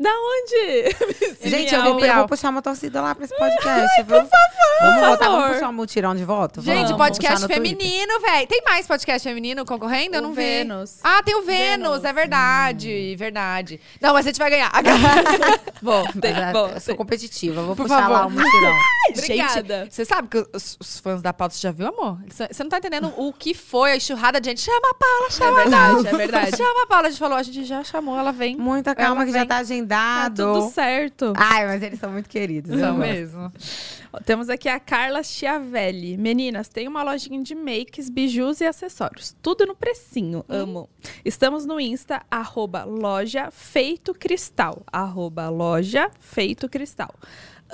Da onde? Gente, eu Miau, vou, eu vou puxar uma torcida lá pra esse podcast, viu? Por favor. Vamos Por votar, favor. vamos puxar um mutirão de voto? Gente, Vamos podcast feminino, velho. Tem mais podcast feminino concorrendo? Eu O não vi. Vênus. Ah, tem o Vênus, Vênus. é verdade, verdade. Não, mas a gente vai ganhar. Bom, Mas, ah, bom, eu sou competitiva, eu vou Por puxar favor. lá um mutirão. Obrigada. Gente, você sabe que os, os fãs da pauta, você já viu, amor? Você não tá entendendo o que foi a enxurrada de gente. Chama a Paula, É chama a verdade, Paula. é verdade. Chama a Paula. A gente falou, a gente já chamou, ela vem. Muita calma Ela que já vem. tá agendado. Tá tudo certo. Ai, mas eles são muito queridos. eu São gosto. mesmo. Ó, Temos aqui a Carla Chiavelli. Meninas, tem uma lojinha de makes, bijus e acessórios. Tudo no precinho. Amo. Estamos no Insta, arroba loja feito cristal. Arroba loja feito cristal.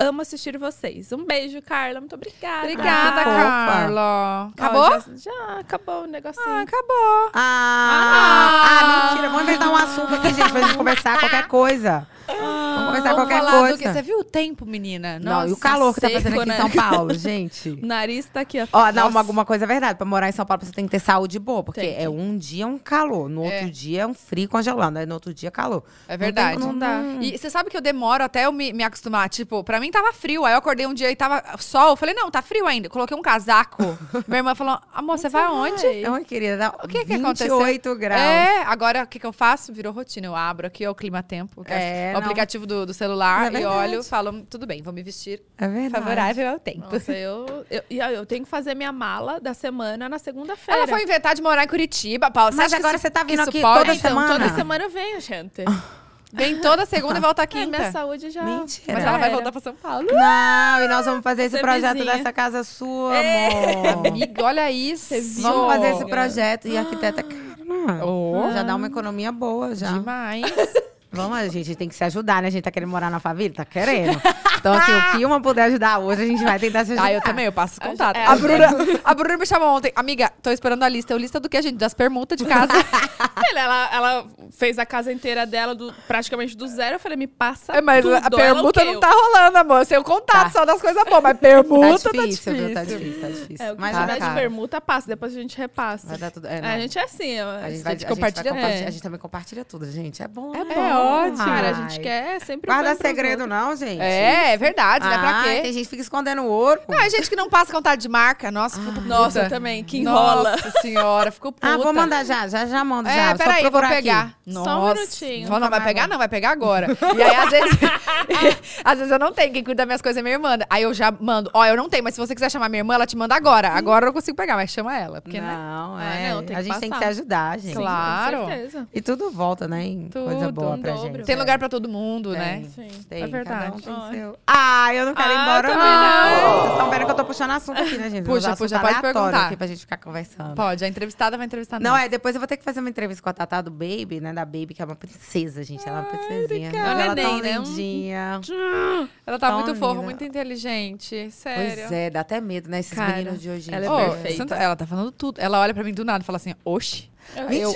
Amo assistir vocês. Um beijo, Carla. Muito obrigada. Obrigada, Ah. Carla. Ó, Acabou? já, já acabou o negocinho. Ah, acabou. Ah, ah, mentira. Vamos inventar um assunto aqui, gente, pra gente conversar qualquer coisa. Vamos conversar Vamos qualquer coisa. que? Você viu o tempo, menina? Não, e o Nossa, calor que tá fazendo aqui né? em São Paulo, gente. O nariz tá aqui, ó. Ó, não, Nossa. uma, alguma coisa é verdade. Pra morar em São Paulo, você tem que ter saúde boa. Porque Tem que. é um dia um calor, no outro É. dia é um frio congelando, aí no outro dia calor. É verdade. Não, dá. E você sabe que eu demoro até eu me, me acostumar. Tipo, pra mim tava frio. Aí eu acordei um dia e tava sol. Eu falei, não, tá frio ainda. Coloquei um casaco. Minha irmã falou, amor, você vai aonde? Oi, querida, O que que 28 aconteceu? graus. É, agora o que, que eu faço? Virou rotina. Eu abro aqui ó, o Clima Tempo, que É, é o não. aplicativo do, do celular, É e olho, falo, tudo bem, vou me vestir É verdade. favorável ao tempo. Nossa, eu, eu, eu tenho que fazer minha mala da semana na segunda-feira. Ela foi inventar de morar em Curitiba. Você Mas agora isso- você tá vindo aqui pode? toda Então, semana? toda semana eu venho, gente. Vem toda segunda e volta É, quinta. minha saúde já. Mentira. Mas ela vai voltar pra São Paulo. Não, e nós vamos fazer esse Ser projeto vizinha. dessa casa sua, É, amor. amiga, olha isso. Vamos fazer esse projeto. E arquiteta, cara, Oh. já dá uma economia boa, já. Demais. Vamos, a gente tem que se ajudar, né? A gente tá querendo morar na família? Tá querendo. Então, assim, o que uma puder ajudar hoje, a gente vai tentar se ajudar. Ah, eu também, eu passo contato. é, a, a Bruna, a Bruna me chamou ontem. Amiga, tô esperando a lista. Eu lista do que, gente? Das permutas de casa. Ela, ela, fez a casa inteira dela do- praticamente do zero. Eu falei, me passa É, mas tudo. a permuta o não tá rolando, amor. Eu sei o contato Tá. só das coisas boas, mas Tá permuta difícil, tá viu? Tá difícil. difícil, tá difícil. É, o que Mas tiver tá de caro. permuta, passa. Depois a gente repassa. Vai dar tudo. É, É, a gente é assim, ó. A gente, a vai, gente a, gente vai compartilha compartilhar, tudo. a gente também compartilha tudo, gente. É bom. É É, bom. Ótimo. Cara, a gente quer sempre o Guarda segredo, não, gente. É, é verdade, né? Pra quê? Tem gente que fica escondendo ouro. Não, é gente que não passa contato de marca. Nossa, fico puta. Nossa, eu também, que enrola. Nossa senhora, ficou puta. Ah, vou mandar já, já, já mando É, já. Peraí, vou pegar. aqui. Nossa. Só um minutinho. Não, não vai pegar, não, vai pegar agora. E aí, às vezes, às vezes eu não tenho. Quem cuida das minhas coisas é minha irmã. Aí eu já mando. Ó, eu não tenho, mas se você quiser chamar minha irmã, ela te manda agora. Agora eu não consigo pegar, mas chama ela. Porque, né? Não, Ah, é. não, tem a que gente tem que se passar. ajudar, gente. Claro. Com certeza. E tudo volta, né? Em coisa Tudo, boa um pra dobro. gente. Tem é. lugar pra todo mundo, né? Tem, Sim, tem. é verdade. Um tem Ai. seu. Ah, eu não quero ir Ah, embora, também não. Vocês estão vendo que eu tô puxando assunto aqui, né, gente? Puxa, puxa, pode perguntar. aqui pra gente ficar conversando. Pode, a entrevistada vai entrevistar Não, nós. é, depois eu vou ter que fazer uma entrevista com a Tatá do Baby, né? Da Baby, que é uma princesa, gente. Ela é uma princesinha. obrigada. Ela É um tão né? Um- lindinha. Ela tá tão muito fofa, linda. muito inteligente. Sério. Pois é, dá até medo, né? Esses Cara, meninos de hoje em ela é perfeita. ela tá falando tudo. Ela olha pra mim do nada e fala assim, oxi. Aí eu,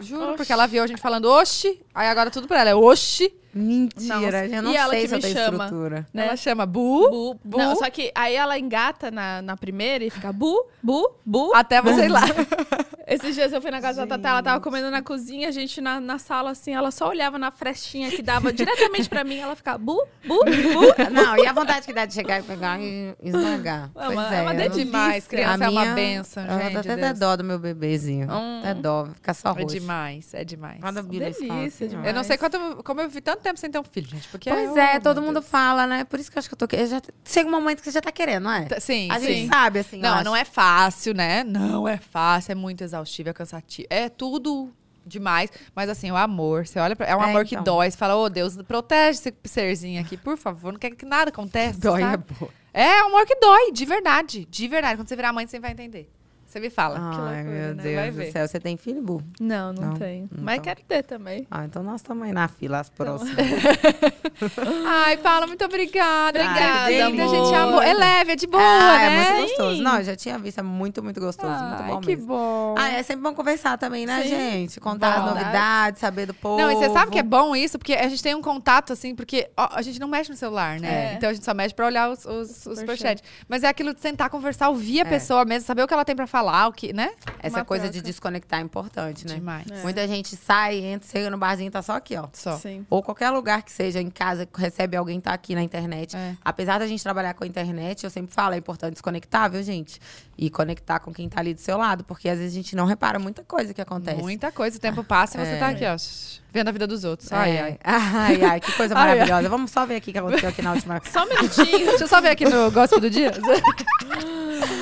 juro, Oxi. porque ela viu a gente falando oxi, aí agora tudo pra ela é oxi. Mentira, Nossa. eu não E ela sei se eu tenho chama. estrutura. Né? Ela chama bu, Bu. bu, Não, só que aí ela engata na, na primeira e fica bu, bu, bu. até você ir lá. Esses dias eu fui na casa da Tatá, ela tava comendo na cozinha, a gente na, na sala, assim, ela só olhava na frestinha que dava diretamente pra mim, ela ficava bu, bu, bu. Não, e a vontade que dá de chegar e pegar e esmagar. É Pois uma- é uma eu É não- demais, delícia. criança A é uma minha- benção, Eu gente. dou até Deus. dó do meu bebezinho. Hum. Até dó, fica só É roxo. demais, é demais. Quando Delícia fala assim, demais. Eu não sei quanto, como eu vi tanto tempo sem ter um filho, gente. Porque Pois é, meu todo mundo Deus. fala, né? Por isso que eu acho que eu tô... eu já- Chega um momento que você já tá querendo, não é? Tá- Sim, A sim. gente sabe, assim, Não, não é fácil, né? Não é fácil, é muito exaustivo, é cansativo. É tudo demais, mas assim, o amor, você olha pra, é um É, amor que então. dói, você fala, ô Deus, protege esse serzinho aqui, por favor, não quer que nada aconteça, Dói é sabe? boa. É um amor que dói, de verdade, de verdade. Quando você virar mãe, você vai entender. Você me fala. que Ai, loucura, meu né? Deus Vai do ver. céu. Você tem filho, Bu? Não, não, Não? tenho. Então. Mas quero ter também. Ah, então nós estamos aí na fila, as próximas. Ai, Paula, muito obrigada. Obrigada, Ai, linda, amor. gente, amor. É leve, é de boa, ah, né? é muito gostoso. Não, eu já tinha visto, é muito, muito gostoso. muito Ai, bom que mesmo. bom. Ah, é sempre bom conversar também, né, Sim. gente? Contar Bom. as novidades, saber do povo. Não, e você sabe que é bom isso? Porque a gente tem um contato, assim, porque ó, a gente não mexe no celular, né? É. Então a gente só mexe pra olhar os, os, os Superchat. Mas é aquilo de sentar, conversar, ouvir a É. pessoa mesmo, saber o que ela tem pra falar, o que, né? Essa Uma coisa troca. de desconectar é importante, né? Demais. É. Muita gente sai, entra, chega no barzinho, tá só aqui, ó. Só. Sim. Ou qualquer lugar que seja, em casa, recebe alguém, tá aqui na internet. É. Apesar da gente trabalhar com a internet, eu sempre falo, é importante desconectar, viu, gente? E conectar com quem tá ali do seu lado, porque às vezes a gente não repara muita coisa que acontece. Muita coisa, o tempo passa e você É. tá aqui, ó, vendo a vida dos outros. É. Ai, ai. ai, ai, que coisa Ai, ai. maravilhosa. Vamos só ver aqui o que aconteceu aqui na última. Só um minutinho. Deixa eu só ver aqui no gospel do dia.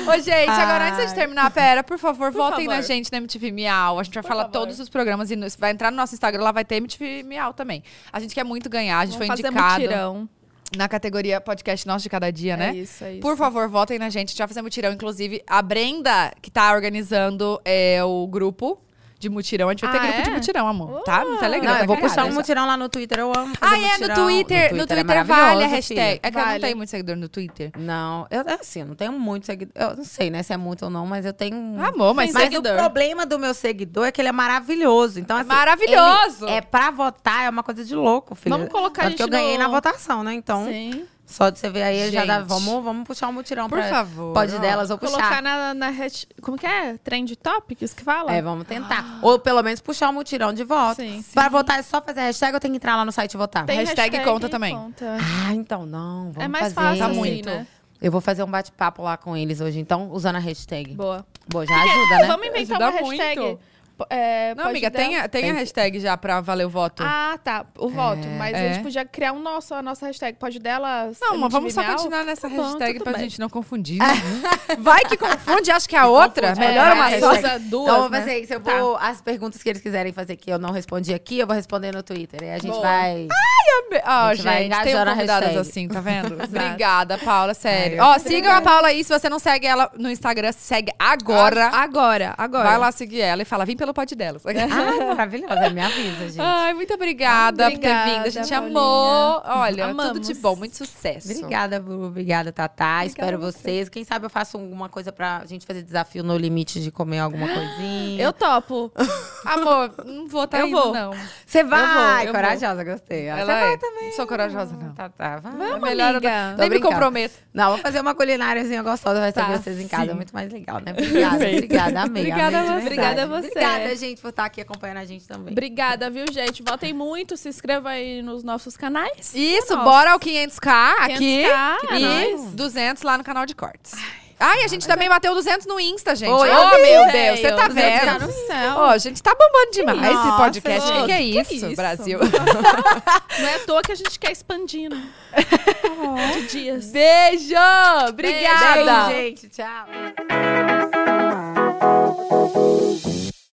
Ô, gente, agora antes de Ai. terminar, pera, por favor, Por votem favor. na gente na MTV Miau. A gente vai Por falar favor. todos os programas e vai entrar no nosso Instagram, lá vai ter MTV Miau também. A gente quer muito ganhar, a gente Vamos foi fazer indicado mutirão. Na categoria podcast Nosso de Cada Dia, né? É isso, é isso. Por favor, votem na gente. A gente vai fazer mutirão. Inclusive, a Brenda, que tá organizando é, o grupo de mutirão. A gente vai ter Ah, grupo de é? mutirão, amor. Tá? Muito legal. Não, tá eu vou criada puxar um mutirão lá no Twitter. Eu amo fazer Ah, é, no mutirão. Twitter. No é Twitter, vale a maravilhoso, hashtag. filha. É que eu não Vale. tenho muito seguidor no Twitter. Não, eu assim, eu não tenho muito seguidor. Eu não sei, né, se é muito ou não, mas eu tenho. Amor, mas, mas seguidor. o problema do meu seguidor é que ele é maravilhoso. Então, assim, Maravilhoso! ele É pra votar, é uma coisa de louco, filho. Vamos colocar a Tanto que eu gente ganhei no- na votação, né? Então, Sim. Só de você ver aí, já dá. Gente. Vamos, vamos puxar um mutirão Por pra. favor. Pode ó. delas, Colocar puxar. na, na hasht- Como que é? Trend Topics que fala? É, vamos tentar. Ou pelo menos puxar um mutirão de voto. Sim. Pra votar é só fazer hashtag ou tem que entrar lá no site e votar? Tem Hashtag conta também. conta. Ah, então não. Vamos É mais fazer. fácil Tá assim, muito. né? Eu vou fazer um bate-papo lá com eles hoje, então, usando a hashtag. Boa. Boa, já ajuda, né? Vamos inventar Ajuda uma hashtag. muito. É, Não, amiga, dar- tem, a- tem a Tem que- hashtag já pra valer o voto. Ah, tá. O voto. Mas É. a gente podia criar um nosso, a nossa hashtag. Pode dela. Não, mas vamos só continuar nessa Tá bom, hashtag tudo pra bem. gente não confundir. né? Vai que confunde, acho que a outra. Confunde. Melhor É, uma a só. Usa duas, então, eu né? fazer isso. Eu Tá. vou. As perguntas que eles quiserem fazer que eu não respondi aqui, eu vou responder no Twitter. E a gente Boa. vai. Ó, A gente vai gente, tem engajando a convidadas hashtag. assim, tá vendo? Obrigada, Paula, sério. Ai, Ó, eu- sigam a Paula aí. Se você não segue ela no Instagram, segue agora. Agora, agora. Vai lá seguir ela e fala, vim pelo pod delas. Ah, maravilhosa. Me avisa, gente. Ai, muito obrigada, por ter Obrigada, vindo. A gente Paulinha. amou. Olha, tudo Amamos. de bom, muito sucesso. Obrigada, Bu. Obrigada, Tatá. Espero vocês. Quem sabe eu faço alguma coisa pra gente fazer desafio no limite de comer alguma coisinha. Eu topo. Amor, não vou tá Eu indo, vou. não. Você vai! eu vou. corajosa, gostei. Ela Você vai é. também. Sou corajosa, não. Tá, tá. Vai. Vamos, Melhor eu amiga. Nem me comprometo. Não, vou fazer uma culináriazinha gostosa, vai Tá, receber vocês em casa. sim. É muito mais legal, né? Obrigada, obrigada. Amei, Obrigada amei a. Obrigada a você. Obrigada, gente, por estar aqui acompanhando a gente também. Obrigada, viu, gente? Votem muito, se inscreva aí nos nossos canais. Isso, Nossa. bora ao 500k aqui 500K, e nós. 200 lá no canal de cortes. Ai, a gente também bateu 200 no Insta, gente. Oi, oh, meu. Deus, você tá 200 vendo? no céu. Ó, a gente tá bombando demais esse Nossa, podcast. O que, gente, que é que que é isso, isso? Brasil? Não é à toa que a gente quer expandindo. De dias. Beijo! Obrigada! Beijo, gente. Tchau.